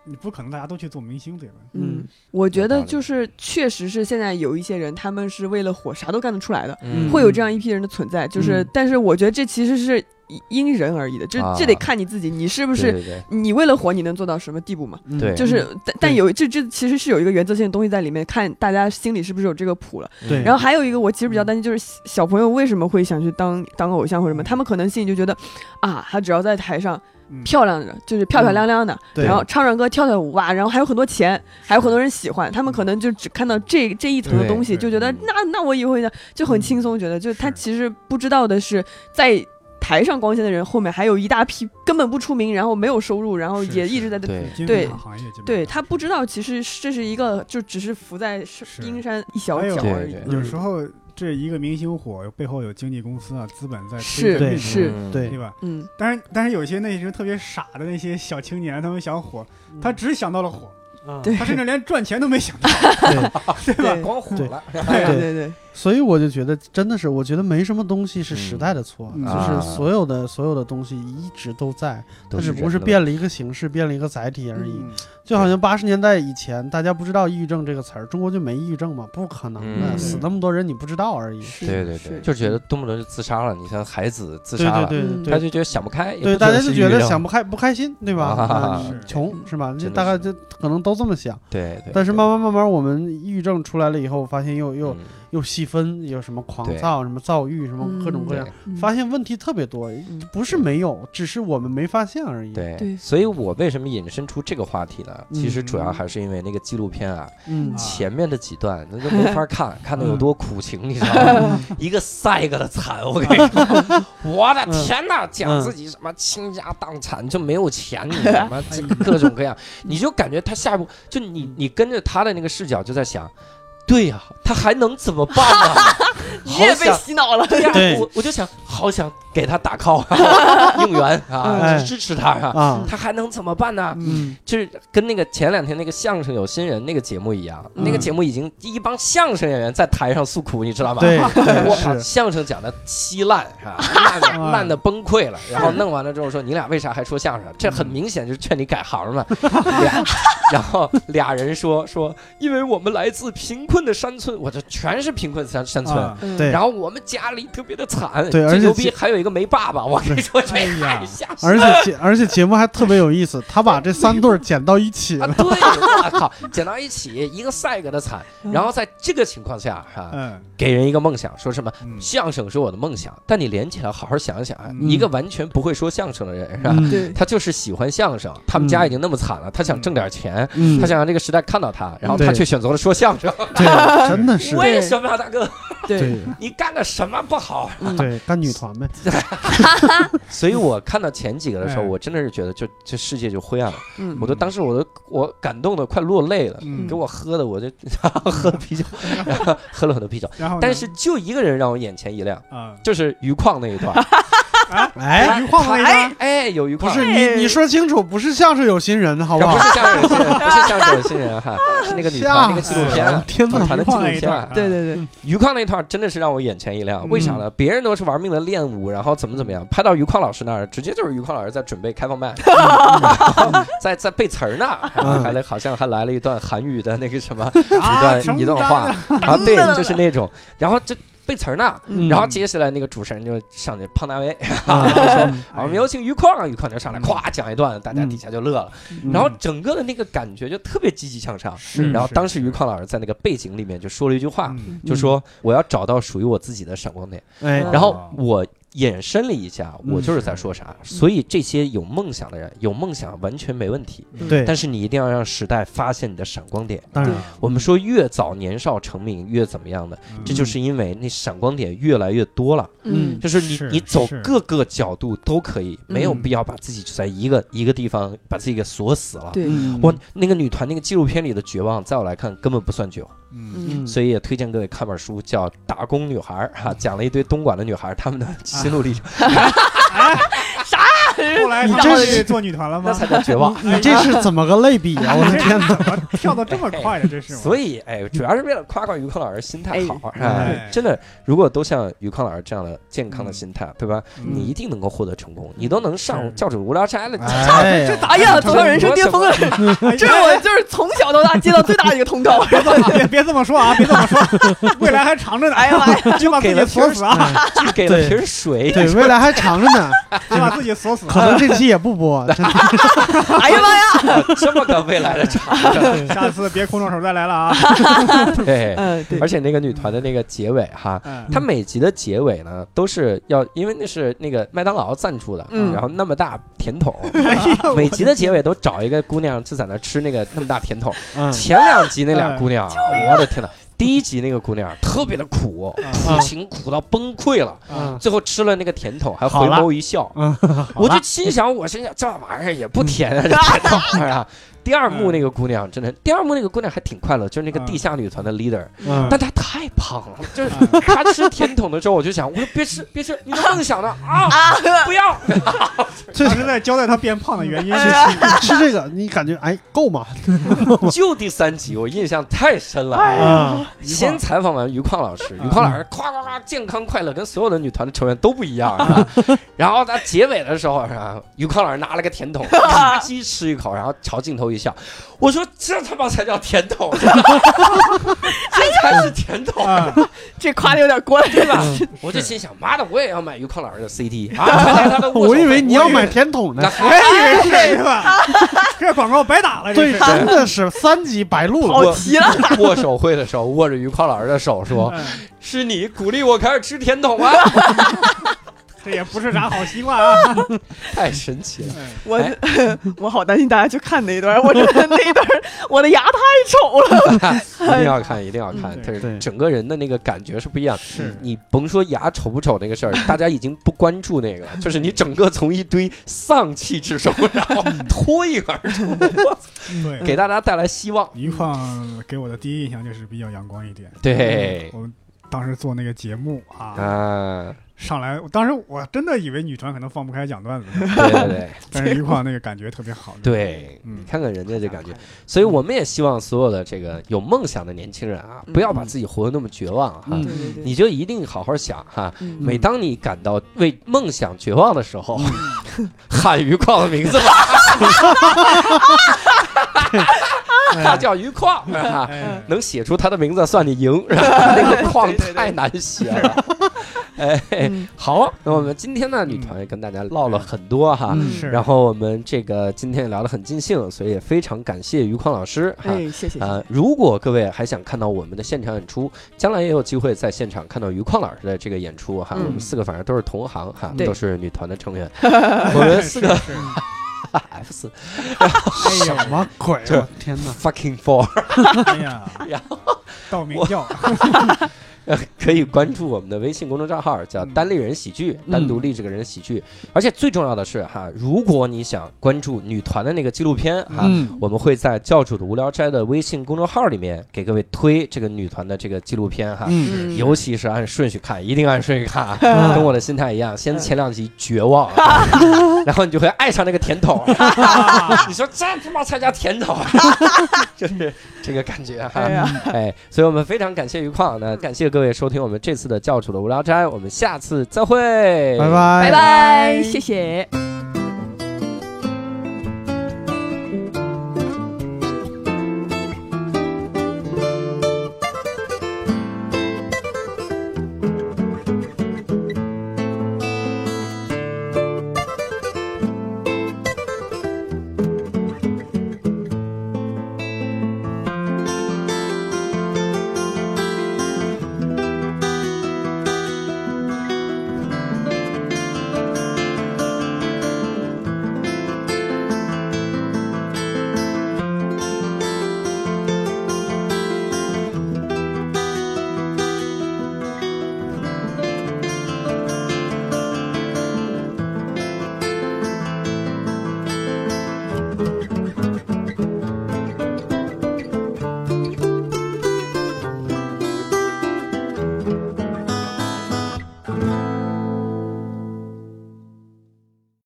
Speaker 3: 你不可能大家都去做明星，对吧？
Speaker 4: 嗯。
Speaker 2: 嗯，
Speaker 4: 我觉得就是确实是现在有一些人，他们是为了火啥都干得出来的，
Speaker 1: 嗯。
Speaker 4: 会有这样一批人的存在。就是，
Speaker 2: 嗯。
Speaker 4: 但是我觉得这其实是因人而异的，这
Speaker 1: 啊。
Speaker 4: 这得看你自己，你是不是
Speaker 1: 对对对。
Speaker 4: 你为了火你能做到什么地步嘛？
Speaker 2: 嗯。
Speaker 1: 对。
Speaker 4: 就是，但但有这这其实是有一个原则性的东西在里面，看大家心里是不是有这个谱了。
Speaker 2: 对。
Speaker 4: 然后还有一个，我其实比较担心，就是小小朋友为什么会想去当当偶像或者什么？他们可能心里就觉得，啊，他只要在台上
Speaker 3: 嗯，
Speaker 4: 漂亮的，就是漂漂亮亮的，
Speaker 2: 对。
Speaker 4: 然后唱唱歌、跳跳舞哇，然后还有很多钱，还有很多人喜欢，他们可能就只看到这这一层的东西，就觉得
Speaker 1: 嗯。
Speaker 4: 那那我以后呢就很轻松，觉得就他其实不知道的是在。台上光鲜的人后面还有一大批根本不出名，然后没有收入，然后也一直在
Speaker 1: 对。
Speaker 3: 金
Speaker 4: 对他不知道，其实这是一个就只是浮在冰山一小角而已。
Speaker 3: 有时候这一个明星火背后有经纪公司啊、资本在
Speaker 4: 是
Speaker 3: 推着运动
Speaker 4: 是
Speaker 1: 嗯。
Speaker 2: 对。
Speaker 3: 对吧？
Speaker 4: 嗯，
Speaker 3: 但是但是有些那些特别傻的那些小青年，他们想火，他只想到了火，
Speaker 2: 啊
Speaker 4: 对。
Speaker 3: 他甚至连赚钱都没想到。
Speaker 2: 对，
Speaker 4: 吧？
Speaker 1: 光火了，
Speaker 4: 对。
Speaker 2: 对
Speaker 4: 对对，
Speaker 2: 所以我就觉得真的是，我觉得没什么东西是时代的错，
Speaker 3: 嗯
Speaker 2: 就是
Speaker 1: 啊
Speaker 2: 所有的所有的东西一直都在，它只不过是变了一个形式，变了一个载体而已。
Speaker 3: 嗯
Speaker 2: 就好像八十年代以前，大家不知道抑郁症这个词儿，中国就没抑郁症嘛？不可能的，
Speaker 1: 嗯
Speaker 2: 死那么多人你不知道而已。
Speaker 1: 对对对，就觉得动不动就自杀了。你像孩子自
Speaker 2: 对
Speaker 1: 杀了，
Speaker 2: 对对
Speaker 4: 嗯
Speaker 2: 对
Speaker 1: 他就觉得想不开，
Speaker 2: 对，大家就觉得想不开不开心，对吧？
Speaker 1: 啊
Speaker 2: 啊
Speaker 3: 是
Speaker 2: 穷是吧？就大概就可能都这么想。
Speaker 1: 对对，
Speaker 2: 但是慢慢慢慢，我们抑郁症出来了以后，发现又又
Speaker 1: 嗯
Speaker 2: 又细分，有什么狂躁、什么躁郁、什么各种各样，
Speaker 4: 嗯
Speaker 2: 发现问题特别多，
Speaker 4: 嗯
Speaker 2: 不是没有，只是我们没发现而已。，
Speaker 1: 对，所以我为什么引申出这个话题呢？其实主要
Speaker 3: 嗯
Speaker 1: 还是因为那个纪录片啊，前面的几段那就没法 看，看的有多苦情，你知道吗？一个赛一个的惨，我跟你 说，我的天哪，讲自己什么倾家荡产就没有钱，你什么这各种各样，你就感觉他下一步就你你跟着他的那个视角就在想。对呀、他还能怎么办呢？
Speaker 4: 你也被洗脑了。
Speaker 1: 对呀、
Speaker 2: 对
Speaker 1: 我我就想，好想给他打 call 啊，应援啊，
Speaker 2: 哎
Speaker 1: 支持他啊，
Speaker 2: 啊，
Speaker 1: 他还能怎么办呢？
Speaker 2: 嗯
Speaker 1: 就是跟那个前两天那个相声有新人那个节目一样，
Speaker 4: 嗯
Speaker 1: 那个节目已经一帮相声演员在台上诉苦，你知道吗？
Speaker 2: 对
Speaker 1: 我靠，相声讲的稀烂啊？烂烂的崩溃了，然后弄完了之后说你俩为啥还说相声？这很明显就是劝你改行嘛。俩，然后俩人说说，因为我们来自贫困的山村，我这全是贫困山山村。
Speaker 3: 啊
Speaker 4: 嗯。
Speaker 2: 对。
Speaker 1: 然后我们家里特别的惨，
Speaker 2: 对而且
Speaker 1: 最牛逼还有一个没爸爸，我跟你说这
Speaker 3: 哎呀。
Speaker 1: 太吓
Speaker 2: 而且节而且节目还特别有意思，他把这三对儿剪到一起
Speaker 1: 啊，
Speaker 2: 了。
Speaker 1: 对，我靠，剪到一起，一个赛一个的惨。
Speaker 4: 嗯。
Speaker 1: 然后在这个情况下，哈、
Speaker 3: 嗯。
Speaker 1: 给人一个梦想，说什么
Speaker 3: 嗯。
Speaker 1: 相声是我的梦想，但你连起来好好想想啊，
Speaker 3: 嗯。
Speaker 1: 一个完全不会说相声的人，是吧？
Speaker 2: 嗯。
Speaker 4: 对，
Speaker 1: 他就是喜欢相声，他们家已经那么惨了，他想挣点钱，
Speaker 2: 嗯。
Speaker 1: 他想让这个时代看到他，然后他却选择了说相声。
Speaker 2: 对，真的是。
Speaker 1: 为什么啊，大哥？
Speaker 4: 对，
Speaker 2: 对
Speaker 1: 你干的什么不好？
Speaker 4: 嗯
Speaker 2: 对，干女团呗。
Speaker 1: 所以我看到前几个的时候，
Speaker 3: 哎
Speaker 1: 我真的是觉得就这世界就灰暗了。
Speaker 4: 嗯
Speaker 1: 我都当时我都我感动的快落泪了，
Speaker 3: 嗯
Speaker 1: 给我喝的我就 喝了啤酒，然 后喝了很多啤酒，
Speaker 3: 然后
Speaker 1: 但是就一个人让我眼前一亮，
Speaker 3: 啊，
Speaker 1: 就是余旷那一段。
Speaker 2: 哎，
Speaker 3: 余矿那一段
Speaker 1: 哎，有余矿，
Speaker 2: 不是你，你说清楚，不是相声有新人，好不好？
Speaker 1: 不是相声有新人，不是相声有新人哈，是 那个女团那个纪录片啊，
Speaker 2: 天
Speaker 1: 团的纪录片啊。
Speaker 4: 对对对，
Speaker 1: 余矿那一段真的是让我眼前一亮，
Speaker 3: 嗯。
Speaker 1: 为啥呢？别人都是玩命的练舞，然后怎么怎么样，拍到余矿老师那儿，直接就是余矿老师在准备开放麦，在在背词儿呢，然后还来好像还来了一段韩语的那个什么一
Speaker 3: 啊
Speaker 1: 段一段话，啊，对，就是那种，然后这背词儿呢，
Speaker 2: 嗯。
Speaker 1: 然后接下来那个主持人就上去胖大卫，
Speaker 2: 啊
Speaker 1: 啊，我们有请余矿，余矿就上来咵讲一段，大家
Speaker 2: 嗯。
Speaker 1: 底下就乐了，
Speaker 2: 嗯。
Speaker 1: 然后整个的那个感觉就特别积极向上。
Speaker 3: 是。
Speaker 1: 然后当时
Speaker 3: 是
Speaker 1: 余矿老师在那个背景里面就说了一句话，
Speaker 3: 嗯。
Speaker 1: 就说我要找到属于我自己的闪光点。
Speaker 2: 哎，
Speaker 1: 然后我衍生了一下，
Speaker 2: 嗯
Speaker 1: 我就是在说啥。所以这些有梦想的人，有梦想完全没问题，
Speaker 2: 对，
Speaker 1: 但是你一定要让时代发现你的闪光点。
Speaker 2: 当然。
Speaker 1: 我们说越早年少成名越怎么样的，这就是因为那闪光点越来越多了。
Speaker 2: 嗯。
Speaker 1: 就是你
Speaker 3: 是
Speaker 1: 你走各个角度都可以，没有
Speaker 2: 嗯
Speaker 1: 必要把自己就在一个一个地方把自己给锁死了。
Speaker 4: 对，
Speaker 2: 嗯。
Speaker 1: 我那个女团那个纪录片里的绝望，在我来看根本不算绝望，
Speaker 3: 嗯。
Speaker 1: 所以也推荐各位看本书，叫《打工女孩》哈，讲了一堆东莞的女孩她们的心路历程，啥
Speaker 3: 后来
Speaker 2: 你这是
Speaker 3: 们做女团了吗？
Speaker 1: 那才叫绝望。
Speaker 2: 你这是怎么个类比啊？我的天哪！
Speaker 3: 跳的这么快呀，这是？
Speaker 1: 所以，哎，主要是为了夸夸于康老师心态好，是吧
Speaker 3: 哎？
Speaker 1: 真的，如果都像于康老师这样的健康的心态，对吧？
Speaker 3: 嗯
Speaker 1: 你一定能够获得成功，你都能上
Speaker 3: 是
Speaker 1: 教主无聊斋了，
Speaker 2: 哎，
Speaker 4: 哎呀，走上人生巅峰了，
Speaker 3: 哎
Speaker 4: 这是我就是从小到大接到最大的一个通告。
Speaker 3: 别这么别别这么说啊，别这么说，未来还长着呢。
Speaker 4: 哎呀妈呀，
Speaker 3: 就把自己锁死啊，
Speaker 1: 就给了瓶水，
Speaker 2: 对，未来还长着呢，
Speaker 3: 就把自己锁死。
Speaker 2: 可能这期也不播。真的
Speaker 4: 哎呀妈呀，
Speaker 1: 这么个未来的长着，
Speaker 3: 下次别空着手再来了啊。
Speaker 1: 对。而且那个女团的那个结尾哈，
Speaker 3: 嗯
Speaker 1: 它每集的结尾呢都是要，因为那是那个麦当劳赞助的，
Speaker 4: 嗯
Speaker 1: 然后那么大甜筒，每集的结尾都找一个姑娘就在那吃那个那么大甜筒。
Speaker 2: 嗯
Speaker 1: 前两集那俩姑娘，我的天呐！第一集那个姑娘特别的苦，苦情苦到崩溃了，
Speaker 2: 嗯
Speaker 1: 最后吃了那个甜筒，还回眸一笑。
Speaker 2: 嗯，
Speaker 1: 我就心想，我心想这玩意儿也不甜啊，这甜筒是吧？第二幕那个姑娘真的，第二幕那个姑娘还挺快乐，就是那个地下女团的 leader，
Speaker 2: 嗯
Speaker 1: 但她太胖了，就是她吃甜筒的时候，我就想，我说别吃 别吃，你的梦想呢 啊，不要。
Speaker 3: 这是在交代她变胖的原因。
Speaker 2: 是是吃这个，你感觉哎够吗？
Speaker 1: 就第三集我印象太深了。
Speaker 2: 啊，
Speaker 1: 先采访完于矿老师，于矿老师夸夸夸健康快乐，跟所有的女团的成员都不一样，是吧？然后他结尾的时候，是吧？于矿老师拿了个甜筒，咔叽吃一口，然后朝镜头一一笑。我说这他妈才叫甜筒，这才是甜筒。
Speaker 3: 啊，
Speaker 4: 这夸的有点过了，对吧？
Speaker 1: 我就心想，妈的，我也要买于康老师的 CD 啊！看看他的握手
Speaker 2: 我以为你要买甜筒呢
Speaker 1: 那，
Speaker 3: 我也以为是吧？这广告白打了，
Speaker 2: 对，
Speaker 3: 这是。
Speaker 2: 真的是三级白鹿了。
Speaker 4: 跑题了，
Speaker 1: 握手会的时候握着于康老师的手说
Speaker 3: 嗯：“
Speaker 1: 是你鼓励我开始吃甜筒啊！”
Speaker 3: 这也不是啥好习惯啊。
Speaker 1: 太神奇了。
Speaker 3: 嗯
Speaker 4: 我
Speaker 1: 哎
Speaker 4: 我好担心大家去看那一段，我觉得 那一段我的牙太丑了。
Speaker 1: 一定要看，一定要看，
Speaker 2: 对
Speaker 1: 整个人的那个感觉是不一样的。
Speaker 3: 是
Speaker 1: 你甭说牙丑不丑那个事儿，大家已经不关注那个了，就是你整个从一堆丧气之中，然后脱颖而出，
Speaker 3: 对，
Speaker 1: 给大家带来希望。
Speaker 3: 余矿给我的第一印象就是比较阳光一点。
Speaker 1: 对
Speaker 3: 我们当时做那个节目啊，
Speaker 1: 啊，
Speaker 3: 上来，当时我真的以为女团可能放不开讲段子，
Speaker 1: 对对对
Speaker 3: 但是余矿那个感觉特别好。
Speaker 1: 对，
Speaker 3: 嗯
Speaker 1: 你看看人家这感觉，所以我们也希望所有的这个有梦想的年轻人啊，不要把自己活得那么绝望哈你就一定好好想哈。
Speaker 4: 嗯
Speaker 1: 每当你感到为梦想绝望的时候，喊余矿的名字吧，他叫余矿，啊
Speaker 3: 哎，
Speaker 1: 能写出他的名字算你赢，那个矿太难写了。哎，
Speaker 4: 嗯
Speaker 1: 好，那我们今天呢，女团也跟大家唠了很多哈。然后我们这个今天也聊得很尽兴，所以也非常感谢于匡老师哈。
Speaker 4: 哎，谢谢。
Speaker 1: 啊、如果各位还想看到我们的现场演出，将来也有机会在现场看到于匡老师的这个演出哈。
Speaker 4: 嗯
Speaker 1: 我们四个反正都是同行哈，都是女团的成员。我们四个 F 四
Speaker 3: 哎
Speaker 2: 什，么鬼？天哪
Speaker 1: ！fucking four，
Speaker 3: 哎呀
Speaker 1: 然后，
Speaker 3: 道明教，
Speaker 1: 呃，可以关注我们的微信公众账号，叫“
Speaker 3: 嗯
Speaker 1: 单立人喜剧”，单独立这个人喜剧。而且最重要的是哈，如果你想关注女团的那个纪录片哈，
Speaker 2: 嗯，
Speaker 1: 我们会在教主的无聊斋的微信公众号里面给各位推这个女团的这个纪录片哈。尤其是按顺序看，一定按顺序看 跟我的心态一样，先前两集绝望，然后你就会爱上那个甜筒，你说这他妈才叫甜筒，就是这个感觉哈哎。所以我们非常感谢余矿，那感谢各位收听我们这次的教主的无聊斋，我们下次再会，
Speaker 2: 拜拜，
Speaker 4: 拜拜，谢谢。